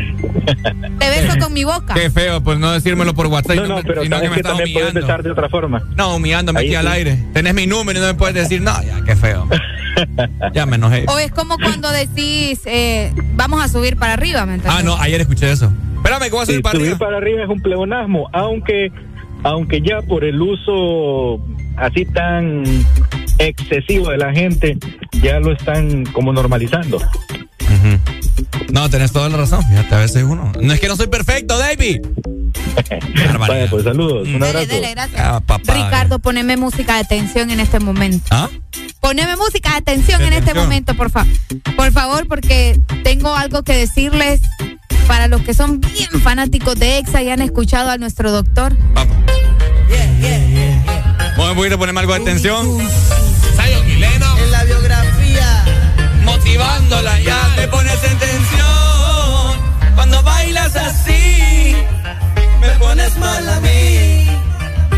Te beso con mi boca. Qué feo, pues no decírmelo por WhatsApp. No, no, pero sino sabes me que estás también puedes humillando. besar de otra forma. No, humillándome Ahí aquí al aire. Tenés mi número y no me puedes decir, no, ya, qué feo. ya me enojé. O es como cuando decís, eh, vamos a subir para arriba, ¿me entiendes? Ah, no, ayer escuché eso. Espérame, que voy a subir Sí, para subir arriba. para arriba es un pleonasmo, aunque, aunque ya por el uso así tan excesivo de la gente, ya lo están como normalizando. No, tenés toda la razón. Fíjate, a veces uno. No es que no soy perfecto, David. Vaya, pues saludos, un abrazo. Dele, gracias. Ah, papá. Ricardo, poneme música de tensión en este momento. ¿Ah? Poneme música de tensión De en este momento, por favor. Por favor, porque tengo algo que decirles para los que son bien fanáticos de EXA y han escuchado a nuestro doctor. Vamos a poquito ponerme algo de atención. Sayo Quileno. En la biografía. Motivándola ya te pones en tensión. Cuando bailas así, me pones mal a mí.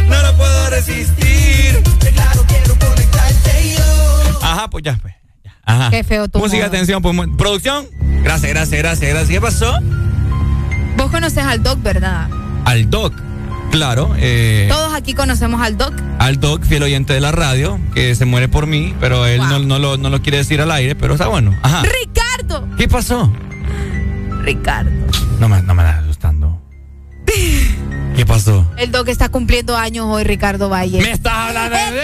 No lo puedo resistir. Claro, quiero conectarte yo. Ajá, pues ya, pues. Ajá. Qué feo tu Música modo. atención, pues. Producción. Gracias, gracias, gracias, gracias. ¿Qué pasó? Vos conoces al doc, ¿verdad? Al Doc. Claro, eh, Todos aquí conocemos al doc. al Doc, fiel oyente de la radio, que se muere por mí, pero él no, no lo, no lo quiere decir al aire, pero está bueno. Ajá. ¡Ricardo! ¿Qué pasó? Ricardo. No me, no me estás asustando. ¿Qué pasó? El doc está cumpliendo años hoy, Ricardo Valle. Me estás hablando de...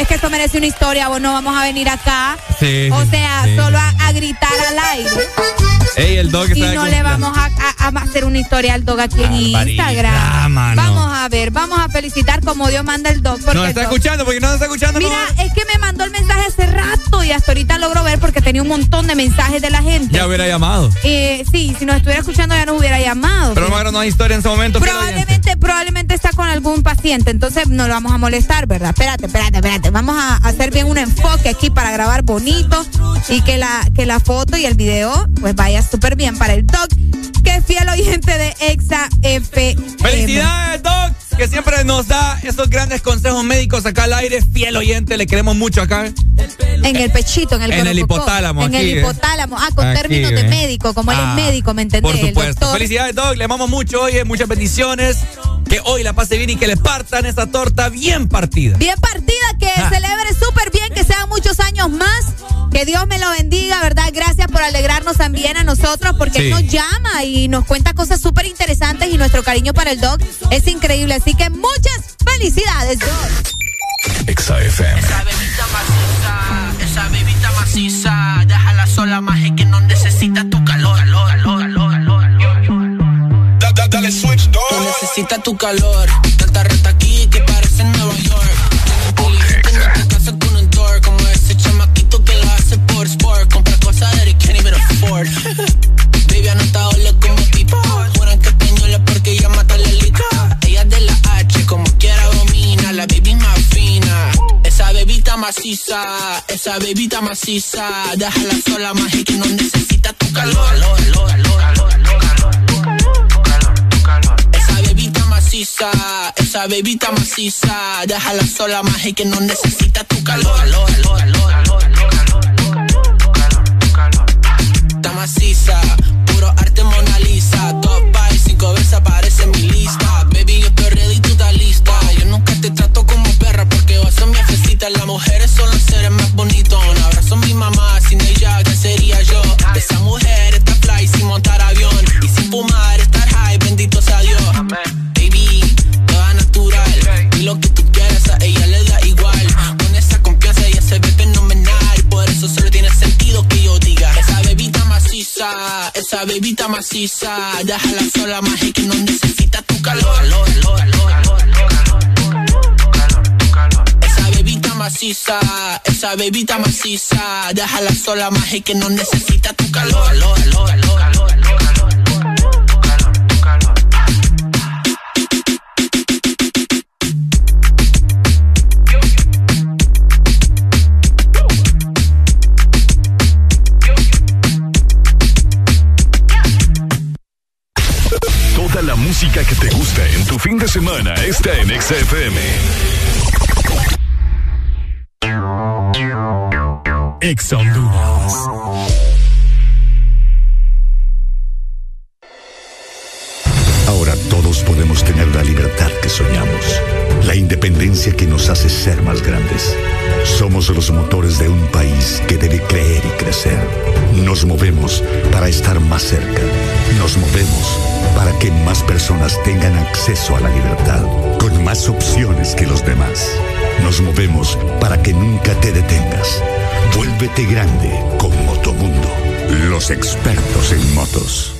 es que esto merece una historia. Vos no vamos a venir acá. Sí, O sea, sí. solo a, a gritar al aire. Ey, el Doc Y no le vamos a, a- a hacer una historia al dog aquí en Instagram. mano. Vamos a ver, vamos a felicitar como Dios manda el dog. No está dog- escuchando, porque no está escuchando. Mira, no. es que me mandó el mensaje hace rato y hasta ahorita logro ver porque tenía un montón de mensajes de la gente. Ya hubiera llamado. Eh, sí, si nos estuviera escuchando ya nos hubiera llamado. Pero no, no hay historia en ese momento. Probablemente, probablemente está con algún paciente, entonces no lo vamos a molestar, ¿verdad? Espérate, espérate, espérate. Vamos a hacer bien un enfoque aquí para grabar bonito y que la, que la foto y el video pues vaya súper bien para el doc, que es fiel oyente de Exa FM. ¡Felicidades, Doc! que siempre nos da estos grandes consejos médicos acá al aire, fiel oyente, le queremos mucho acá. En el pechito, en el En el hipotálamo, En aquí, el eh. hipotálamo. Ah, con Aquí, términos de eh. médico, como él Ah, es médico, ¿me entendés? Por supuesto. Felicidades, Doc. Le amamos mucho, oye, muchas bendiciones. Que hoy la pase bien y que le partan esa torta bien partida. Bien partida, que Ah. celebre súper bien, que sean muchos años más. Que Dios me lo bendiga, ¿verdad? Gracias por alegrarnos también a nosotros, porque Sí. él nos llama y nos cuenta cosas súper interesantes y nuestro cariño para el Doc es increíble. Así que muchas felicidades, Doc. Exa FM. Esa bebita maciza, esa bebita maciza, déjala sola más es que no necesita tu calor, calor, calor, calor, calor. Dale switch, No necesita tu calor, tanta reta aquí que maciza, esa bebita maciza, déjala sola más que no necesita tu calor. Esa bebita maciza, esa bebita maciza, déjala sola más que no necesita tu calor. Está maciza, puro arte Mona Lisa, top by cinco veces aparece en mi lista. Las mujeres son los seres más bonitos. Un abrazo a mi mamá, sin ella, ¿qué sería yo? Esa mujer está fly sin montar avión y sin fumar, estar high, bendito sea Dios. Baby, toda natural. Y lo que tú quieras a ella le da igual. Con esa confianza ella se ve fenomenal. Por eso solo tiene sentido que yo diga: Esa bebita maciza, esa bebita maciza. Déjala sola más y que no necesita tu calor. Esa bebita maciza, esa bebita maciza. Déjala sola y que no necesita tu calor. Toda la música que te gusta en tu fin de semana está en Exa Ex Honduras. Todos podemos tener la libertad que soñamos, la independencia que nos hace ser más grandes. Somos los motores de un país que debe creer y crecer. Nos movemos para estar más cerca. Nos movemos para que más personas tengan acceso a la libertad, con más opciones que los demás. Nos movemos para que nunca te detengas. Vuélvete grande con Motomundo, los expertos en motos.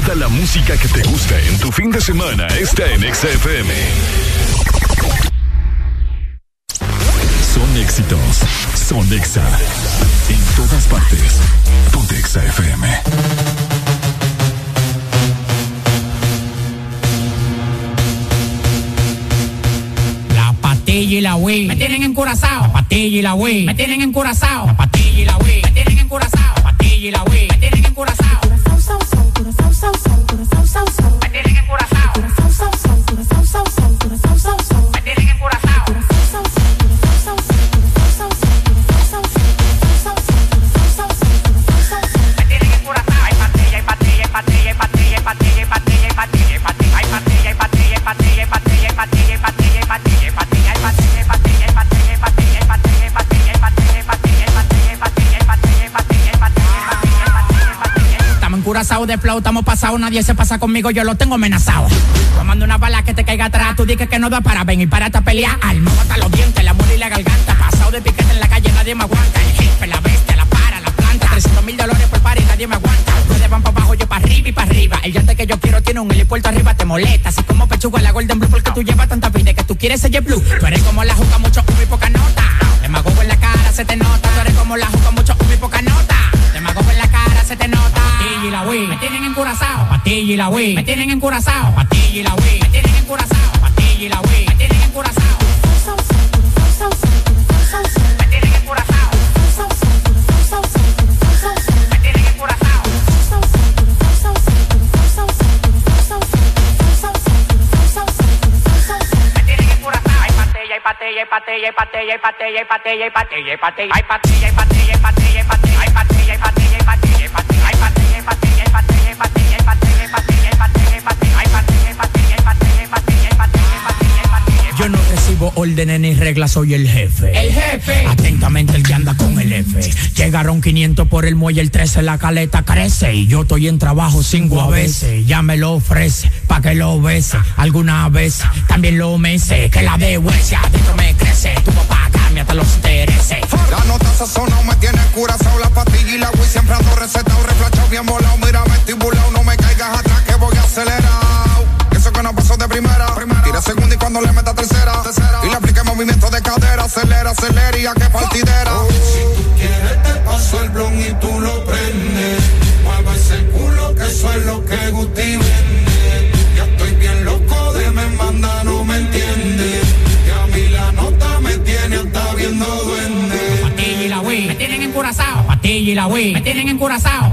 Toda la música que te gusta en tu fin de semana está en Exa FM. Son éxitos, son Exa. En todas partes. Ponte Exa FM. La patilla y la wey me tienen encurazao. La patilla y la wey me tienen encurazao. La patilla y la wey me tienen encurazao. La patilla y la wey me tienen encurazao. Me tienen encurazao. Me tienen encurazao. Me pasado de flow, estamos pasado, nadie se pasa conmigo, yo lo tengo amenazado. Tomando una bala que te caiga atrás, tú dices que no da para ven y para a pelear. Alma hasta los dientes, la muerte y la garganta. Pasado de piquete en la calle, nadie me aguanta. El jefe, la bestia, la para, la planta. 300 mil dólares por par y nadie me aguanta. Ustedes van para abajo, yo para arriba y para arriba. El llante que yo quiero tiene un helipuerto arriba, te molesta. Así como pechuga la Golden Blue, porque tú llevas tanta vida que tú quieres ser blue. Tú eres como la juca, mucho humo y poca nota. Demagogo en la cara, se te nota. Tú eres como la juca, mucho humo y poca nota. Se te nota. Patilla y la Wii, me tienen encurazao. Patilla y la Wii, me tienen encurazao. Patilla y la Wii, me tienen encurazao. Patilla y la Wii, me tienen encurazao. Me tienen encurazao. Me tienen encurazao. Patella, patella, patella, patella, patella, patella, patella, patella, patella, patella, patella, patella, Recibo órdenes ni reglas, soy el jefe. El jefe. Atentamente el que anda con el F. Llegaron 500 por el muelle, el 13 la caleta crece. Y yo estoy en trabajo cinco a veces. Ya me lo ofrece, pa' que lo bese. Alguna vez también lo mece. Que la de huese adentro me crece. Tu papá cambia hasta los intereses. La nota sazonado me tiene curazao La pastilla y la Wii siempre ando recetado Reflachado bien volado, mira vestibulado No me caigas atrás que voy acelerado Eso que no pasó de primera Tira segunda y cuando le meta tercera Y le aplique movimiento de cadera Acelera, acelera y a que partidera Si tú quieres te paso el blon y tú lo prendes. Mueve ese culo que eso es lo que Guti vende. Ya estoy bien loco de me manda, no me entiende. Que a mí la nota me tiene hasta viendo duende. Patilla y la Wii, me tienen encurazao. Patilla y la Wii, me tienen encurazao.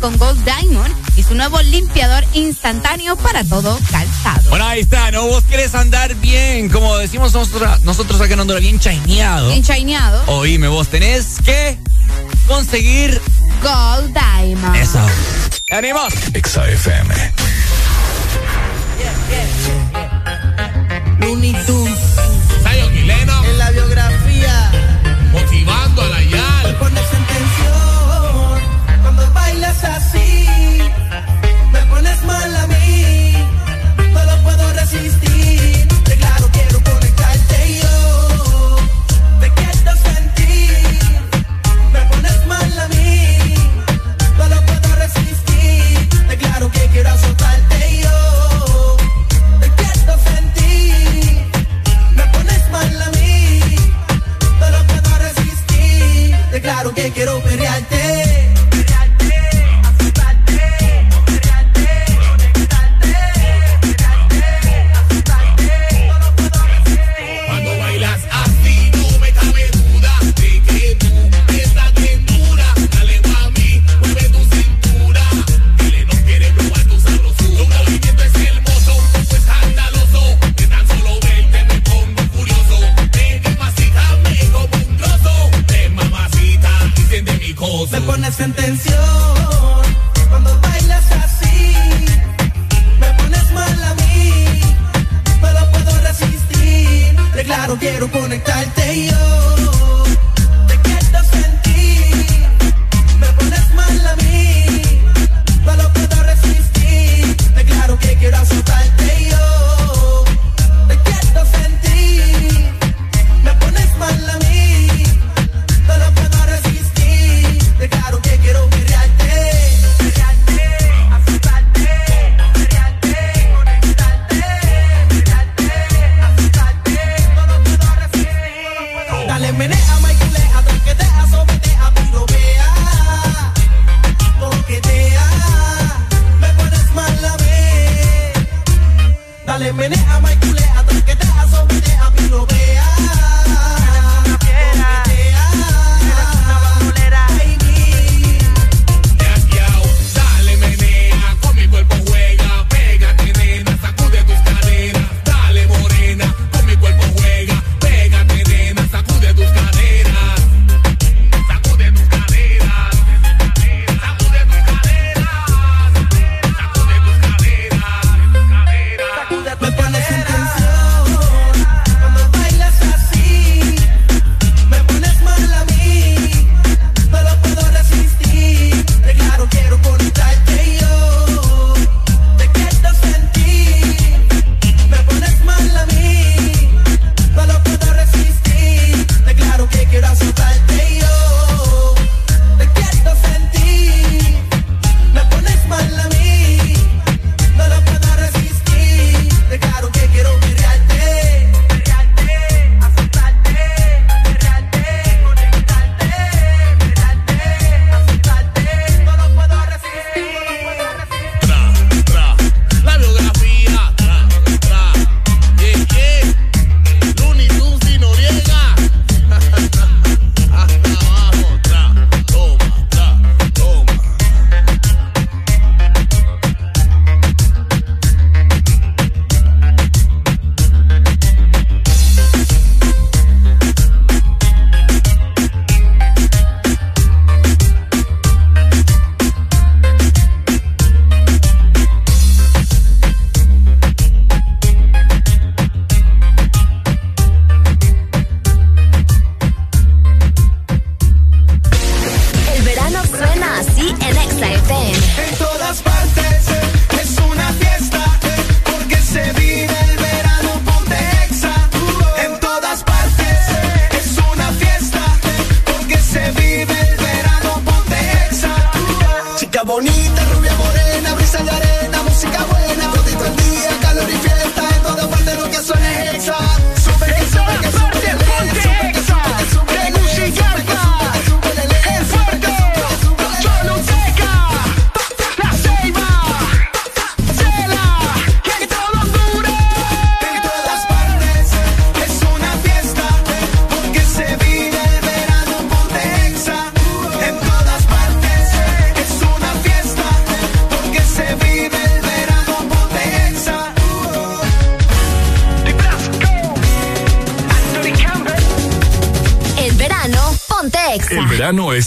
con Gold Diamond y su nuevo limpiador instantáneo para todo calzado. Bueno, ahí está, ¿no? Vos querés andar bien, como decimos nosotros, nosotros acá en Honduras, bien chaineado. Bien chaineado. Oíme, vos tenés que conseguir Gold Diamond. eso. ¡Ánimos! XFM.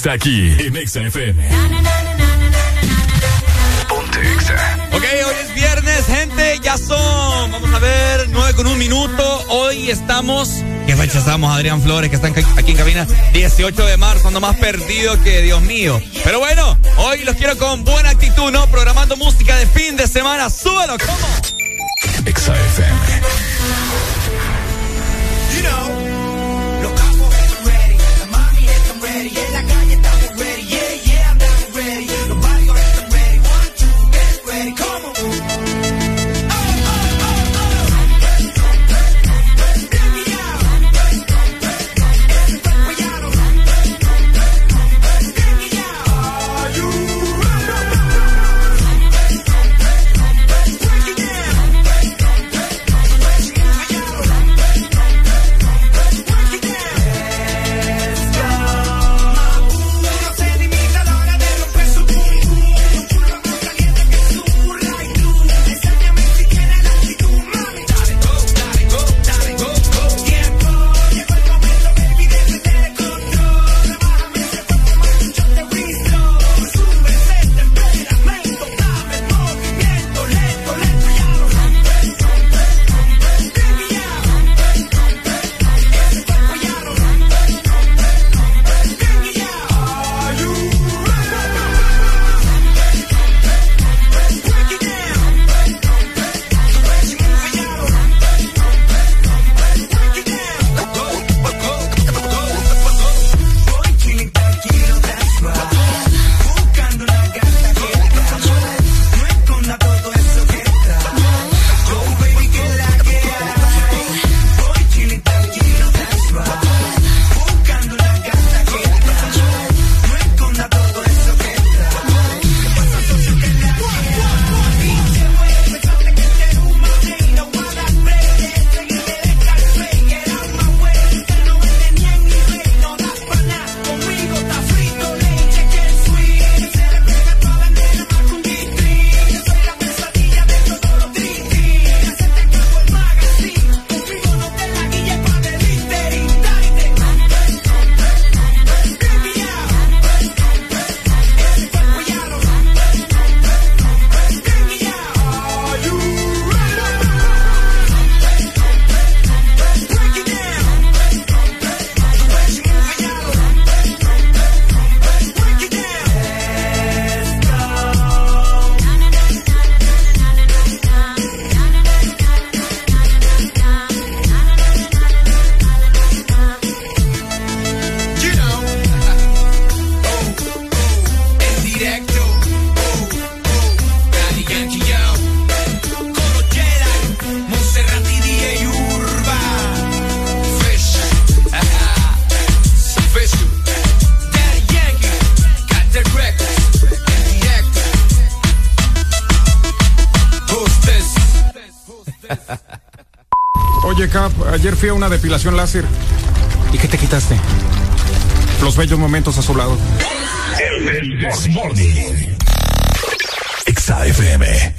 está aquí en Exa FM. Ponte Exa. Ok, hoy es viernes, gente. Ya son, vamos a ver, 9 con un minuto. Hoy estamos. ¿Qué fecha estamos, Adrián Flores, que está aquí en cabina? 18 de marzo, ando más perdido que Dios mío. Pero bueno, hoy los quiero con buena actitud, ¿no? Programando música de fin de semana. ¡Súbelo! ¿Cómo? Fui a una depilación láser. ¿Y qué te quitaste? Los bellos momentos a su lado. El This Morning. Exa FM.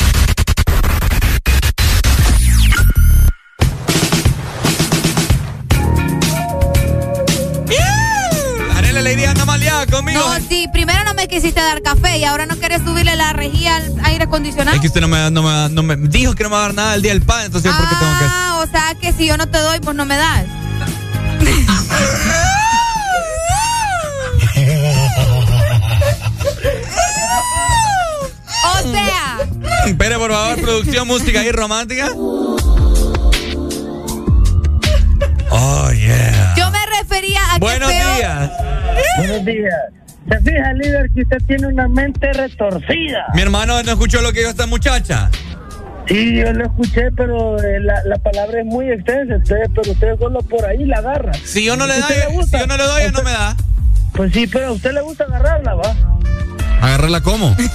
Arele le iría anda maleada conmigo. No, sí, primero no me quisiste dar café y ahora no quieres subirle la rejilla al aire acondicionado. Es que usted no me, no, me, no me dijo que no me va a dar nada el día del padre, entonces ¿por qué tengo que...? Sea que si yo no te doy, pues no me das. O sea, Espere, por favor, producción, música ahí romántica. Oh, yeah. yo me refería a Buenos que feo- días. Buenos días. Se fija, líder, que usted tiene una mente retorcida. Mi hermano no escuchó lo que dijo esta muchacha. Sí, yo lo escuché, pero eh, la, la palabra es muy extensa, entonces, pero usted solo por ahí la agarra. Si yo no le ¿A doy, usted gusta? si yo no le doy, ella no me da. Pues sí, pero a usted le gusta agarrarla, ¿va? ¿Agarrarla cómo?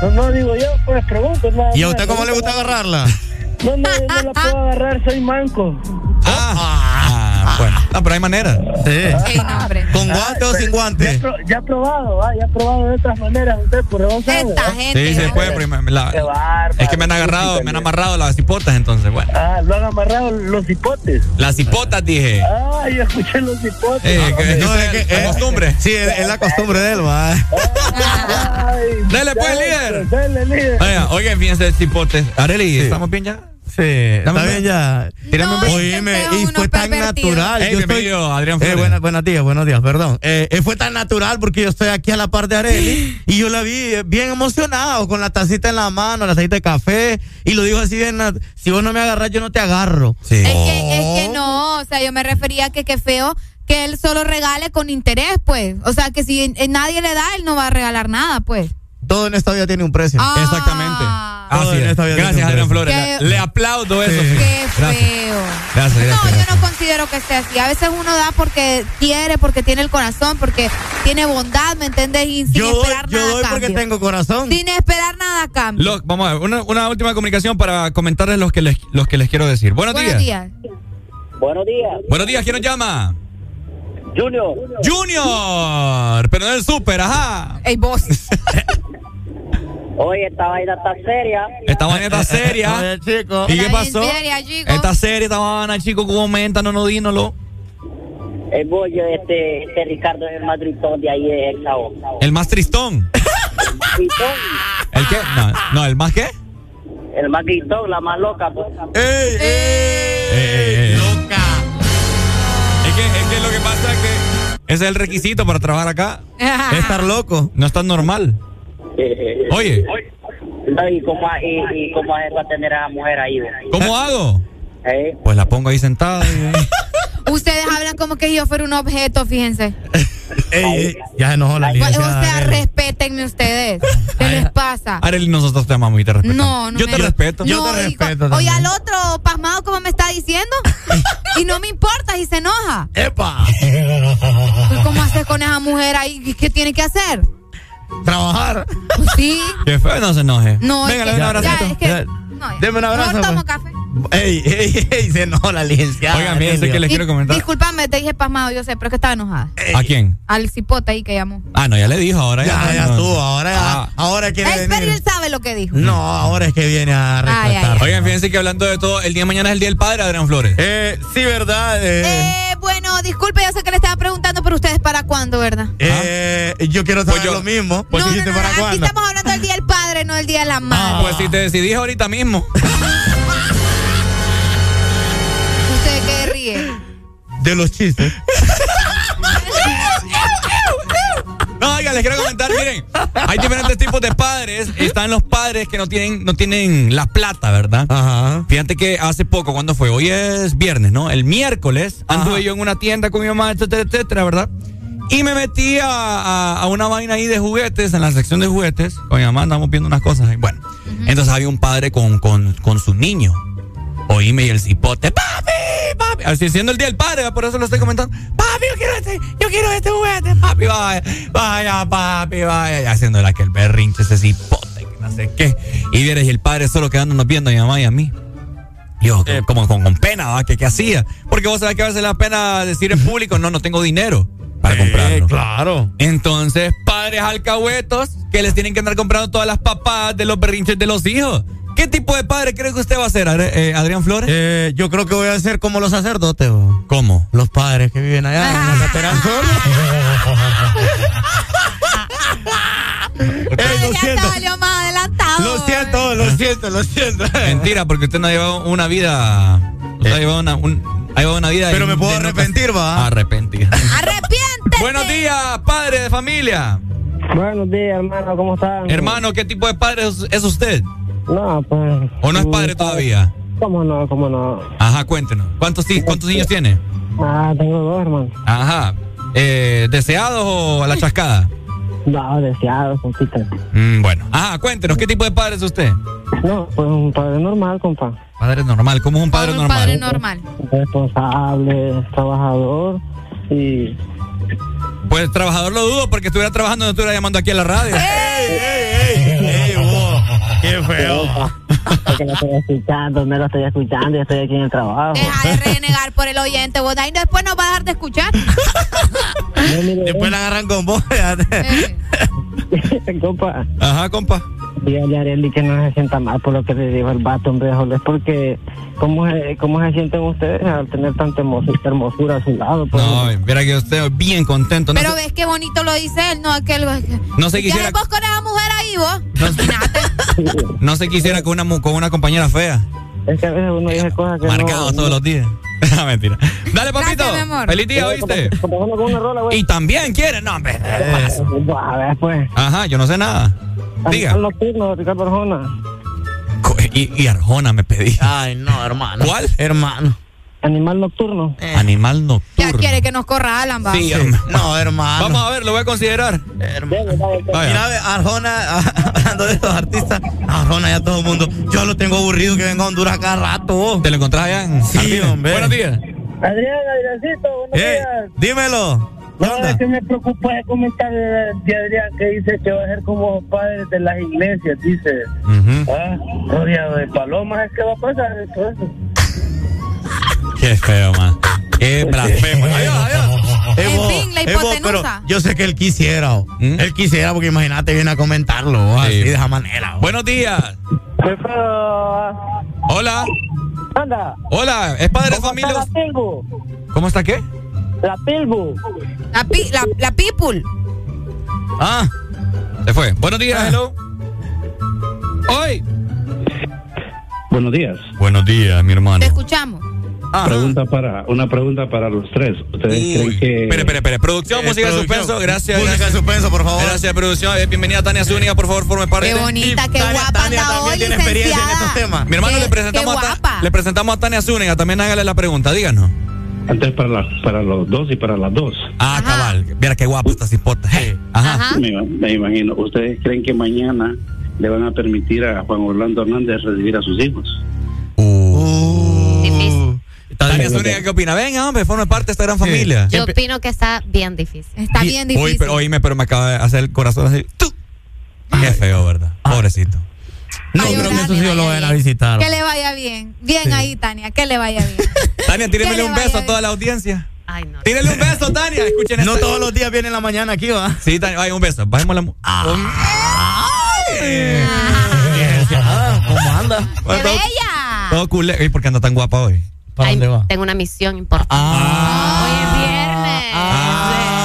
No, no, digo yo, pues pregunto. nada ¿Y a usted cómo le gusta agarrarla? No, no, yo no la puedo agarrar, soy manco. Ah, bueno. No, pero hay manera. Sí. no, hombre. ¿Con guante o sin Ya, guante? ya ha probado, ¿va? Ya ha probado de otras maneras, usted, por eso sabe, Esta gente. Sí, se ¿no? puede, pero es que me han agarrado, me han amarrado las hipotas, entonces, bueno. Ah, lo han amarrado los hipotes. Las hipotas, dije. Ah, yo escuché los hipotes. Eh, que- No, es es que- la es- costumbre. Sí, es, es la costumbre de él, va. Ay, Dale, pues, líder. Dale, líder. Oiga, oigan, fíjense, hipotes. Areli, ¿estamos bien ya? Sí, está bien ya. Tírame un beso. Oíme, y fue tan natural. Hey, Yo estoy- bienvenido, Adrián Eh, buena- buenos días, buenos días, perdón. Eh, eh, fue tan natural porque yo estoy aquí a la par de Areli y yo la vi eh, bien emocionado con la tacita en la mano, la tacita de café y lo dijo así bien, si vos no me agarras yo no te agarro. Sí. Es que, es que no, o sea, yo me refería a que qué feo que él solo regale con interés, pues. O sea, que si eh, nadie le da, él no va a regalar nada, pues. Todo en esta vida tiene un precio. Ah, Exactamente. Así en es. tiene Gracias, Adrián. Flores. Le, aplaudo eso. Sí. Qué Gracias. feo. Gracias, gracias. No, yo no considero que sea así. A veces uno da porque quiere, porque tiene el corazón, porque tiene bondad, ¿me entiendes? Y sin Yo doy, esperar yo nada doy a porque cambio. tengo corazón. Sin esperar nada a cambio. Lo- vamos a ver, una, una última comunicación para comentarles los que les, los que les quiero decir. Buenos, Buenos días. días. Buenos días, Buenos días, ¿quién nos llama? Junior. Junior, pero del súper, ajá. Ey, vos. Oye, esta vaina está seria. Esta vaina está seria. Oye, chico. ¿Y qué pasó? seria, chico. Esta serie, esta vaina, chico, comenta, no, no, dínoslo. El bollo, este, este Ricardo es el madritón de ahí de Exao. El más tristón. ¿El qué? No, no, ¿el más qué? El más gritón, la más loca. Pues. ¡Ey, ey! Eh. ¡Loca! Es que, es que lo que pasa es que ese es el requisito para trabajar acá. Estar loco. No es tan normal. Oye, No, y cómo, y, y cómo es para tener a la mujer ahí. ¿cómo hago? ¿Eh? Pues la pongo ahí sentada. y- Ustedes hablan como que yo fuera un objeto, fíjense. Ey, ey, ya se enojó la Pues, o licenciada sea, Arely. respétenme ustedes. ¿Qué les pasa? Arely, nosotros te amamos y te respetamos. No, no Yo me- te respeto. Yo te No, y respeto Oye, al otro pasmado, como me está diciendo? y no me importa si se enoja. ¡Epa! ¿Cómo haces con esa mujer ahí? ¿Qué- ¿Qué tiene que hacer? Trabajar. Pues sí. Qué feo, no se enoje. No, Venga, le que, doy un ya, abracito. es que, Ya. no, Deme un abrazo, Mejor tomo pues. café. ¡Ey, ey, ey! Se enojó la licenciada. Oigan, fíjense Arely. que les Y- quiero comentar. Disculpame, te dije pasmado, yo sé, pero es que estaba enojada. ¿A quién? Al cipote ahí que llamó. Ah, no, ya le dijo, ahora ya. Ya, ya no. estuvo. Ahora, Ah. ahora quiere Él, pero él sabe lo que dijo. No, ahora es que viene a Ay, ay, rescatar. Oigan, fíjense que hablando de todo, el día de mañana es el Día del Padre, Adrián Flores. Eh, sí, ¿verdad? Eh, Eh, bueno, disculpe, yo sé que le estaba preguntando, pero ustedes para cuándo, ¿verdad? eh, yo quiero saber Pues yo- lo mismo. pues no, ¿Y no, no, para aquí cuándo? estamos hablando del Día del Padre, no del Día de la Madre. Pues si te decidís ahorita mismo. ¿Usted qué ríe? De los chistes. les quiero comentar, miren, hay diferentes tipos de padres. Están los padres que no tienen, no tienen la plata, ¿verdad? Ajá. Fíjate que hace poco, ¿cuándo fue? Hoy es viernes, ¿no? El miércoles anduve yo en una tienda con mi mamá, etcétera, etcétera, ¿verdad? Y me metí a, a- a una vaina ahí de juguetes, en la sección de juguetes. Con mi mamá andamos viendo unas cosas ahí. Bueno, entonces había un padre con, con, con su niño. Oíme y el cipote, papi, papi. Así siendo el día del padre, por eso lo estoy comentando. Papi, yo quiero este, yo quiero este juguete, papi, vaya, vaya, papi, vaya. Y haciéndole aquel berrinche, ese cipote, que no sé qué. Y vieres, y el padre solo quedándonos viendo a mi mamá y a mí. Yo, como con, con pena, ¿va? ¿Qué, ¿Qué hacía? Porque vos sabés que a veces la pena decir en público, no, no tengo dinero para comprarlo. Claro. Entonces, padres alcahuetos que les tienen que andar comprando todas las papadas de los berrinches de los hijos. ¿Qué tipo de padre cree que usted va a ser, eh, Adrián Flores? Eh, yo creo que voy a ser como los sacerdotes. bo. ¿Cómo? Los padres que viven allá en la lateral Ey, lo ya siento. más adelantado. Lo siento, lo siento, lo siento. Mentira, porque usted no ha llevado una vida. Usted ha llevado una, un- ha llevado una vida. Pero me puedo no- arrepentir, va. Arrepentir. Arrepiéntete. Buenos días, padre de familia. Buenos días, hermano, ¿cómo están? Hermano, ¿qué tipo de padre es, es usted? No, pues. ¿O no es padre todavía? ¿Cómo no? ¿Cómo no? Ajá, cuéntenos. ¿Cuántos, cuántos niños tiene? Ah, tengo dos, hermano. Ajá. Eh, ¿Deseados o a la chascada? No, deseado, compita. Mm, bueno. Ajá, cuéntenos, ¿qué tipo de padre es usted? No, pues un padre normal, compa. Padre normal. ¿Cómo es un padre Un normal? padre normal. Responsable, trabajador y. Pues trabajador lo dudo porque estuviera trabajando no estuviera llamando aquí a la radio. ¡Ey, vos! ¡Qué feo! Porque no estoy escuchando, no lo estoy escuchando y estoy aquí en el trabajo. Deja de renegar por el oyente, vos. Ahí después nos va a dejar de escuchar. Después la agarran con vos. compa. Ajá, compa. Dígale a Arely que no se sienta mal por lo que le dijo el vato, hombre, es porque ¿cómo se, cómo se sienten ustedes al tener tanta hermosura, a su lado? Pues, No, mira que yo estoy bien contento. No, Pero sé, ves qué bonito lo dice él, no aquel. no se ¿Qué quisiera, vos con esa mujer ahí, vos? no se quisiera con una, mu- con una compañera fea. Es que a veces uno dice cosas que Marcado no... todos los días. Mentira. Dale, papito. Gracias. Feliz día, ¿oíste? Y también quiere, no, hombre. A ver, pues. Ajá, yo no sé nada. Diga. Animal nocturno, Ricardo Arjona. Y, y Arjona me pedí. Ay, no, hermano. ¿Cuál? Hermano. Animal nocturno. Animal Ya nocturno. quiere que nos corra Alan, va. Sí, hombre. No, hermano. Vamos a ver, lo voy a considerar. Vaya. Mira, Arjona, hablando de estos artistas, Arjona ya todo el mundo. Yo lo tengo aburrido que venga a Honduras cada rato. ¿Te lo encontrás allá en Sí, Argentina? hombre. Buenos días. Adrián, Adriancito, buenos Eh, días. dímelo. ¿Qué No, es que me preocupa el comentario de, de Adrián que dice que va a ser como padres de las iglesias, dice. Ujú. Ah, gloria de palomas, es que va a pasar todo eso. Qué feo, man. Qué blasfemo. Adiós, adiós. En vos, fin, la vos, hipotenusa. pero yo sé que él quisiera. ¿Mm? Él quisiera porque imagínate, viene a comentarlo así Sí. de esa manera. Buenos días. Hola. Anda. Hola. ¿Es padre de ¿Cómo familia? ¿Cómo está qué? La Pilbu. La, pi- la, la people. Ah, Se fue. Buenos días, hello. Hoy. Buenos días. Buenos días, mi hermano. Te escuchamos. Pregunta para, una pregunta para los tres. ¿Ustedes creen que Espere, espere, espere. Producción, Eh, música de suspenso. Gracias. Música de gracias. suspenso, por favor. Gracias, producción. Eh, bienvenida Tania Zúñiga, por favor, forme parte. Qué bonita, qué Tania- guapa Tania anda también hoy, tiene experiencia en estos temas. Mi hermano, Qué- le presentamos, a le presentamos a Tania Zúñiga. También hágale la pregunta, díganos. Antes para, las para los dos y para las dos? Ah, Ajá. cabal. Mira qué guapa esta cipota. Ajá. Ajá. Me, me imagino. ¿Ustedes creen que mañana le van a permitir a Juan Orlando Hernández recibir a sus hijos? Difícil. Está Tania. Zúñiga, ¿qué opina? Venga, hombre, forme parte de esta gran familia. Yo opino que está bien difícil. Está bien difícil. Oye, pero, oíme, pero me acaba de hacer el corazón así. ¡Tú! Qué feo, ¿verdad? Pobrecito. No Ay, creo que sí le lo vaya vayan a visitar. Que le vaya bien. Bien ahí, Tania, que le vaya bien. Tania, tírenle Que un beso a toda la audiencia. Ay, no. Tírenle un beso, Tania. Escuchen No todos los días viene en la mañana aquí, ¿va? Sí, Tania, ay, un beso. Bajemos la. mu- Ah, ¿Cómo anda? ¡Qué Bueno, todo, bella! todo culé. Ey, ¿Por qué anda tan guapa hoy? ¿Para Ay, dónde va? Tengo una misión importante. Ah. Hoy es viernes.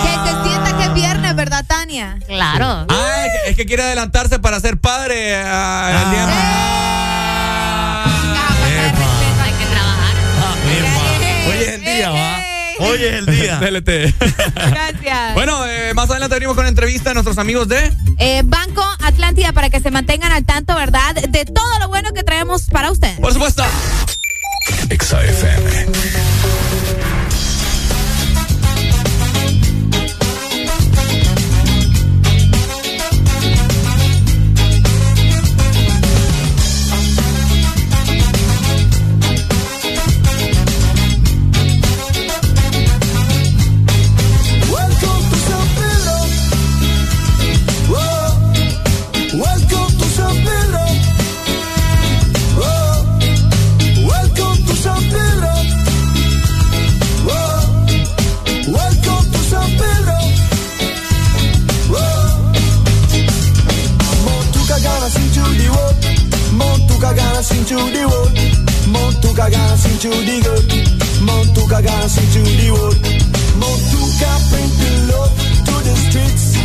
Que se sienta que es viernes, ¿verdad, Tania? Claro. Ah, es que, quiere adelantarse para ser padre ah, el día Ah, falta de respeto. Hay que trabajar. Hoy es el día, ¿va? Hoy es el día. DLT. Gracias. bueno, eh, más adelante venimos con entrevista a nuestros amigos de. Eh, Banco Atlántida para que se mantengan al tanto, ¿verdad? De todo lo bueno que traemos para ustedes. Por supuesto. XAFM. cagada into the road. Montu cagada into the road. Montu cagada into the road. Montu can bring the love to the streets.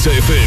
Kiss FM.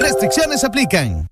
Restricciones aplican.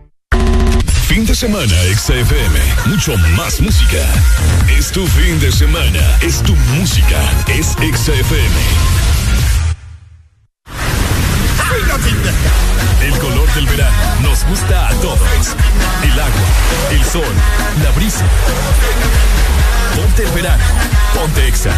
fin de semana, XFM. Mucho más música. Es tu fin de semana. Es tu música. Es XFM. El color del verano nos gusta a todos. El agua, el sol, la brisa. Ponte el verano. Ponte Exa.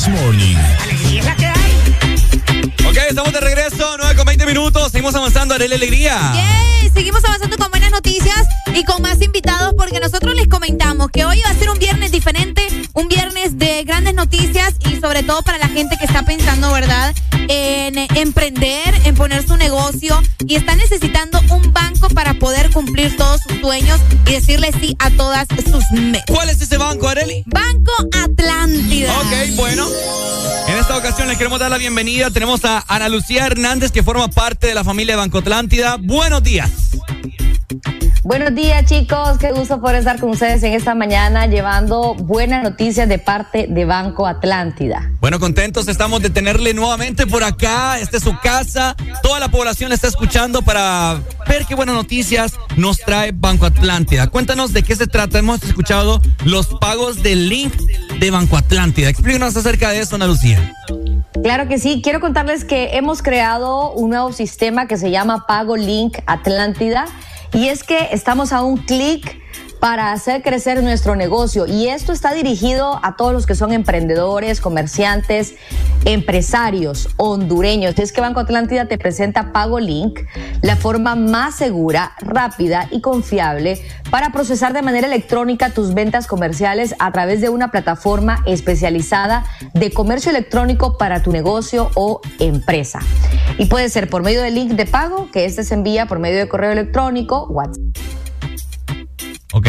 This Morning. Alegría es la que hay. Ok, estamos de regreso, 9 con 20 minutos. Seguimos avanzando, Arely Alegría. Yay, Seguimos avanzando con buenas noticias y con más invitados porque nosotros les comentamos que hoy va a ser un viernes diferente, un viernes de grandes noticias y sobre todo para la gente que está pensando, ¿verdad? En eh, emprender, en poner su negocio y está necesitando un banco para poder cumplir todos sus sueños y decirle sí a todas sus metas. ¿Cuál es ese banco, Areli? Banco Atlántida. Ok, bueno. En esta ocasión les queremos dar la bienvenida. Tenemos a Ana Lucía Hernández, que forma parte de la familia de Banco Atlántida. Buenos días. Buenos días chicos, qué gusto poder estar con ustedes en esta mañana llevando buenas noticias de parte de Banco Atlántida. Bueno, contentos estamos de tenerle nuevamente por acá. Esta es su casa. Toda la población está escuchando para ver qué buenas noticias nos trae Banco Atlántida. Cuéntanos de qué se trata. Hemos escuchado los pagos del link de Banco Atlántida. Explícanos acerca de eso, Ana Lucía. Claro que sí, quiero contarles que hemos creado un nuevo sistema que se llama Pago Link Atlántida y es que estamos a un clic para hacer crecer nuestro negocio y esto está dirigido a todos los que son emprendedores, comerciantes, empresarios hondureños. Es que Banco Atlántida te presenta Pago Link, la forma más segura, rápida y confiable para procesar de manera electrónica tus ventas comerciales a través de una plataforma especializada de comercio electrónico para tu negocio o empresa. Y puede ser por medio del link de pago, que este se envía por medio de correo electrónico, WhatsApp. Ok.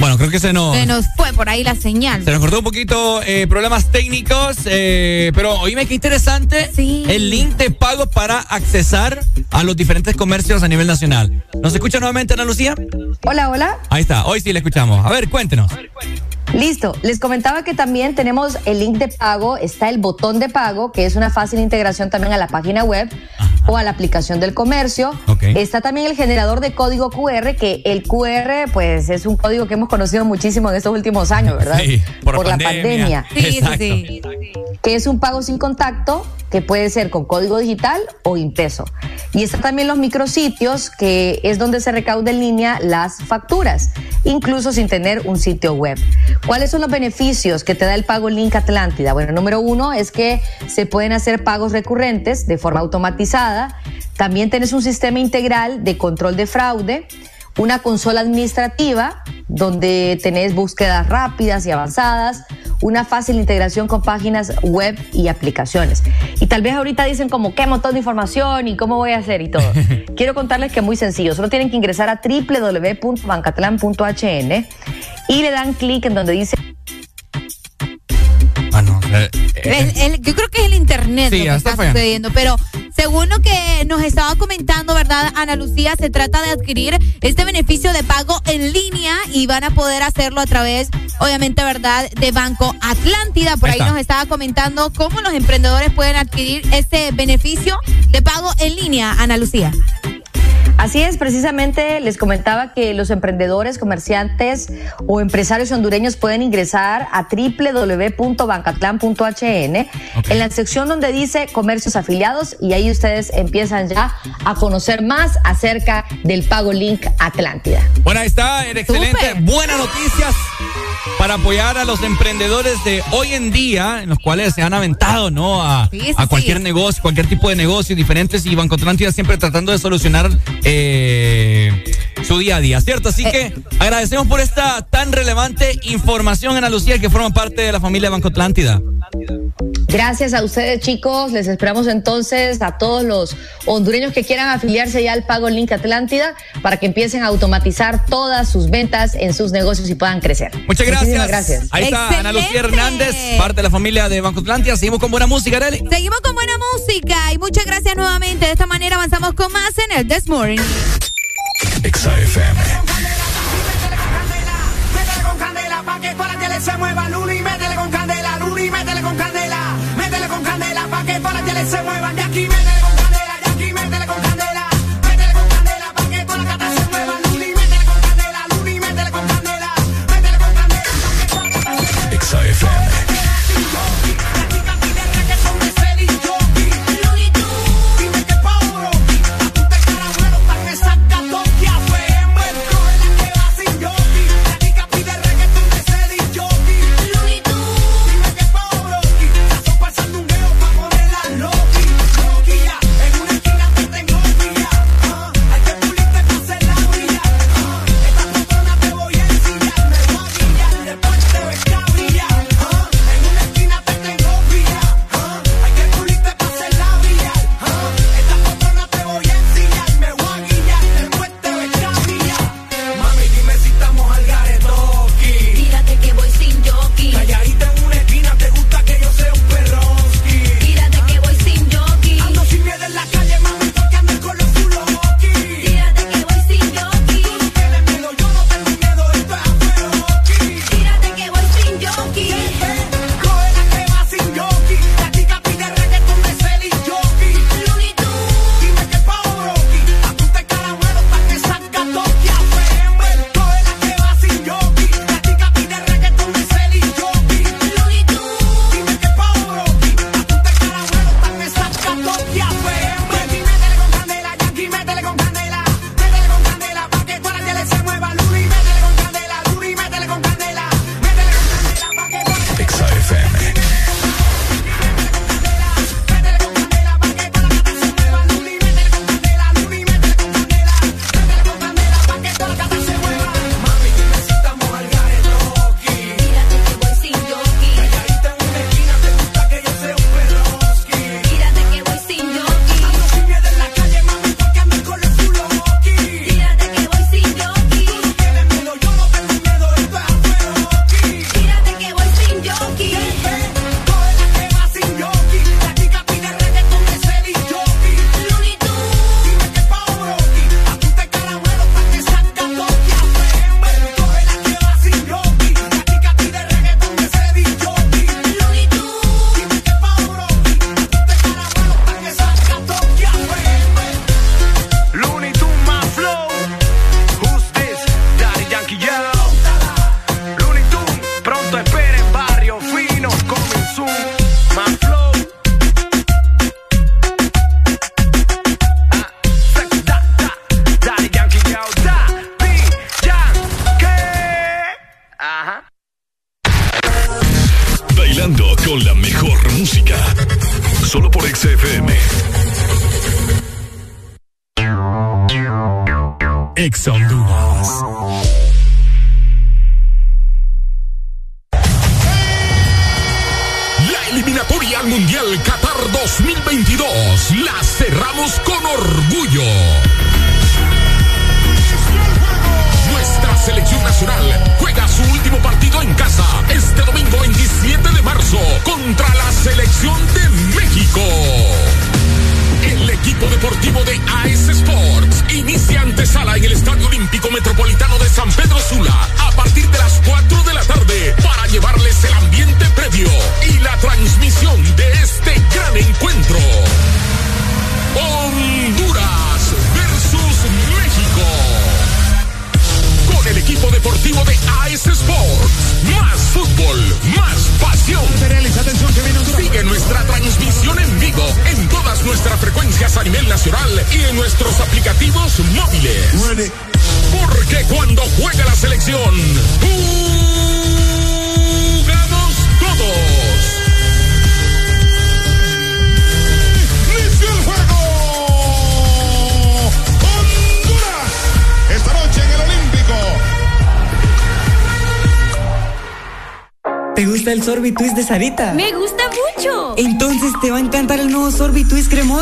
Bueno, creo que se nos, Se nos fue por ahí la señal. se nos cortó un poquito eh, problemas técnicos, eh, pero oíme qué interesante el link de pago para accesar a los diferentes comercios a nivel nacional. ¿Nos escucha nuevamente, Ana Lucía? Hola, hola. Ahí está, hoy sí le escuchamos. A ver, cuéntenos. Listo, les comentaba que también tenemos el link de pago, está el botón de pago, que es una fácil integración también a la página web o a la aplicación del comercio. Está también el generador de código QR, que el QR pues es un código que hemos conocido muchísimo en estos últimos años, ¿verdad? Sí, por la pandemia. pandemia. Sí, sí, Que es un pago sin contacto, que puede ser con código digital o impreso. Y está también los micrositios, que es donde se recauda en línea las facturas, incluso sin tener un sitio web. ¿Cuáles son los beneficios que te da el pago Link Atlántida? Bueno, número uno es que se pueden hacer pagos recurrentes de forma automatizada. También tienes un sistema integral de control de fraude una consola administrativa donde tenés búsquedas rápidas y avanzadas, una fácil integración con páginas web y aplicaciones. Y tal vez ahorita dicen como qué montón de información y cómo voy a hacer y todo. Quiero contarles que es muy sencillo, solo tienen que ingresar a www.bancatlan.hn y le dan clic en donde dice Eh, El- el- yo creo que es el internet Sí, lo que está, sucediendo, pero según lo que nos estaba comentando, ¿verdad, Ana Lucía? Se trata de adquirir este beneficio de pago en línea y van a poder hacerlo a través, obviamente, ¿verdad?, de Banco Atlántida. Por Ahí ahí está. nos estaba comentando cómo los emprendedores pueden adquirir este beneficio de pago en línea, Ana Lucía. Así es, precisamente les comentaba que los emprendedores, comerciantes o empresarios hondureños pueden ingresar a www.bancatlan.hn en la sección donde dice comercios afiliados y ahí ustedes empiezan ya a conocer más acerca del pago Link Atlántida. Bueno, ahí está, excelente. Buenas noticias para apoyar a los emprendedores de hoy en día, en los cuales se han aventado, ¿no? A, Sí, sí, a cualquier sí. negocio, cualquier tipo de negocio diferentes y Banco Atlántida siempre tratando de solucionar eh, su día a día, ¿cierto? Así eh. que agradecemos por esta tan relevante información, Ana Lucía, que forma parte de la familia Banco Atlántida. Gracias a ustedes, chicos. Les esperamos entonces a todos los hondureños que quieran afiliarse ya al Pago Link Atlántida para que empiecen a automatizar todas sus ventas en sus negocios y puedan crecer. Muchas gracias. Muchísimas gracias. Ahí está Ana Lucía Hernández, parte de la familia de Banco Atlántida. Seguimos con buena música, Arely. Seguimos con buena música y muchas gracias nuevamente. De esta manera avanzamos con más en el This Morning. XFM. Métele con candela, pa' que para que le se mueva Luni, métele con candela, Luni, métele con candela, métele con candela, pa' que para que le se muevan de aquí, métele.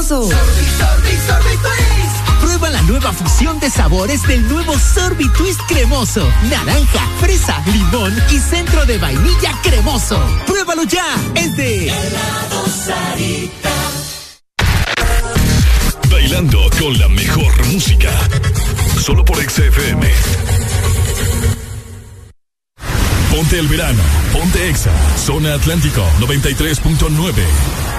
Sorbi, sorbi, sorbi twist. Prueba la nueva fusión de sabores del nuevo Sorbi Twist cremoso. Naranja, fresa, limón y centro de vainilla cremoso. Pruébalo ya. Es de Helado Sarita. Bailando con la mejor música. Solo por XFM. Ponte el verano. Ponte Exa. Zona Atlántico 93.9.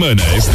Jimenez.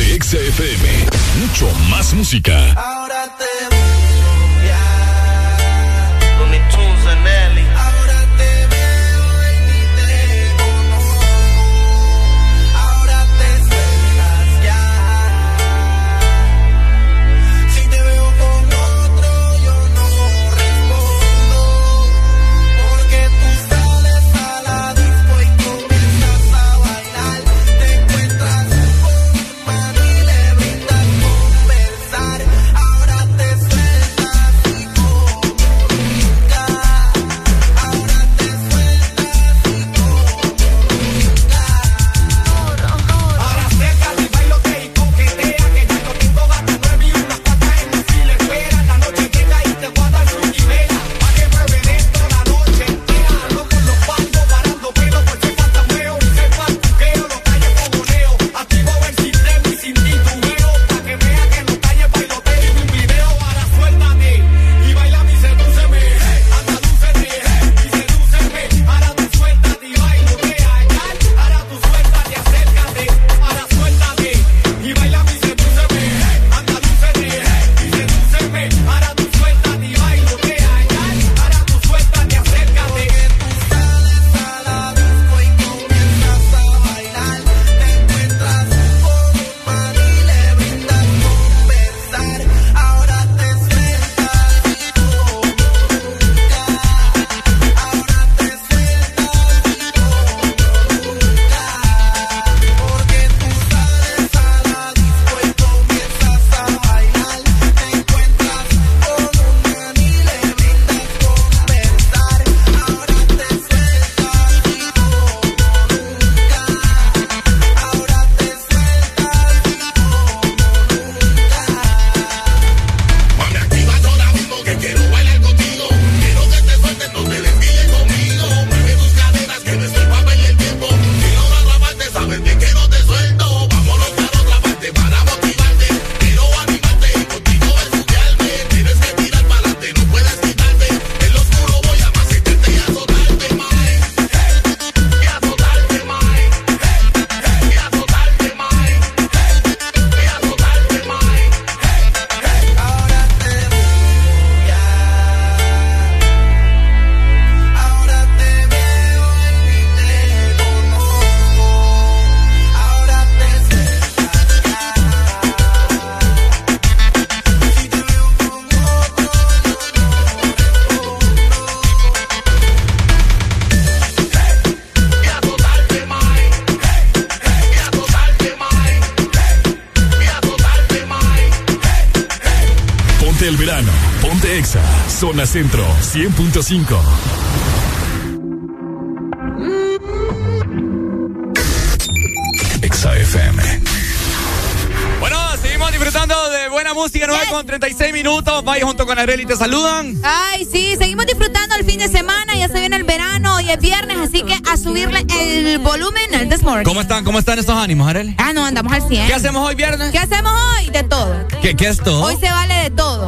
Centro 100.5. XAFM. Bueno, seguimos disfrutando de buena música 9 yes. con 36 minutos. Vaya junto con Areli, te saludan. Ah. ¿Cómo están? ¿Cómo están estos ánimos, Arely? Ah, no, andamos al 100. ¿Qué hacemos hoy viernes? ¿Qué hacemos hoy? De todo. ¿Qué, ¿Qué, es todo? Hoy se vale de todo.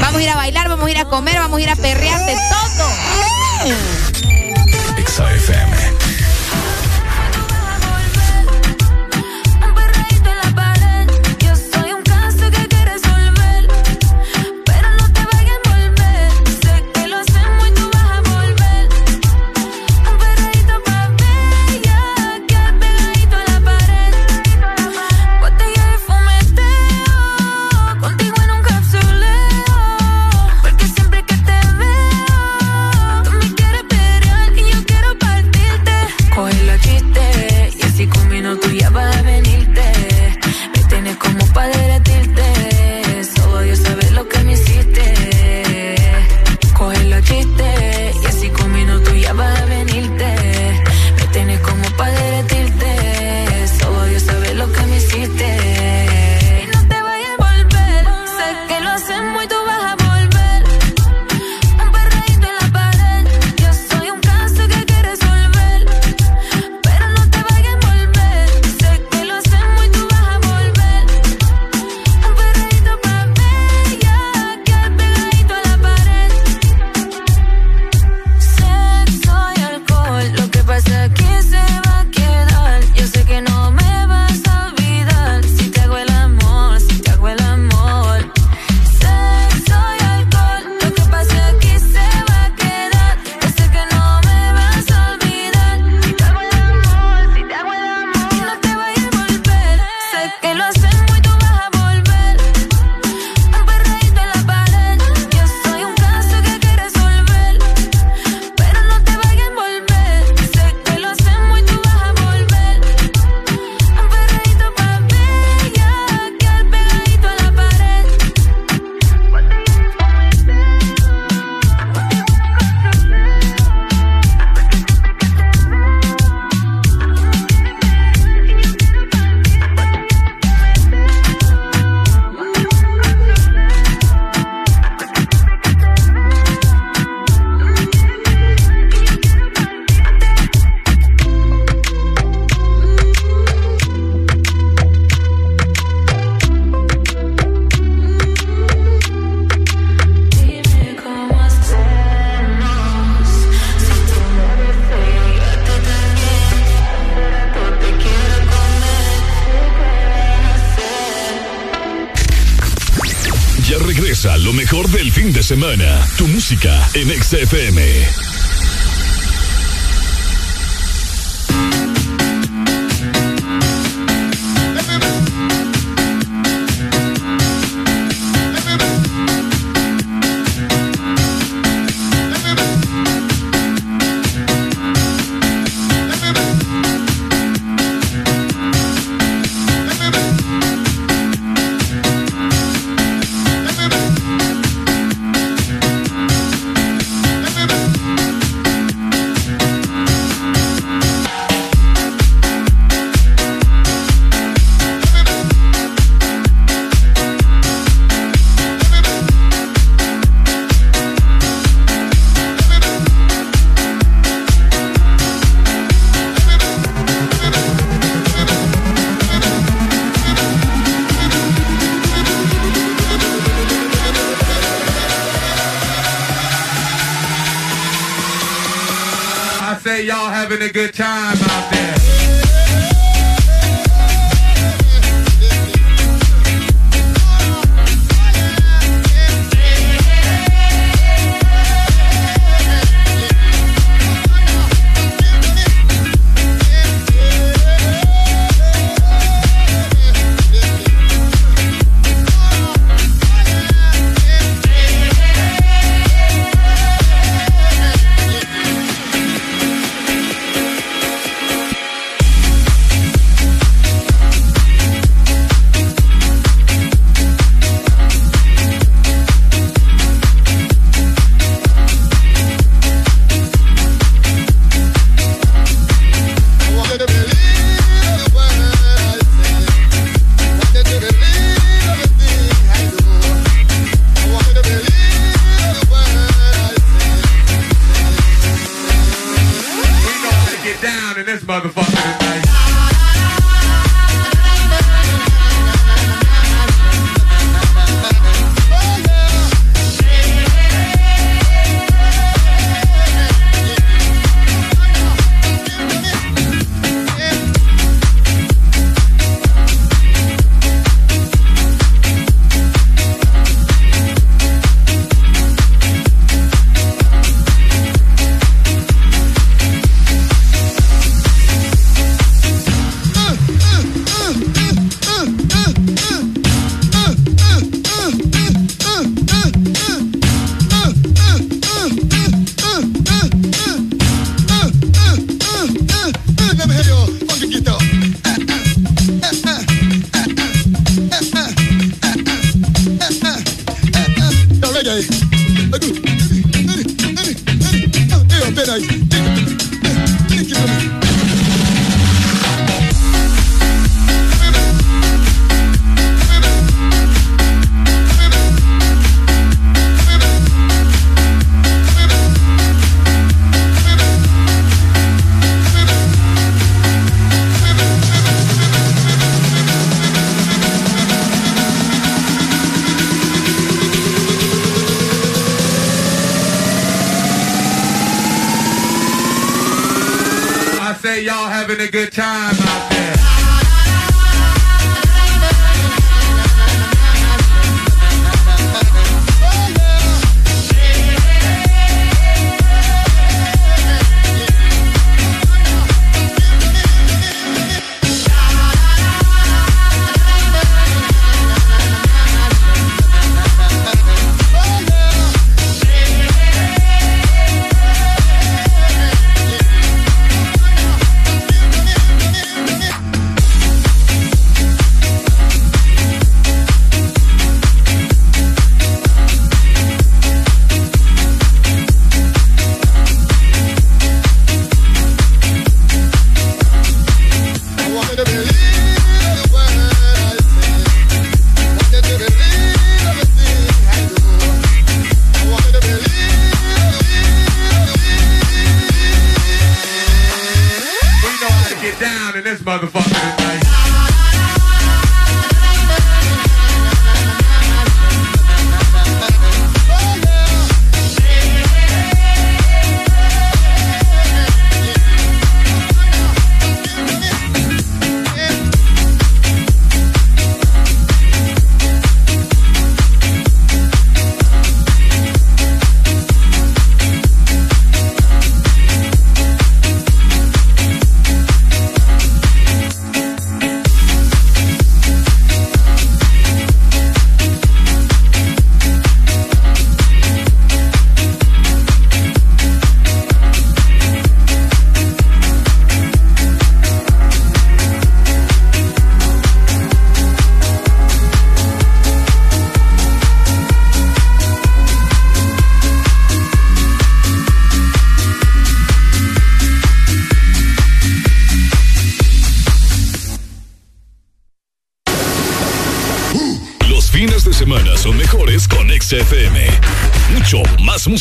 Vamos a ir a bailar, vamos a ir a comer, vamos a ir a perrear de todo. semana. Tu música en XFM.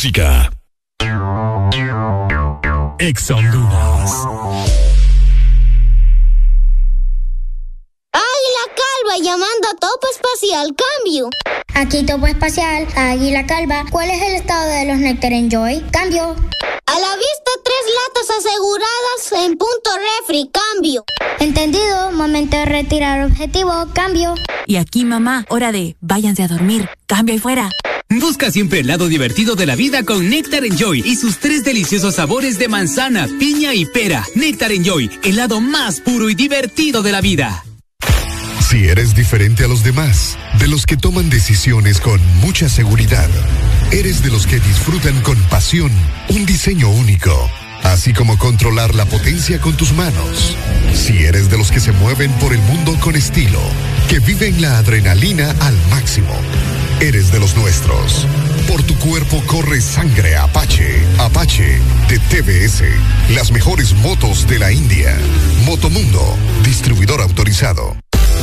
Música. Ex Honduras. Águila Calva llamando a Topo Espacial, cambio. Aquí Topo Espacial, Águila Calva. ¿Cuál es el estado de los Nectar Enjoy? Cambio. A la vista, tres latas aseguradas en punto refri, cambio. Entendido, momento de retirar objetivo, cambio. Y aquí, mamá, hora de váyanse a dormir. Cambio ahí fuera. Busca siempre el lado divertido de la vida con Nectar Enjoy y sus tres deliciosos sabores de manzana, piña y pera. Nectar Enjoy, el lado más puro y divertido de la vida. Si eres diferente a los demás, de los que toman decisiones con mucha seguridad, eres de los que disfrutan con pasión un diseño único, así como controlar la potencia con tus manos. Si eres de los que se mueven por el mundo con estilo, que viven la adrenalina al máximo, eres de los nuestros. Por tu cuerpo corre sangre Apache. Apache de TBS. Las mejores motos de la India. Motomundo, distribuidor autorizado.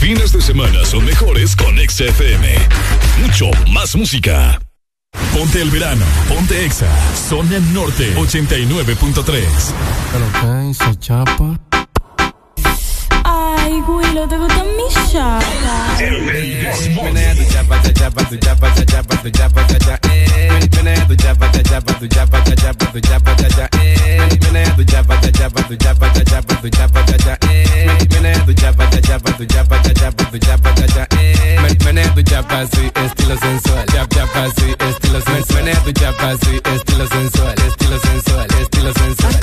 Fines de semana son mejores con Exa FM. Mucho más música. Ponte el verano, ponte Exa. Zona Norte 89.3. Pero se chapa. Ay, Willow, ¿te gusta mi chapa? Tu chapa, cha chapa, chapa, eh. Menea tu chapa, cha eh. Chapa, eh. Estilo sensual. Estilo sensual.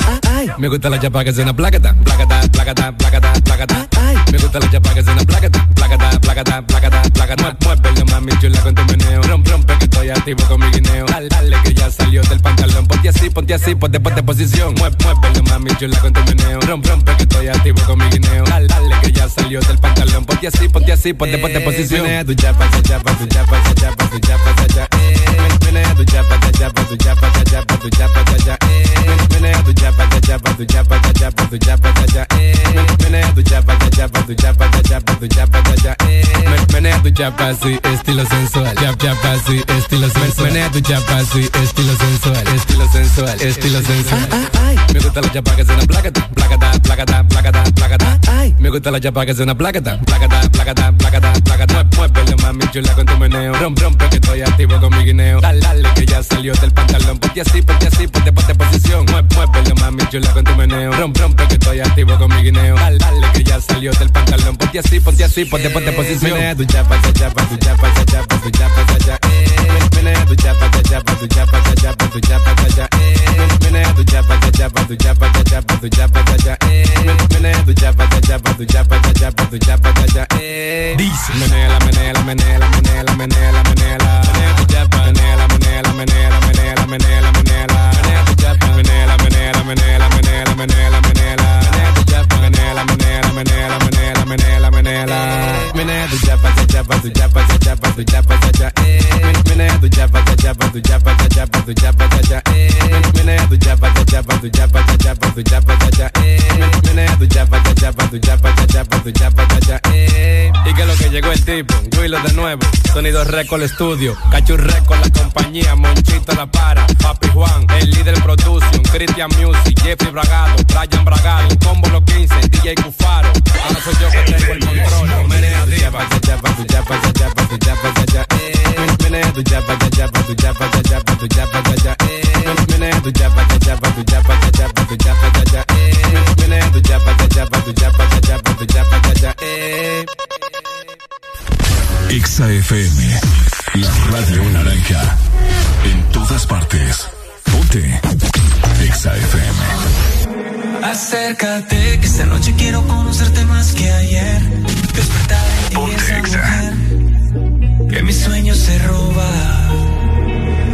Me gusta la chapa que suena placata, placata, placata, placata, placata. Me gusta la chapa que suena placata, placata, placata, placata, placata. Mami tu meneo. Rompe, rompe estoy activo con mi guineo. Dale, dale que ya salió del pantalón. Ponte así, ponte así, ponte, ponte posición. Mueve, muévelo, mami chula con tu meneo. Rompe, rompe que estoy activo con mi guineo. Dale, dale que ya salió del pantalón. Ponte así, ponte así, ponte, ponte posición. Tu chapa, cha chapa, tu chapa, cha chapa, tu chapa, cha cha. Eh. Menea tu chapa, cha chapa, tu chapa, cha chapa, tu chapa, cha cha. eh. Menea tu chapa, cha chapa, tu chapa, cha chapa, tu chapa, cha cha. eh. Menea tu chapa, cha chapa, tu chapa, cha chapa, tu chapa, cha cha. eh. Menea tu chapa, sí, estilo sensual. Chap, chapa, sí, estilo sensual. Menea tu chapa, sí, estilo sensual. Estilo sensual, estilo sensual. Me gusta la chapa que suena placata, placata, placata, placata, placata. Me gusta la chapa que suena placata, placata, placata, placata, placata. Muévelo, mami chula con tu meneo. Rompe, rompe que estoy activo con mi guineo. Dale, dale que ya salió del pantalón. Ponte así, ponte así, ponte, ponte posición. Mueve, muévelo, mami chula con tu meneo. Rompe, rompe que estoy activo con mi guineo. Dale, dale que ya salió del pantalón. Ponte así, ponte así, ponte, ponte posición. Menea tu chapa, cha chapa, tu chapa, cha chapa, tu chapa, cha cha. eh. Menea tu chapa, cha chapa, tu chapa, cha chapa, tu chapa, cha cha. eh. Menea tu chapa, cha chapa, tu chapa, cha chapa, tu chapa, cha cha. eh. Menea tu chapa, cha chapa, tu chapa, cha chapa, tu chapa, cha cha. eh. Dice. Menela, menela, menela, menela, menela, menela. Menea tu chapa, menela, menela, menela, menela, menela, menela. Menea tu chapa, menela, menela, menela, menela, menela, menela. Menea tu chapa, menela, menela, menela, menela, menela, menela. Menea tu chapa, cha chapa, tu chapa, cha chapa, tu chapa, cha cha. eh. Menea tu chapa, cha chapa, tu chapa, cha chapa, tu chapa, cha cha. eh. Menea tu chapa, cha chapa, tu chapa, cha chapa, tu chapa, cha cha. eh. Menea tu chapa, cha chapa, tu chapa, cha chapa, tu chapa, cha cha. eh. Y que lo que llegó el tipo, Willow de nuevo, Sonido Record Studio, Cachur Record la compañía, Monchito la para, Papi Juan, el líder production, Christian Music, Jeffrey Bragado, Brian Bragado, Combo Los 15, DJ Cufaro, ahora soy yo que tengo el control, menea tu tu tu eh. Menea tu tu tu eh. Menea tu tu tu eh. Tu eh. FM. La radio naranja. En todas partes. Ponte. Exa FM. Acércate, que esta noche quiero conocerte más que ayer. Despertar en ti esa mujer que mis sueños se roba.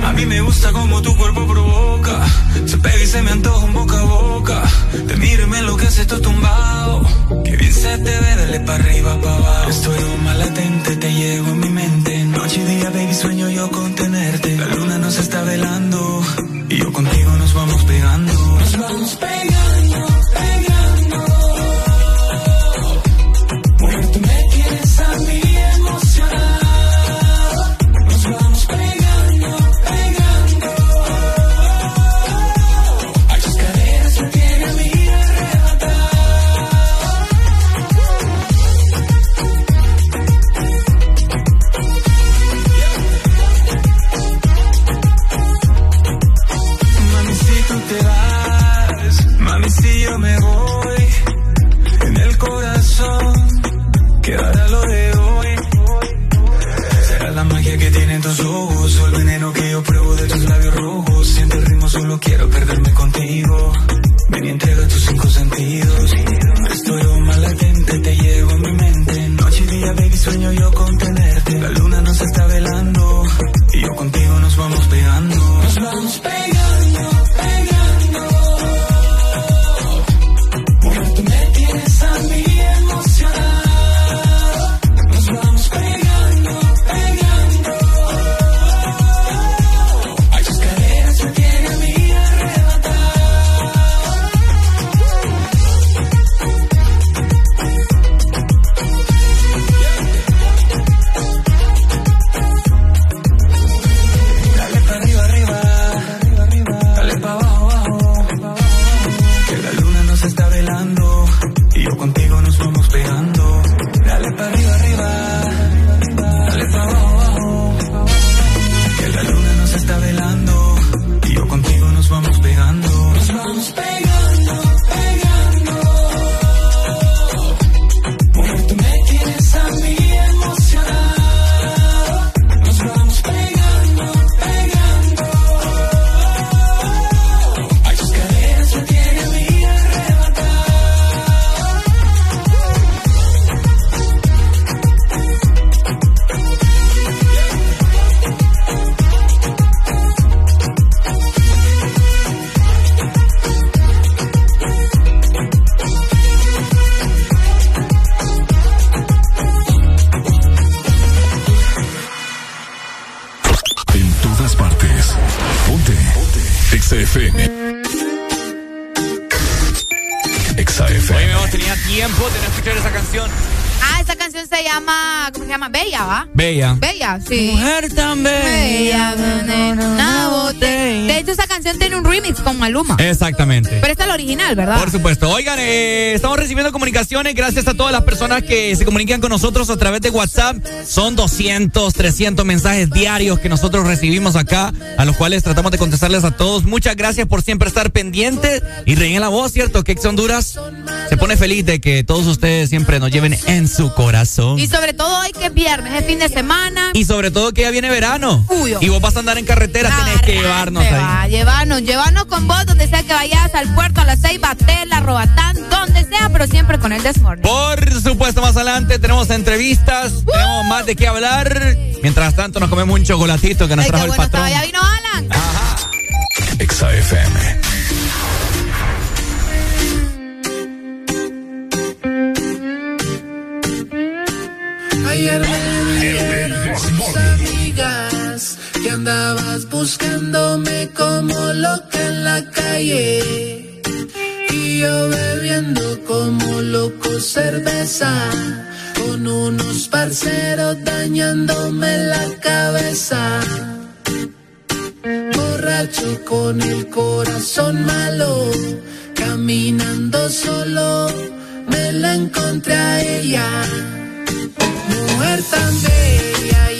A mí me gusta como tu cuerpo provoca. Se pega y se me antoja un boca a boca. Te miro y me enloquece todo tumbado. Que bien se te ve, dale para arriba, para abajo. Estoy un mal latente, te llevo en mi mente. Noche y día, baby, sueño yo con tenerte. La luna nos está velando. Y yo contigo nos vamos pegando. Nos vamos pegando, no quiero perderme contigo. Ven y entrega tus cinco sentidos. Estoy más latente, te llevo en mi mente. Noche y día, baby, sueño yo con tenerte. La luna no se está llama, ¿cómo se llama? Bella, ¿va? Bella. Bella, sí. Mujer tan bella. De hecho, esa canción tiene un remix con Maluma. Exactamente. Pero esta es la original, ¿verdad? Por supuesto. Oigan, eh, estamos recibiendo comunicaciones gracias a todas las personas que se comunican con nosotros a través de WhatsApp. Son 200, 300 mensajes diarios que nosotros recibimos acá, a los cuales tratamos de contestarles a todos. Muchas gracias por siempre estar pendientes y reír la voz, ¿cierto? Que Ex Honduras se pone feliz de que todos ustedes siempre nos lleven en su corazón. Y sobre todo hoy que es viernes, es fin de semana. Y sobre todo que ya viene verano. Uy, y vos vas a andar en carretera, tienes que llevarnos ahí. va, llevarnos, llevarnos con vos donde sea que vayas, al puerto, a la Ceiba, Tela, Robatán, donde sea, pero siempre con el Desmorning. Por supuesto, más adelante tenemos entrevistas, tenemos más de qué hablar. Mientras tanto, nos comemos un chocolatito que nos Ay, trajo el bueno patrón. estaba, ya vino Alan. FM. Ayer me dijeron amigas que andabas buscándome como loca en la calle. Y yo bebiendo como loco cerveza con unos parceros dañándome la cabeza. Borracho con el corazón malo, caminando solo, me la encontré a ella. Mujer tan bella,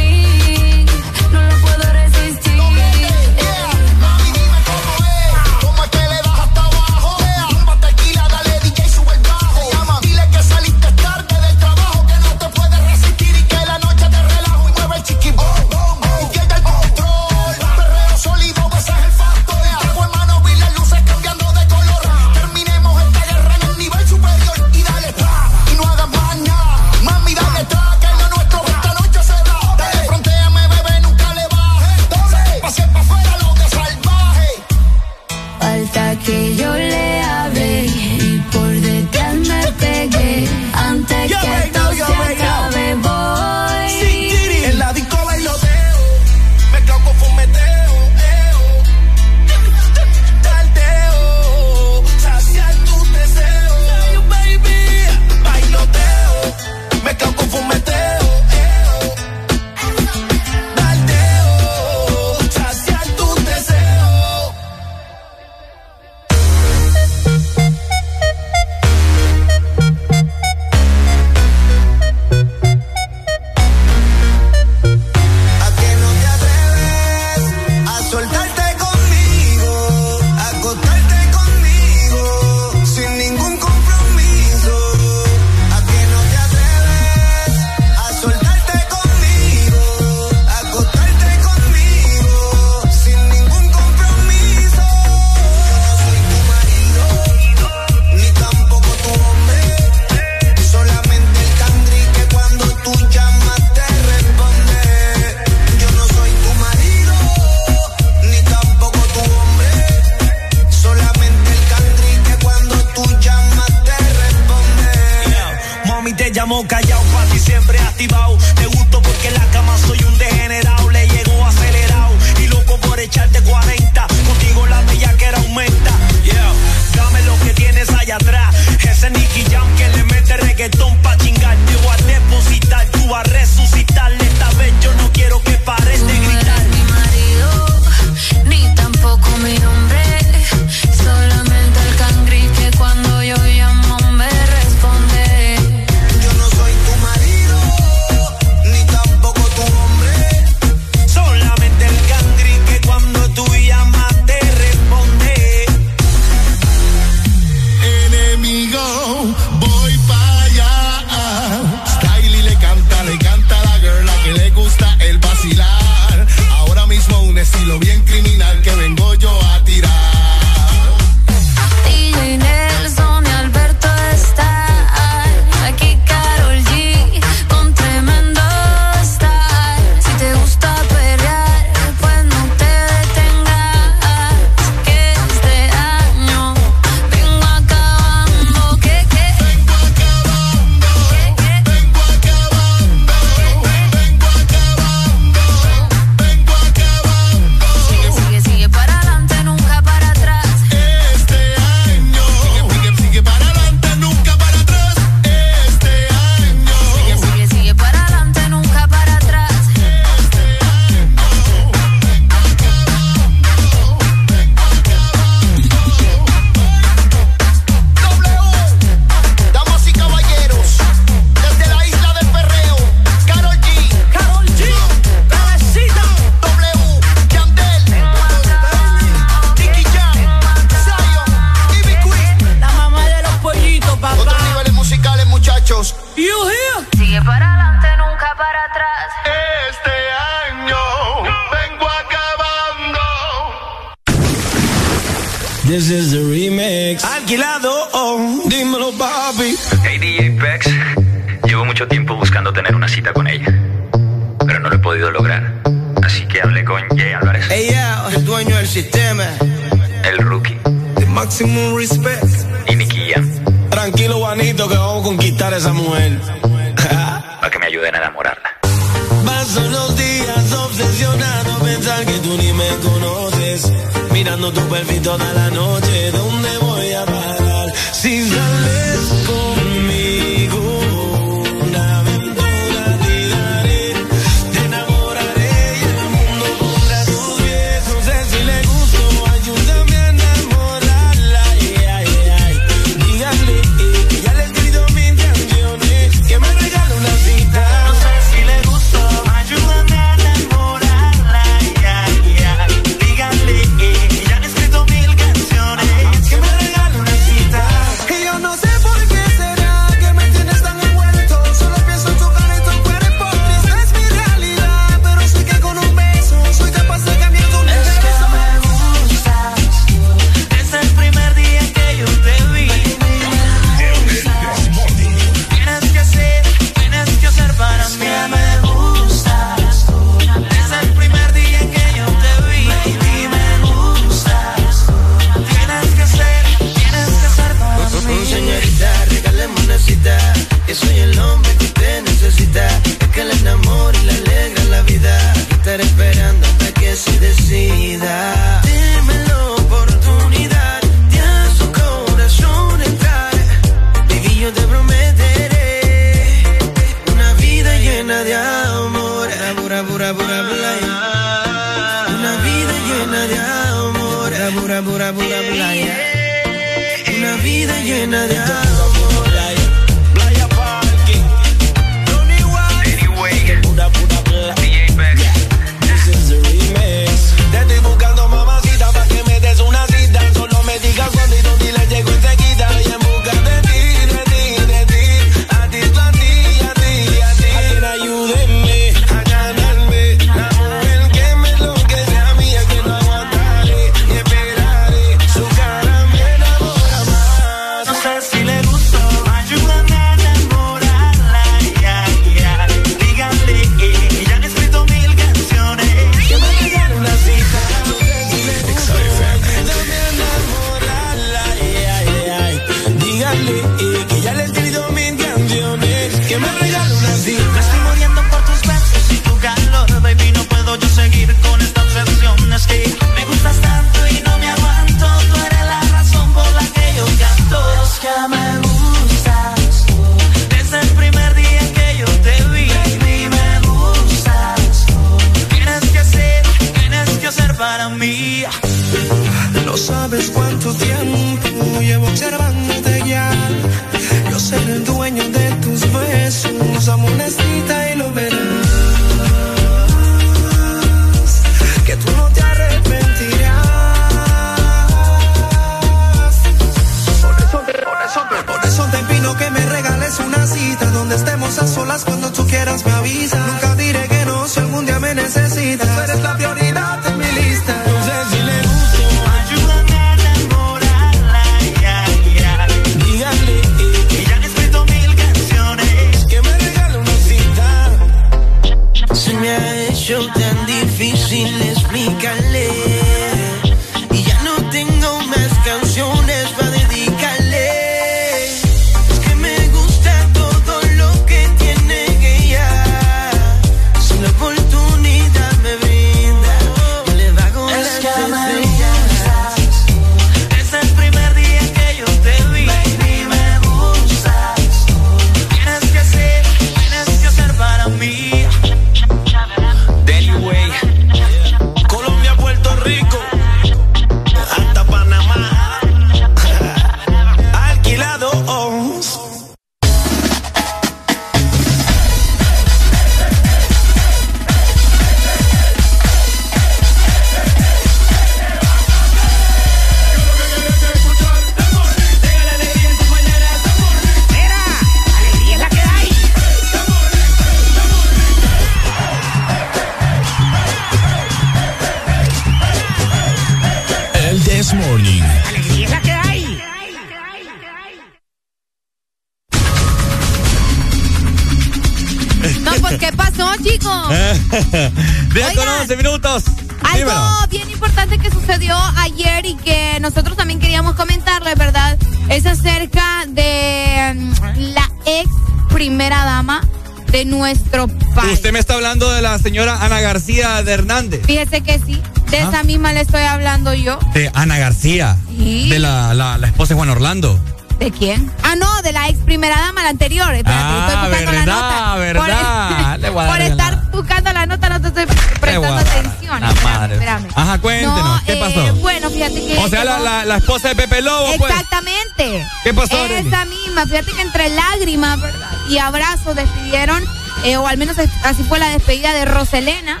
hablando yo. De Ana García. Sí. De la, la, la esposa de Juan Orlando. ¿De quién? Ah, no, de la ex primera dama, la anterior. Espérate, Ah, estoy buscando la verdad, nota. verdad. Por, dar por estar buscando la nota no te estoy prestando atención. la Espérame, madre. espérame. Ajá, cuéntenos, No, ¿qué eh, pasó? bueno, fíjate que. O sea, la, la, la esposa de Pepe Lobo, pues. Exactamente. ¿Qué pasó? Esa misma, fíjate que entre lágrimas ¿verdad? y abrazos despidieron, eh, o al menos así fue la despedida de Roselena.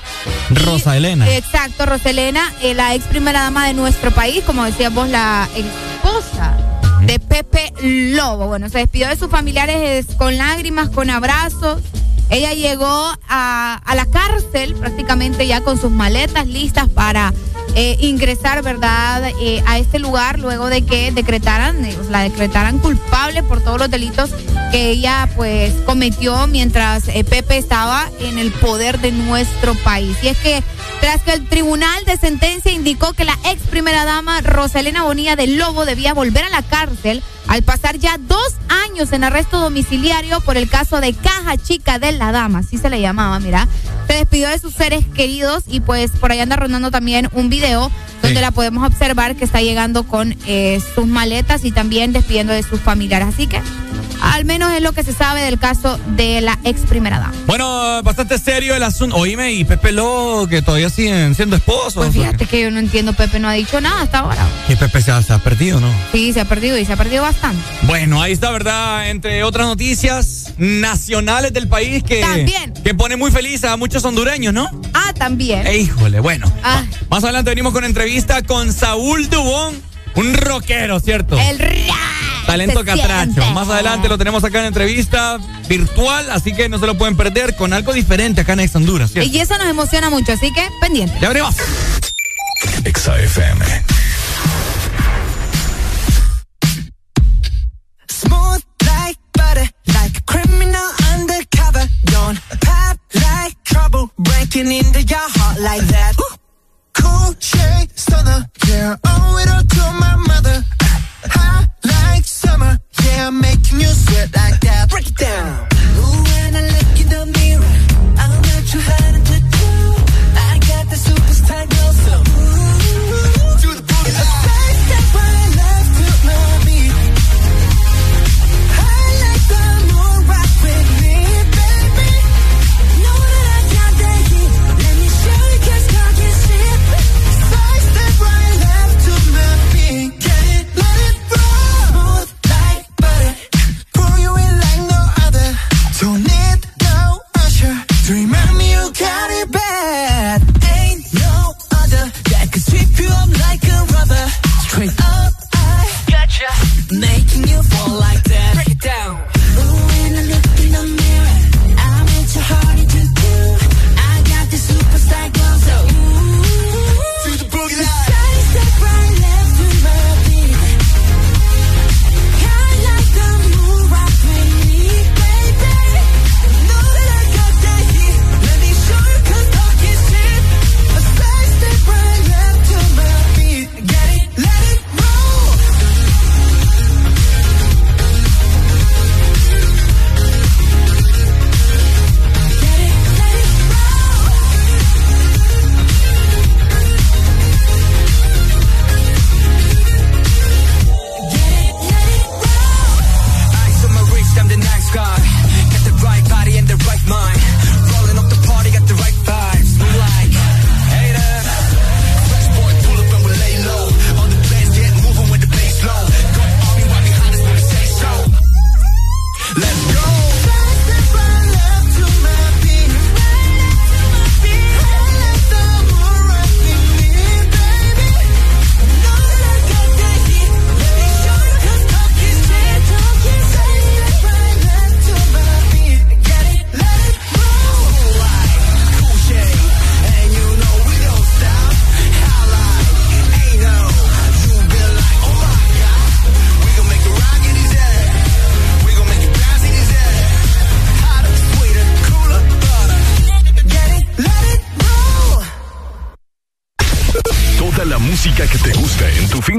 Rosa Elena. Exacto, Roselena, eh, la ex primera dama de nuestro país, como decías vos, la esposa de Pepe Lobo. Bueno, se despidió de sus familiares con lágrimas, con abrazos. Ella llegó a, a la cárcel prácticamente ya con sus maletas listas para eh, ingresar, ¿verdad?, eh, a este lugar luego de que decretaran, eh, la decretaran culpable por todos los delitos que ella pues cometió mientras Pepe estaba en el poder de nuestro país. Y es que tras que el tribunal de sentencia indicó que la ex primera dama Rosalena Bonilla del Lobo debía volver a la cárcel al pasar ya dos años en arresto domiciliario por el caso de Caja Chica de la Dama, así se le llamaba, mira. Se despidió de sus seres queridos y pues por ahí anda rondando también un video donde la podemos observar que está llegando con eh, sus maletas y también despidiendo de sus familiares. Así que al menos es lo que se sabe del caso de la ex primera dama. Bueno, bastante serio el asunto. Oíme, y Pepe Lobo, que todavía siguen siendo esposos. Pues fíjate que yo no entiendo, Pepe no ha dicho nada hasta ahora. Y Pepe se ha, se ha perdido, ¿no? Sí, se ha perdido y se ha perdido bastante. Bueno, ahí está, ¿verdad? Entre otras noticias nacionales del país que, También. que pone muy feliz a muchos hondureños, ¿no? Ah, también. Eh, híjole, bueno. Ah. Más adelante venimos con entrevista con Saúl Dubón, un rockero, ¿cierto? El Talento se catracho. siente. Más adelante lo tenemos acá en entrevista virtual, así que no se lo pueden perder con algo diferente acá en Ex Honduras, ¿cierto? Y eso nos emociona mucho, así que pendiente. Ya veremos. Exa FM. Smooth like butter, like a criminal undercover. Don't pop like trouble, breaking into your heart like that. Cool shade yeah, it all my mother. Like summer, yeah, making you sweat like that. Break it down. Ooh, when I look in the mirror, I'm not too hard to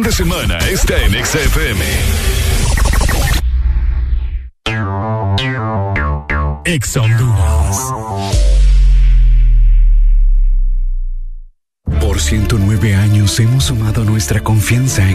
de semana está en XFM. Ex. Por 109 años hemos sumado nuestra confianza en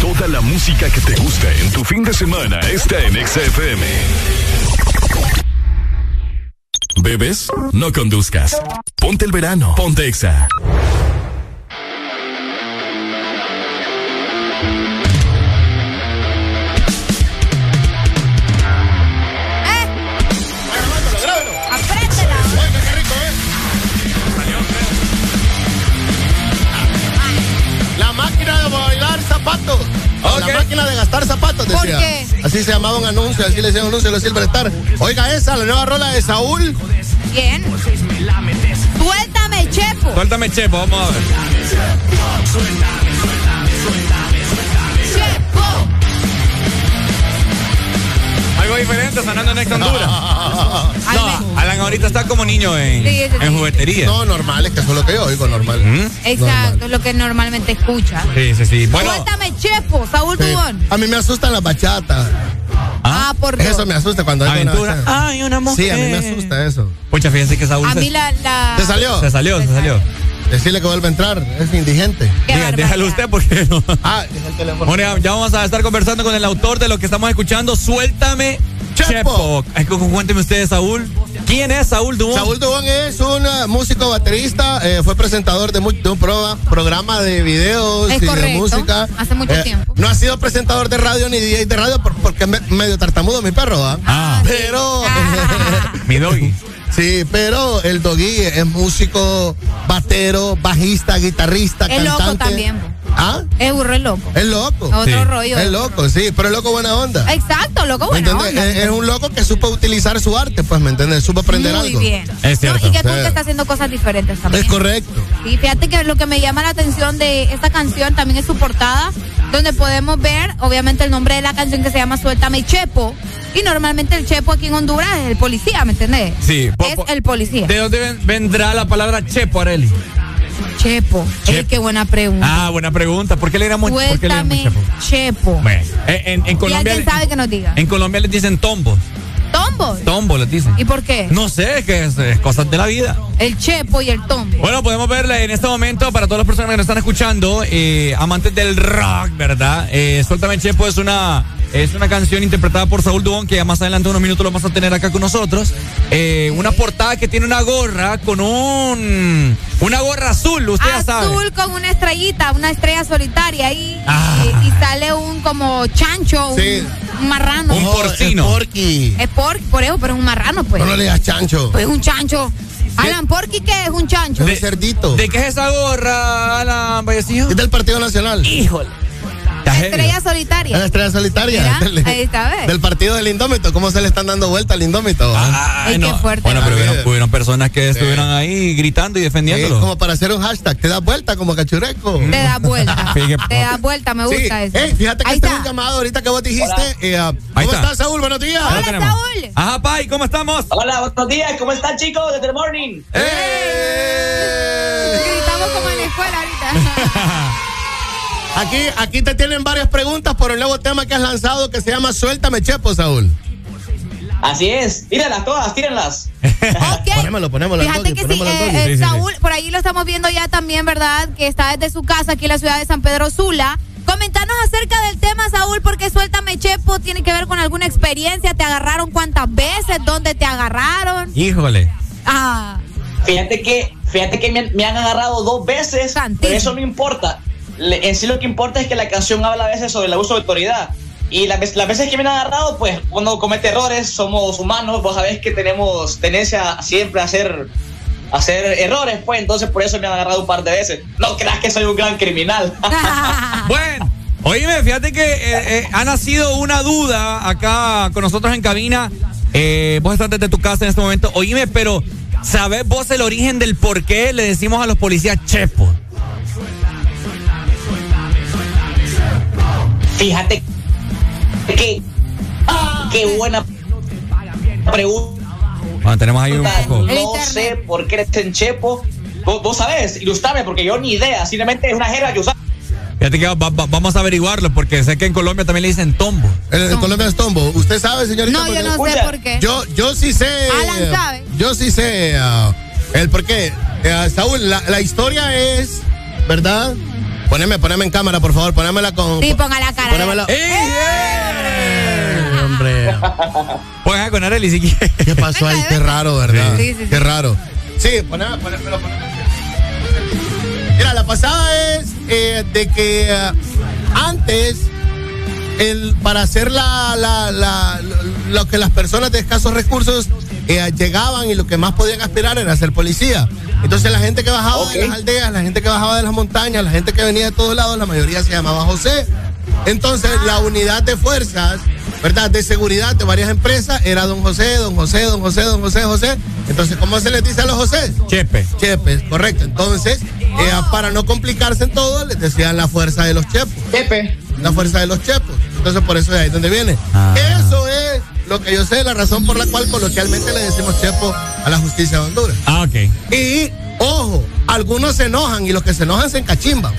Toda la música que te gusta en tu fin de semana está en XFM. ¿Bebes? No conduzcas. Ponte el verano. Ponte Exa. La de gastar zapatos, ¿Por decía. qué? Así se llamaba un anuncio, así le decían un anuncio de los Silver Star. Oiga esa, la nueva rola de Saúl. Bien. Suéltame, Chepo. Suéltame, Chepo, vamos a ver. Algo diferente sonando en Ex Honduras. No, Alan ahorita está como niño en, Sí, sí, sí. en juguetería. No, normal, es que eso es lo que yo oigo, normal. Exacto, es lo que normalmente escucha. Sí, sí, sí. Bueno, Suéltame, Chepo, Saúl Sí. Dubón. A mí me asustan las bachatas. Ah, por Dios. Eso me asusta cuando hay una Aventura. bachata. Ay, una Sí, a mí me mujer. asusta eso. pucha, fíjense que Saúl A se, mí la... la... ¿Se salió? se salió, se salió. Decirle que vuelve a entrar, es indigente. Diga, déjalo usted porque no. Ah, es el teléfono. Bueno, ya vamos a estar conversando con el autor de lo que estamos escuchando. Suéltame, Chepo. Chepo. Cuénteme ustedes, Saúl. ¿Quién es Saúl Dubón? Saúl Dubón es un eh, músico baterista, eh, fue presentador de, de un pro- programa de videos Es y de música. hace mucho Eh, tiempo. No ha sido presentador de radio ni DJ de radio por- porque es me- medio tartamudo mi perro, ¿ah? Ah. Pero. Mi doggy. Sí, pero el Doggy es músico, batero, bajista, guitarrista, Es cantante. loco también. ¿Ah? Es burro, es loco. Es loco. Otro Sí. rollo. Es loco, sí, pero es loco buena onda. Exacto, loco, ¿Me buena onda. Es, es un loco que supo utilizar su arte, pues, ¿me entiendes? Supo aprender Muy algo. bien. Es cierto. No, y que que está haciendo cosas diferentes también. Es correcto. Sí, fíjate que lo que me llama la atención de esta canción también es su portada, donde podemos ver, obviamente, el nombre de la canción que se llama Suéltame Chepo. Y normalmente el Chepo aquí en Honduras es el policía, ¿me entendés? Sí. po- Es el policía. ¿De dónde ven- vendrá la palabra Chepo, Areli? Chepo. Ey, qué buena pregunta. Ah, buena pregunta. ¿Por qué le damos, ¿por qué le damos Suéltame Chepo? Chepo. Bueno, eh, en, en Y Colombia, sabe que nos diga. en Colombia les dicen tombos. Tombo. Tombos les dicen. ¿Y por qué? No sé, que es, es cosas de la vida. El Chepo y el Tombo. Bueno, podemos verla en este momento para todas las personas que nos están escuchando, eh, amantes del rock, ¿verdad? Eh, Suéltame Chepo es una, es una canción interpretada por Saúl Dubón, que ya más adelante unos minutos lo vamos a tener acá con nosotros. Eh, una portada que tiene una gorra con un, una gorra azul, usted ya sabe. Azul con una estrellita, una estrella solitaria ahí. Ah. Y, y sale un como chancho, un- Sí. un, marrano. Un porcino. Es Porky. Es por, por eso, pero es un marrano, pues. No, no le digas chancho. Pues es un chancho. Alan Porky, ¿qué es un chancho? Es un cerdito. ¿De qué es esa gorra, Alan Vallecillo? Es del Partido Nacional. Híjole. Estrella solitaria. La estrella solitaria. Mira, del, ahí está, ¿ves? del partido del Indómito. ¿Cómo se le están dando vuelta al Indómito? Ah, Ay, qué fuerte. Bueno, pero Ah, hubieron, personas que estuvieron ahí gritando y Sí, defendiéndolo. como para hacer un hashtag. Te das vuelta como cachureco. Te das vuelta. Fíjate. Te das vuelta, me Sí. gusta eso. Ey, fíjate que Ahí está. un llamado ahorita que vos dijiste. eh, ah, Ahí ¿Cómo está. estás, Saúl? Buenos días. Ahí Hola. Saúl. Ajá, Pai, ¿cómo estamos? Hola, buenos días, ¿cómo están chicos? Desde el morning. Gritamos como en la escuela ahorita. Aquí, aquí te tienen varias preguntas por el nuevo tema que has lanzado que se llama Suéltame Chepo, Saúl. Así es, tírenlas todas, tírenlas. Ok. Ponémelo, ponémelo al Fíjate toque, que sí, eh, eh. Saúl, por ahí lo estamos viendo ya también, ¿verdad? Que está desde su casa aquí en la ciudad de San Pedro Sula. Comentanos acerca del tema, Saúl, porque suéltame Chepo, tiene que ver con alguna experiencia, te agarraron cuántas veces, dónde te agarraron. Híjole. Ah, Fíjate que, fíjate que me, han- me han agarrado dos veces, Santísimo. pero eso no importa. Le- en sí lo que importa es que la canción habla a veces sobre el abuso de autoridad. Y las, veces- las veces que me han agarrado, pues uno comete errores, somos humanos, vos sabés que tenemos tendencia siempre a hacer, a hacer errores, pues entonces por eso me han agarrado un par de veces. No creas que soy un gran criminal. Bueno, oíme, fíjate que eh, eh, ha nacido una duda acá con nosotros en cabina. Eh, vos estás desde tu casa en este momento. Oíme, pero ¿sabés vos el origen del por qué le decimos a los policías chepo? Fíjate que qué buena pregunta. Bueno, tenemos ahí un poco. No sé por qué eres en Chepo. Vos, vos sabés, ilustrame, porque yo ni idea. Simplemente es una jerga que usamos. Fíjate que va- va- vamos a averiguarlo porque sé que en Colombia también le dicen tombo. El Colombia es tombo. ¿Usted sabe, señorita? no, yo Porque- no sé por qué. Yo, yo sí sé. Alan sabe. Yo sí sé ah, el por qué. Eh, Saúl, la, la historia es, ¿verdad? Poneme, poneme en cámara, por favor. Ponémela con. Sí, ponga la cara. Ponémela. ¡Eh! Hombre. Pues con Arely si quieres. ¿Qué pasó ahí? Qué raro, ¿verdad? Sí, sí, sí. Qué raro. Sí, poneme, ponémelo, ponémelo. Mira, la pasada es eh, de que eh, antes, el, para hacer la, la, la- lo, que las personas de escasos recursos eh, llegaban y lo que más podían aspirar era ser policía. Entonces la gente que bajaba de las aldeas, la gente que bajaba de las montañas, la gente que venía de todos lados, la mayoría se llamaba José. Entonces la unidad de fuerzas, ¿verdad? De seguridad de varias empresas era don José, don José, don José, don José, José. Entonces, ¿cómo se les dice a los José? Chepe. Chepes, correcto. Entonces, eh, para no complicarse en todo, les decían la fuerza de los chepos. Pepe. La fuerza de los chepos. Entonces, por eso de ahí es donde viene. Ah. Eso es lo que yo sé, la razón por la cual coloquialmente le decimos chepo a la justicia de Honduras. Ah, ok. Y, ojo, algunos se enojan y los que se enojan se encachimban.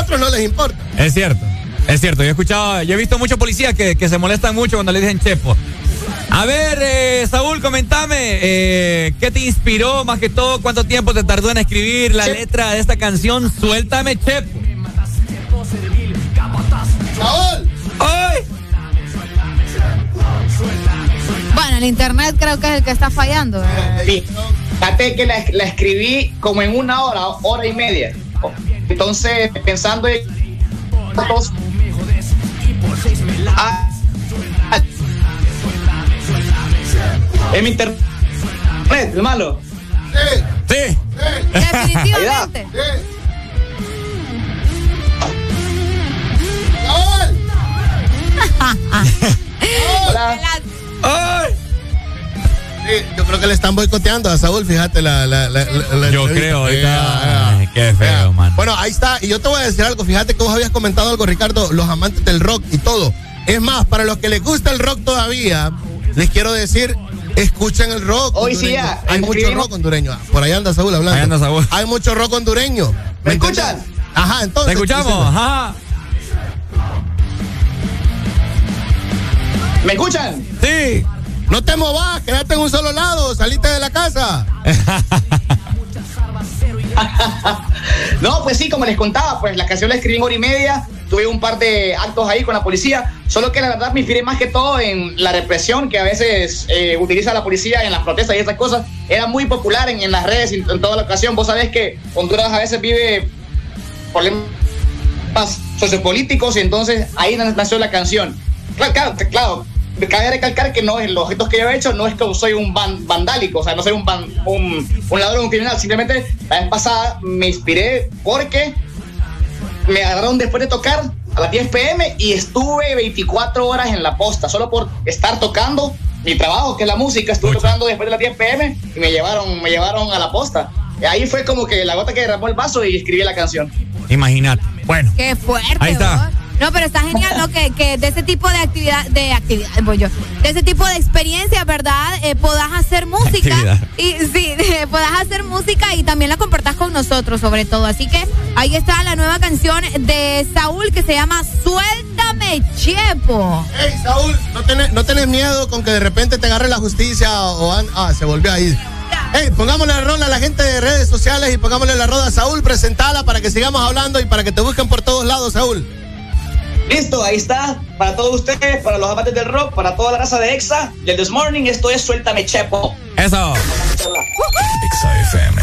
Otros no les importa. Es cierto. Es cierto. Yo he escuchado, yo he visto muchos policías que, que se molestan mucho cuando le dicen chepo. A ver, eh, Saúl, comentame, eh, ¿qué te inspiró más que todo? ¿Cuánto tiempo te tardó en escribir la letra de esta canción? Suéltame, Chepo. Saúl. ¡Ay! El internet creo que es el que está fallando. ¿verdad? Fíjate que la, la escribí como en una hora, hora y media. Entonces, pensando en. Ah, ah, en mi internet, el malo. Sí, Sí. sí, Definitivamente. sí. Saúl. Hola. ¡Ay! Sí, yo creo que le están boicoteando a Saúl, fíjate la, la, la- la- Yo creo, ahorita. Yeah, Ay, qué feo, yeah. mano. Bueno, ahí está. Y yo te voy a decir algo. Fíjate que vos habías comentado algo, Ricardo, los amantes del rock y todo. Es más, para los que les gusta el rock todavía, les quiero decir, escuchen el rock. Hoy sí ya, Hay mucho rock hondureño. Por ahí anda Saúl hablando. Ahí anda Saúl. Hay mucho rock hondureño. ¿Me escuchan? Ajá, entonces. ¿Te escuchamos? Ajá. ¿Me escuchan? Sí. No te movas, quédate en un solo lado, saliste de la casa. No, pues sí, como les contaba, pues la canción la escribí en hora y media, tuve un par de actos ahí con la policía, solo que la verdad me inspiré más que todo en la represión que a veces eh, utiliza la policía en las protestas y esas cosas. Era muy popular en, las redes en, en toda la ocasión. Vos sabés que Honduras a veces vive problemas sociopolíticos y entonces ahí nació la canción. Claro, claro, claro. Cabe recalcar que no es los objetos que yo he hecho no es que soy un van- vandálico, o sea, no soy un, van- un, un ladrón, un criminal. Simplemente la vez pasada me inspiré porque me agarraron después de tocar a las 10 pm y estuve 24 horas en la posta, solo por estar tocando mi trabajo, que es la música. Estuve tocando después de las 10 pm y me llevaron, me llevaron a la posta. Y ahí fue como que la gota que derramó el vaso y escribí la canción. Imagínate. Bueno. Qué fuerte. Ahí está. vos. No, pero está genial, ¿no? Que, que de ese tipo de actividad, de actividad, voy yo, de ese tipo de experiencia, ¿verdad? Eh, podás hacer música. Actividad. Y sí, podás hacer música y también la compartás con nosotros, sobre todo. Así que ahí está la nueva canción de Saúl que se llama Suéltame, Chepo. Hey, Saúl, no tenés, no tenés miedo con que de repente te agarre la justicia o... an- ah, se volvió ahí. Hey, pongámosle la rola a la gente de redes sociales y pongámosle la roda a Saúl, presentala para que sigamos hablando y para que te busquen por todos lados, Saúl. Listo, ahí está. Para todos ustedes, para los amantes del rock, para toda la raza de EXA y el This Morning, esto es Suéltame Chepo. Eso. Exa FM.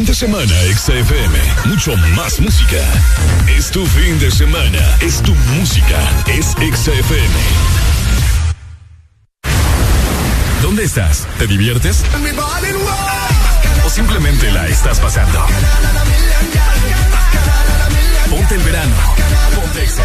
fin de semana, XFM. Mucho más música. Es tu fin de semana. Es tu música. Es XFM. ¿Dónde estás? ¿Te diviertes? ¿O simplemente la estás pasando? Ponte el verano. Ponte Exa.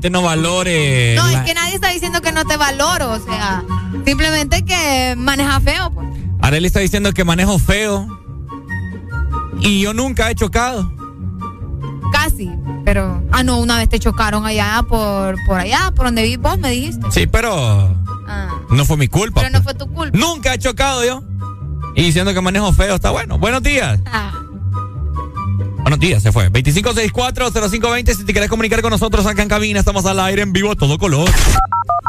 gente no valore. No, la- es que nadie está diciendo que no te valoro, o sea, simplemente que maneja feo. Pues. Arely está diciendo que manejo feo. Y yo nunca he chocado. Casi, pero... Ah, no, una vez te chocaron allá por, por allá, por donde vi vos, me dijiste. Sí, pero Ah, no fue mi culpa. pero no fue tu culpa. Nunca he chocado yo. Y diciendo que manejo feo está bueno. Buenos días. Ah, días, se fue. 2564-0520. Si te quieres comunicar con nosotros acá en cabina, estamos al aire en vivo a todo color.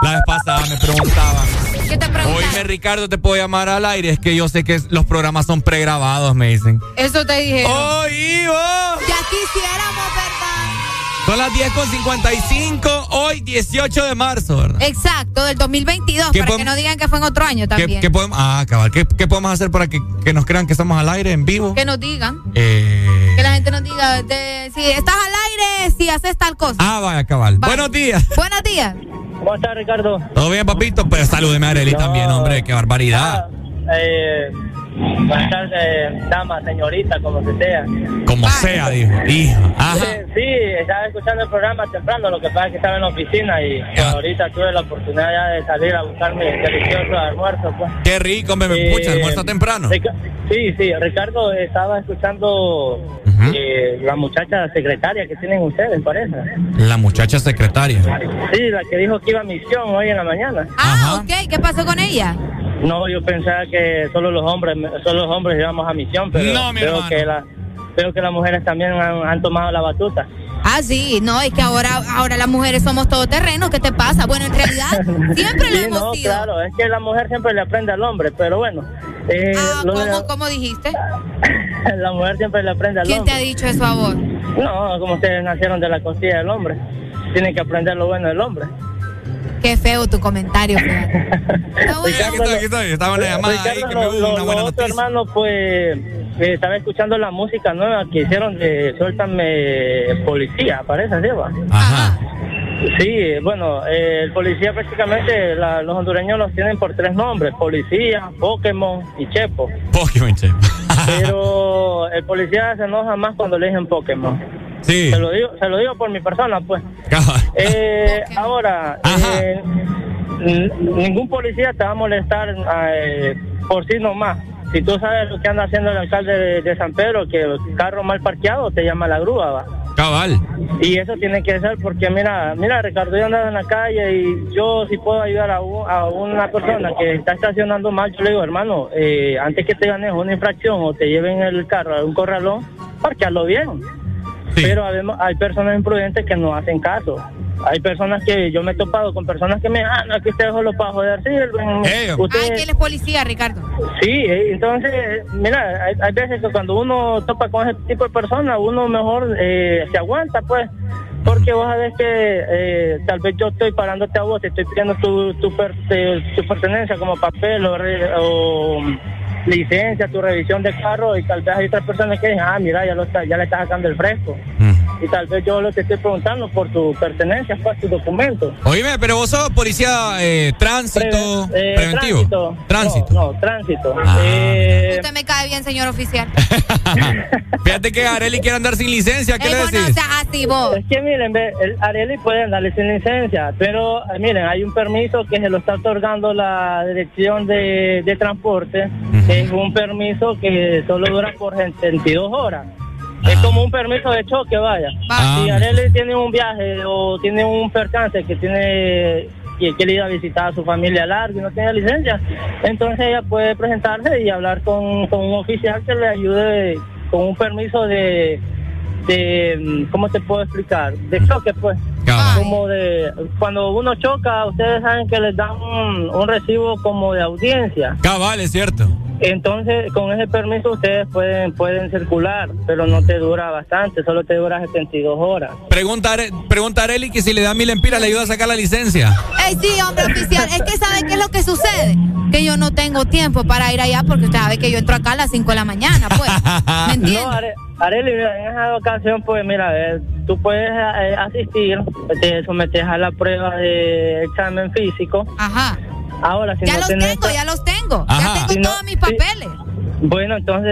La vez pasada me preguntaban. ¿Qué te preguntaron? Oíme, Ricardo, te puedo llamar al aire. Es que yo sé que los programas son pregrabados, me dicen. Eso te dije. ¡Oh, Ivo! Ya quisiéramos, ¿verdad? Son las 10 con 55, hoy 18 de marzo, ¿verdad? Exacto, del 2022, ¿Qué para que no digan que fue en otro año ¿Qué, también. qué podemos, ah, cabal, ¿qué, qué podemos hacer para que, que nos crean que estamos al aire en vivo? Que nos digan. Eh, diga de- si estás al aire, si haces tal cosa. ah, vaya, cabal. Vale. Buenos días. Buenos días. ¿Cómo estás, Ricardo? ¿Todo bien, papito? Pues salúdeme a Arely también, hombre. Qué barbaridad. Eh, buenas tardes, dama, señorita, como se sea. Como sea, dijo. Hija. Ajá. Eh, sí, estaba escuchando el programa temprano, lo que pasa es que estaba en la oficina y pues, ahorita tuve la oportunidad ya de salir a buscar mi delicioso almuerzo. Pues. Qué rico, me, me Eh, escucha, almuerza temprano. Rica- Sí, sí, Ricardo, estaba escuchando eh, la muchacha secretaria que tienen ustedes, parece. La muchacha secretaria. Sí, la que dijo que iba a misión hoy en la mañana. Ah, ok. ¿Qué pasó con ella? No, yo pensaba que solo los hombres, solo los hombres íbamos a misión, pero No, mi veo hermano. que la, veo que las mujeres también han, han tomado la batuta. Ah, sí, no, es que ahora, ahora las mujeres somos todoterreno. ¿Qué te pasa? Bueno, en realidad siempre lo Sí, hemos no, sido. claro, es que la mujer siempre le aprende al hombre, pero bueno. eh, Ah, lo de ¿cómo, la, cómo dijiste? la mujer siempre le aprende al ¿Quién te hombre. ha dicho eso a vos? No, como ustedes nacieron de la costilla del hombre, tienen que aprender lo bueno del hombre. Qué feo tu comentario, fíjate. Está bueno. Aquí estoy, aquí estoy. Estaba en la llamada ahí Ricardo, que me lo- hubo lo- una buena lo otro, noticia. hermano, pues eh, estaba escuchando la música nueva que hicieron de Suéltame Policía, parece, ¿sí? va? Ajá. Sí, bueno, eh, el policía prácticamente la- los hondureños los tienen por tres nombres, policía, Pokémon y Chepo. Pokémon, che. Pero el policía se enoja más cuando le dicen Pokémon. Sí. Se lo digo, se lo digo por mi persona, pues. Eh, ahora, eh, ningún policía te va a molestar eh, por sí nomás. Si tú sabes lo que anda haciendo el alcalde de, de San Pedro, que el carro mal parqueado te llama la grúa, va. Cabal. Y eso tiene que ser porque, mira, mira, Ricardo, yo ando en la calle y yo si puedo ayudar a, un- a una persona que está estacionando mal, yo le digo, hermano, eh, antes que te ganes una infracción o te lleven el carro a un corralón, parquearlo bien. Pero además hay personas imprudentes que no hacen caso. Hay personas que yo me he topado con personas que me ah, no, que usted solo para joder, sí, el- usted, Ay, que él es policía, Ricardo. Sí, eh, entonces, mira, hay, hay veces que cuando uno topa con ese tipo de personas, uno mejor eh, se aguanta, pues, porque vos sabés que eh, tal vez yo estoy parándote a vos, te estoy pidiendo tu, tu, per- te- tu pertenencia como papel o, o licencia, tu revisión de carro, y tal vez hay otras personas que dicen, ah, mira, ya, lo está, ya le está sacando el fresco. Y tal vez yo lo que estoy preguntando por tu pertenencia, por tu documento. Oíme, pero vos sos policía eh, tránsito Eh, preventivo. Tránsito. No, no, tránsito. Ah. Eh, Usted me cae bien, señor oficial. Fíjate que Areli quiere andar sin licencia. ¿Qué Ey, le vos no decís? seas así, vos. Es que miren, ve, el Areli puede darle sin licencia, pero eh, miren, hay un permiso que se lo está otorgando la Dirección de, de Transporte, que es un permiso que solo dura por 72 horas. Es como un permiso de choque, vaya. Ah. Si Areli tiene un viaje o tiene un percance que tiene que quiere ir a visitar a su familia largo y no tiene licencia, entonces ella puede presentarse y hablar con, con un oficial que le ayude con un permiso de, de mm, ¿cómo te puedo explicar? De choque, pues. Como de, cuando uno choca, ustedes saben que les dan un, un recibo como de audiencia. Cabal, es cierto. Entonces, con ese permiso ustedes pueden pueden circular, pero no te dura bastante, solo te dura 72 horas. Pregunta, pregunta a Areli que si le da mil empiras le ayuda a sacar la licencia. Ey, sí, hombre oficial. Es que ¿sabe qué es lo que sucede? Que yo no tengo tiempo para ir allá porque usted sabe que yo entro acá a las 5 de la mañana, pues. ¿Me entiende? No, Are- Areli, mira, en esa ocasión, pues mira, eh, tú puedes eh, asistir, te sometes a la prueba de examen físico. Ajá. Ahora, si Ya no los tenés- tengo, ya los tengo. Ajá. Ya tengo Si no- todos mis papeles. Bueno, entonces